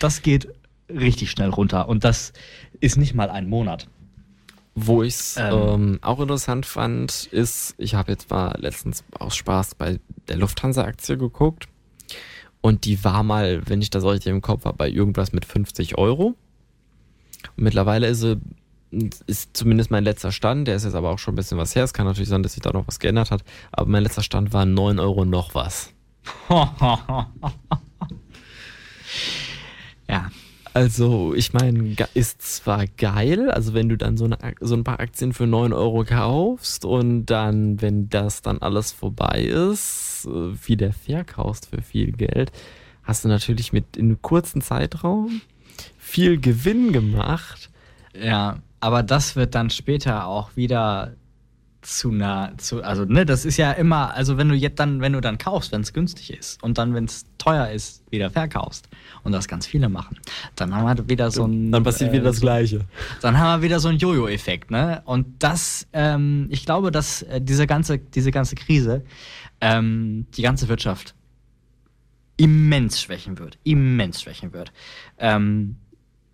Das geht richtig schnell runter und das ist nicht mal ein Monat. Wo ich es ähm. ähm, auch interessant fand, ist, ich habe jetzt mal letztens aus Spaß bei der Lufthansa-Aktie geguckt und die war mal, wenn ich das richtig im Kopf habe, bei irgendwas mit 50 Euro. Und mittlerweile ist sie, ist zumindest mein letzter Stand, der ist jetzt aber auch schon ein bisschen was her. Es kann natürlich sein, dass sich da noch was geändert hat, aber mein letzter Stand war 9 Euro noch was. ja, also, ich meine, ist zwar geil, also wenn du dann so, eine, so ein paar Aktien für 9 Euro kaufst und dann, wenn das dann alles vorbei ist, äh, wieder verkaufst für viel Geld, hast du natürlich mit in einem kurzen Zeitraum viel Gewinn gemacht. Ja. aber das wird dann später auch wieder zu nah, zu, also ne, das ist ja immer, also wenn du jetzt dann, wenn du dann kaufst, wenn es günstig ist und dann, wenn es teuer ist, wieder verkaufst und das ganz viele machen, dann haben wir wieder so ein. Dann passiert äh, wieder das Gleiche. Dann haben wir wieder so einen Jojo-Effekt, ne? Und das, ähm, ich glaube, dass äh, diese ganze, diese ganze Krise ähm, die ganze Wirtschaft immens schwächen wird, immens schwächen wird. Ähm,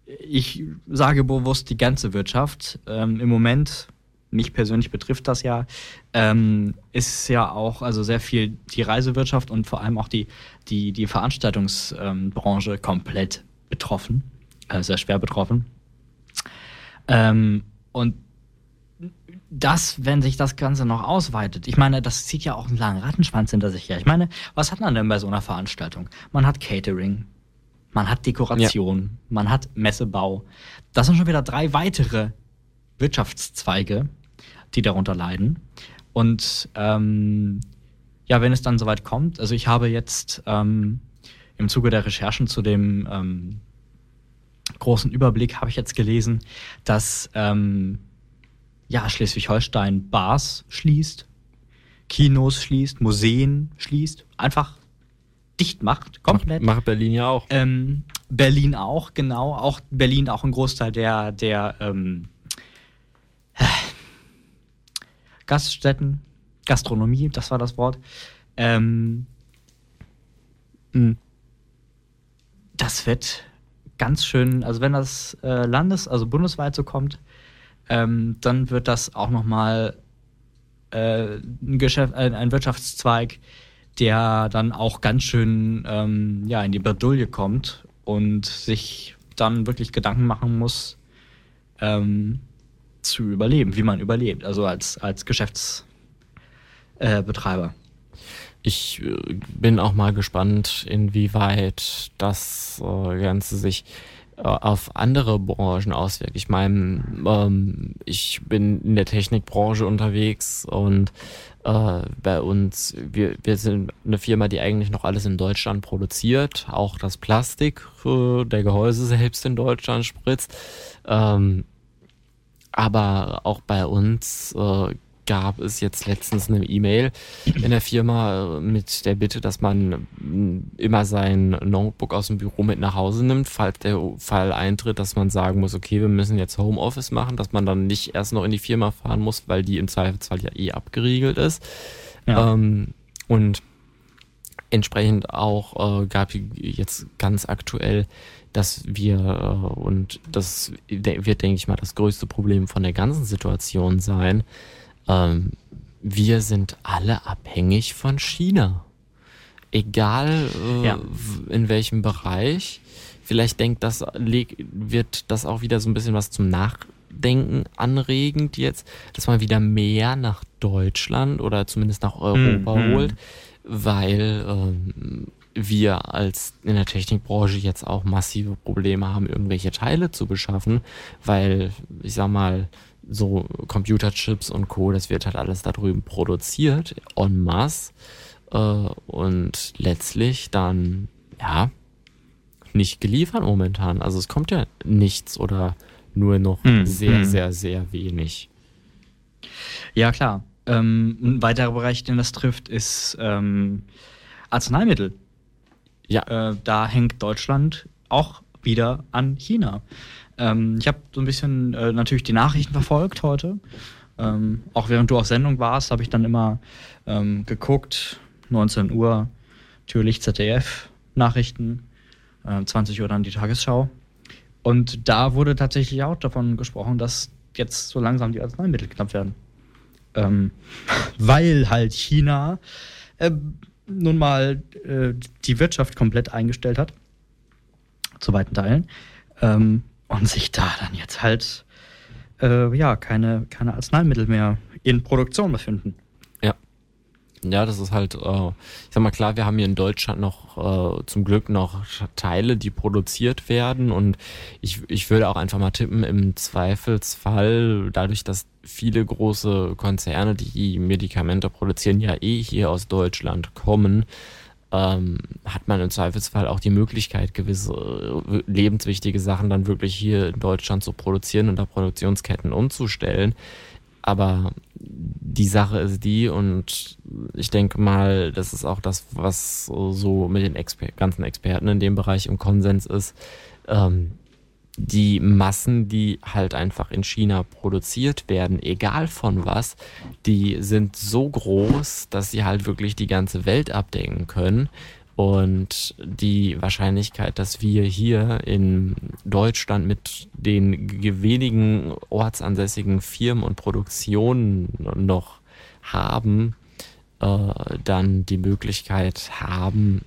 ich sage bewusst die ganze Wirtschaft. Ähm, Im Moment mich persönlich betrifft das ja, ähm, ist ja auch also sehr viel die Reisewirtschaft und vor allem auch die, die, die Veranstaltungsbranche ähm, komplett betroffen, äh, sehr schwer betroffen. Ähm, und das, wenn sich das Ganze noch ausweitet, ich meine, das zieht ja auch einen langen Rattenschwanz hinter sich her. Ich meine, was hat man denn bei so einer Veranstaltung? Man hat Catering, man hat Dekoration, ja. man hat Messebau. Das sind schon wieder drei weitere Wirtschaftszweige, die darunter leiden. Und ähm, ja, wenn es dann soweit kommt, also ich habe jetzt ähm, im Zuge der Recherchen zu dem ähm, großen Überblick habe ich jetzt gelesen, dass ähm, ja, Schleswig-Holstein Bars schließt, Kinos schließt, Museen schließt, einfach dicht macht, komplett. Macht, macht Berlin ja auch. Ähm, Berlin auch, genau. Auch Berlin auch ein Großteil der, der ähm, Gaststätten, Gastronomie, das war das Wort. Ähm, hm. das wird ganz schön, also wenn das äh, landes-, also bundesweit so kommt, ähm, dann wird das auch nochmal äh, ein, Geschäft, ein, ein Wirtschaftszweig, der dann auch ganz schön ähm, ja, in die Bredouille kommt und sich dann wirklich Gedanken machen muss, ähm, zu überleben, wie man überlebt, also als, als Geschäftsbetreiber. Ich äh, bin auch mal gespannt, inwieweit das äh, Ganze sich äh, auf andere Branchen auswirkt. Ich meine, ähm, ich bin in der Technikbranche unterwegs und äh, bei uns, wir, wir sind eine Firma, die eigentlich noch alles in Deutschland produziert, auch das Plastik äh, der Gehäuse selbst in Deutschland spritzt. Ähm, aber auch bei uns äh, gab es jetzt letztens eine E-Mail in der Firma äh, mit der Bitte, dass man mm, immer sein Notebook aus dem Büro mit nach Hause nimmt, falls der Fall eintritt, dass man sagen muss, okay, wir müssen jetzt Homeoffice machen, dass man dann nicht erst noch in die Firma fahren muss, weil die im Zweifelsfall ja eh abgeriegelt ist. Ja. Ähm, und entsprechend auch äh, gab jetzt ganz aktuell dass wir, äh, und das wird, denke ich mal, das größte Problem von der ganzen Situation sein, ähm, wir sind alle abhängig von China. Egal äh, ja. in welchem Bereich. Vielleicht denkt das, wird das auch wieder so ein bisschen was zum Nachdenken anregend jetzt, dass man wieder mehr nach Deutschland oder zumindest nach Europa mhm. holt, weil ähm, wir als in der Technikbranche jetzt auch massive Probleme haben, irgendwelche Teile zu beschaffen, weil ich sag mal, so Computerchips und Co., das wird halt alles da drüben produziert, en masse. Äh, und letztlich dann, ja, nicht geliefert momentan. Also es kommt ja nichts oder nur noch mm, sehr, mm. sehr, sehr wenig. Ja, klar. Ähm, ein weiterer Bereich, den das trifft, ist ähm, Arzneimittel. Ja. Äh, da hängt Deutschland auch wieder an China. Ähm, ich habe so ein bisschen äh, natürlich die Nachrichten verfolgt heute. Ähm, auch während du auf Sendung warst, habe ich dann immer ähm, geguckt. 19 Uhr, natürlich ZDF, Nachrichten, äh, 20 Uhr dann die Tagesschau. Und da wurde tatsächlich auch davon gesprochen, dass jetzt so langsam die Arzneimittel knapp werden. Ähm, weil halt China äh, nun mal äh, die Wirtschaft komplett eingestellt hat, zu weiten Teilen, ähm, und sich da dann jetzt halt äh, ja keine, keine Arzneimittel mehr in Produktion befinden. Ja. Das ist halt, äh, ich sag mal klar, wir haben hier in Deutschland noch äh, zum Glück noch Teile, die produziert werden und ich, ich würde auch einfach mal tippen, im Zweifelsfall, dadurch, dass viele große Konzerne, die Medikamente produzieren, ja eh hier aus Deutschland kommen, ähm, hat man im Zweifelsfall auch die Möglichkeit, gewisse äh, lebenswichtige Sachen dann wirklich hier in Deutschland zu produzieren und da Produktionsketten umzustellen. Aber die Sache ist die, und ich denke mal, das ist auch das, was so mit den Exper ganzen Experten in dem Bereich im Konsens ist. Ähm, die Massen, die halt einfach in China produziert werden, egal von was, die sind so groß, dass sie halt wirklich die ganze Welt abdecken können. Und die Wahrscheinlichkeit, dass wir hier in Deutschland mit den wenigen ortsansässigen Firmen und Produktionen noch haben, äh, dann die Möglichkeit haben,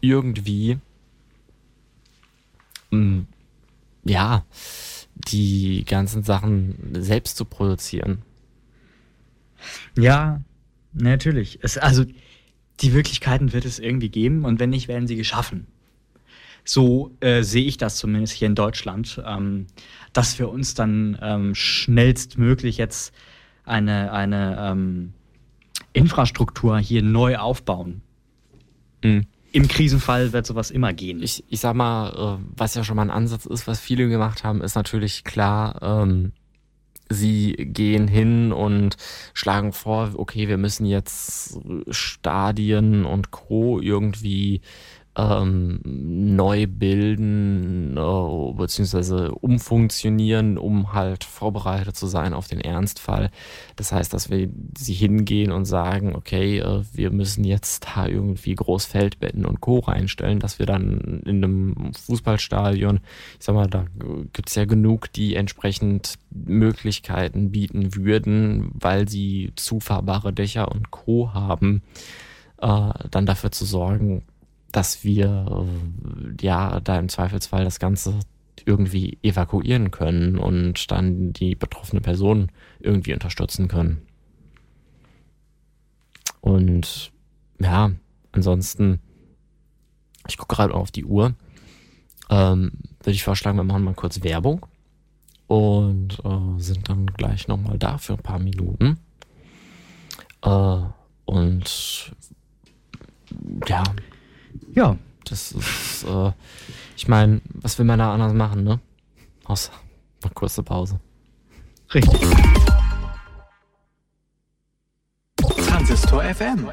irgendwie mh, ja, die ganzen Sachen selbst zu produzieren. Ja, natürlich. Es, also die Möglichkeiten wird es irgendwie geben und wenn nicht, werden sie geschaffen. So äh, sehe ich das zumindest hier in Deutschland, ähm, dass wir uns dann ähm, schnellstmöglich jetzt eine, eine ähm, Infrastruktur hier neu aufbauen. Mhm im Krisenfall wird sowas immer gehen. Ich, ich sag mal, äh, was ja schon mal ein Ansatz ist, was viele gemacht haben, ist natürlich klar, ähm, sie gehen hin und schlagen vor, okay, wir müssen jetzt Stadien und Co. irgendwie ähm, neu bilden äh, beziehungsweise umfunktionieren, um halt vorbereitet zu sein auf den Ernstfall. Das heißt, dass wir sie hingehen und sagen, okay, äh, wir müssen jetzt da irgendwie Großfeldbetten und Co. reinstellen, dass wir dann in einem Fußballstadion, ich sag mal, da gibt's ja genug, die entsprechend Möglichkeiten bieten würden, weil sie zufahrbare Dächer und Co. haben, äh, dann dafür zu sorgen, dass wir äh, ja da im Zweifelsfall das Ganze irgendwie evakuieren können und dann die betroffene Person irgendwie unterstützen können. Und ja, ansonsten, ich gucke gerade auf die Uhr. Ähm, Würde ich vorschlagen, wir machen mal kurz Werbung und äh, sind dann gleich nochmal da für ein paar Minuten. Äh, und ja, ja. Das ist, äh, ich meine, was will man da anders machen, ne? Außer eine kurze Pause. Richtig. Transistor FM.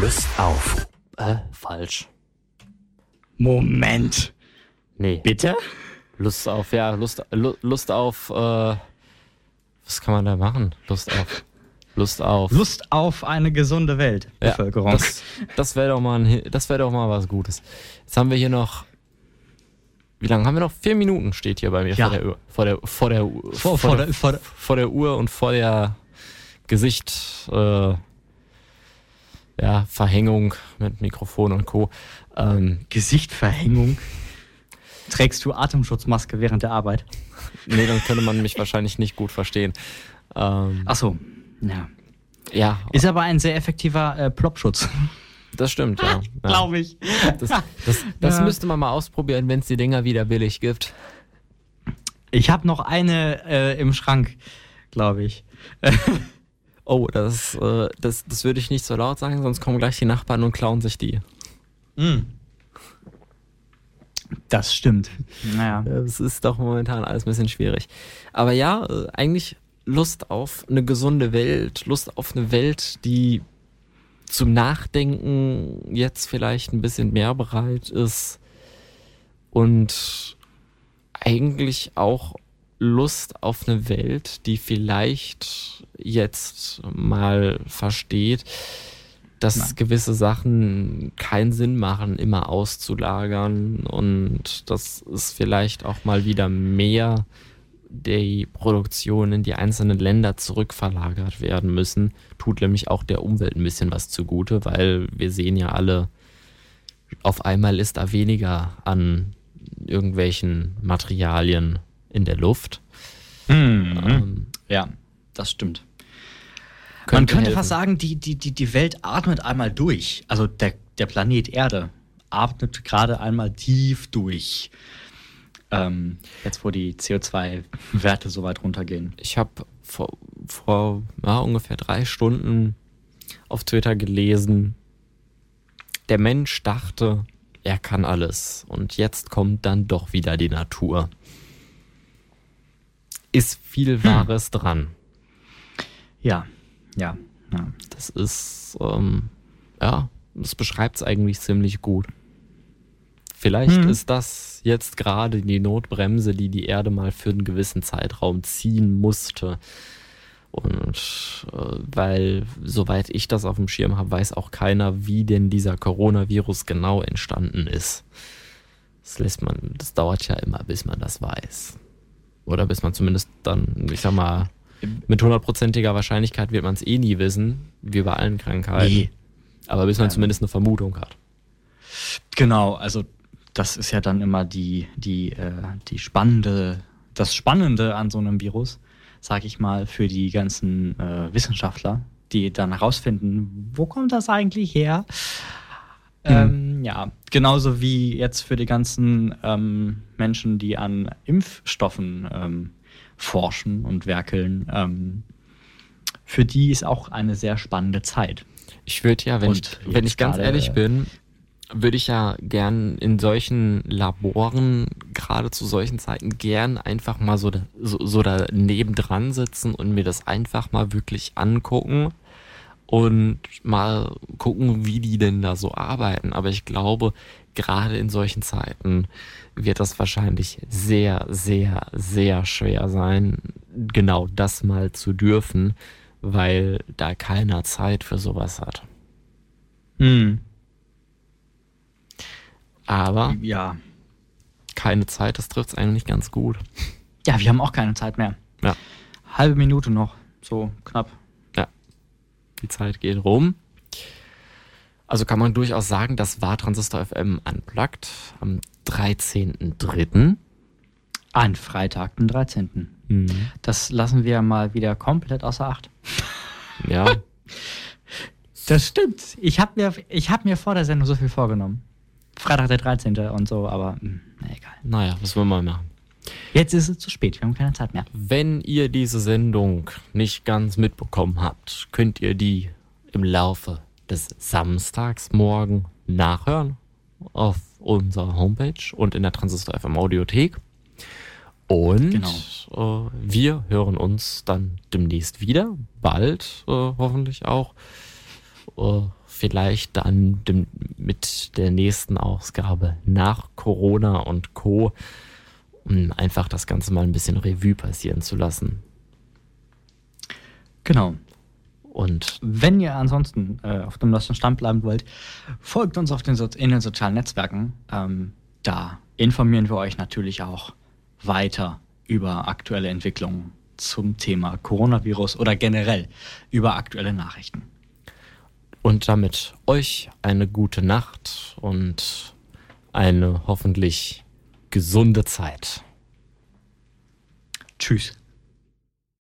Lust auf. Äh, falsch. Moment. Nee. Bitte? Lust auf, ja, Lust, Lust auf, äh, was kann man da machen? Lust auf. Lust auf. Lust auf eine gesunde Weltbevölkerung. Ja, das das wäre doch, mal wär doch mal was Gutes. Jetzt haben wir hier noch. Wie lange haben wir noch? Vier Minuten steht hier bei mir ja. vor der Uhr. Vor der, vor der, vor, vor, der, vor, der, vor der Uhr und vor der Gesicht. Äh, ja, Verhängung mit Mikrofon und Co. Ähm, Gesichtverhängung? Trägst du Atemschutzmaske während der Arbeit? Nee, dann könnte man mich wahrscheinlich nicht gut verstehen. Ähm, Ach so. Ja. Ja. Ist aber ein sehr effektiver äh, Plopschutz. Das stimmt, ja. ja. Glaube ich. Das, das, das ja. müsste man mal ausprobieren, wenn es die Dinger wieder billig gibt. Ich habe noch eine äh, im Schrank, glaube ich. oh, das, äh, das, das würde ich nicht so laut sagen, sonst kommen gleich die Nachbarn und klauen sich die. Mm. Das stimmt. Naja. Es ist doch momentan alles ein bisschen schwierig. Aber ja, äh, eigentlich Lust auf eine gesunde Welt, Lust auf eine Welt, die zum Nachdenken jetzt vielleicht ein bisschen mehr bereit ist und eigentlich auch Lust auf eine Welt, die vielleicht jetzt mal versteht, dass Nein. gewisse Sachen keinen Sinn machen, immer auszulagern und dass es vielleicht auch mal wieder mehr die Produktion in die einzelnen Länder zurückverlagert werden müssen, tut nämlich auch der Umwelt ein bisschen was zugute, weil wir sehen ja alle, auf einmal ist da weniger an irgendwelchen Materialien in der Luft. Mhm. Ähm, ja, das stimmt. Könnte Man könnte helfen. fast sagen, die, die, die, die Welt atmet einmal durch. Also der, der Planet Erde atmet gerade einmal tief durch. Ähm, jetzt, wo die CO2-Werte so weit runtergehen. Ich habe vor, vor ja, ungefähr drei Stunden auf Twitter gelesen, der Mensch dachte, er kann alles. Und jetzt kommt dann doch wieder die Natur. Ist viel hm. Wahres dran. Ja, ja, ja. Das ist, ähm, ja, das beschreibt es eigentlich ziemlich gut. Vielleicht hm. ist das jetzt gerade die Notbremse, die die Erde mal für einen gewissen Zeitraum ziehen musste. Und äh, weil, soweit ich das auf dem Schirm habe, weiß auch keiner, wie denn dieser Coronavirus genau entstanden ist. Das lässt man, das dauert ja immer, bis man das weiß. Oder bis man zumindest dann, ich sag mal, mit hundertprozentiger Wahrscheinlichkeit wird man es eh nie wissen, wie bei allen Krankheiten. Nee. Aber bis man ähm, zumindest eine Vermutung hat. Genau, also das ist ja dann immer die, die, äh, die spannende, das Spannende an so einem Virus sag ich mal, für die ganzen äh, Wissenschaftler, die dann herausfinden, wo kommt das eigentlich her? Mhm. Ähm, ja, genauso wie jetzt für die ganzen ähm, Menschen, die an Impfstoffen ähm, forschen und werkeln. Ähm, für die ist auch eine sehr spannende Zeit. Ich würde ja, wenn ich, wenn ich ganz ehrlich bin, würde ich ja gern in solchen Laboren, gerade zu solchen Zeiten, gern einfach mal so, so, so da nebendran sitzen und mir das einfach mal wirklich angucken und mal gucken, wie die denn da so arbeiten. Aber ich glaube, gerade in solchen Zeiten wird das wahrscheinlich sehr, sehr, sehr schwer sein, genau das mal zu dürfen, weil da keiner Zeit für sowas hat. Hm. Aber ja. keine Zeit, das trifft es eigentlich ganz gut. Ja, wir haben auch keine Zeit mehr. Ja. Halbe Minute noch, so knapp. Ja. Die Zeit geht rum. Also kann man durchaus sagen, das war Transistor FM Unplugged am 13.03. An Freitag, den 13. Mhm. Das lassen wir mal wieder komplett außer Acht. Ja. das stimmt. Ich habe mir, hab mir vor der Sendung so viel vorgenommen. Freitag der 13. und so, aber hm, na egal. Naja, was wollen wir machen? Jetzt ist es zu spät, wir haben keine Zeit mehr. Wenn ihr diese Sendung nicht ganz mitbekommen habt, könnt ihr die im Laufe des Samstags morgen nachhören auf unserer Homepage und in der Transistor FM Audiothek. Und genau. äh, wir hören uns dann demnächst wieder, bald äh, hoffentlich auch. Äh, vielleicht dann dem, mit der nächsten Ausgabe nach Corona und Co. Um einfach das Ganze mal ein bisschen Revue passieren zu lassen. Genau. Und wenn ihr ansonsten äh, auf dem neuesten Stand bleiben wollt, folgt uns auf den so in den sozialen Netzwerken. Ähm, da informieren wir euch natürlich auch weiter über aktuelle Entwicklungen zum Thema Coronavirus oder generell über aktuelle Nachrichten. Und damit euch eine gute Nacht und eine hoffentlich gesunde Zeit. Tschüss.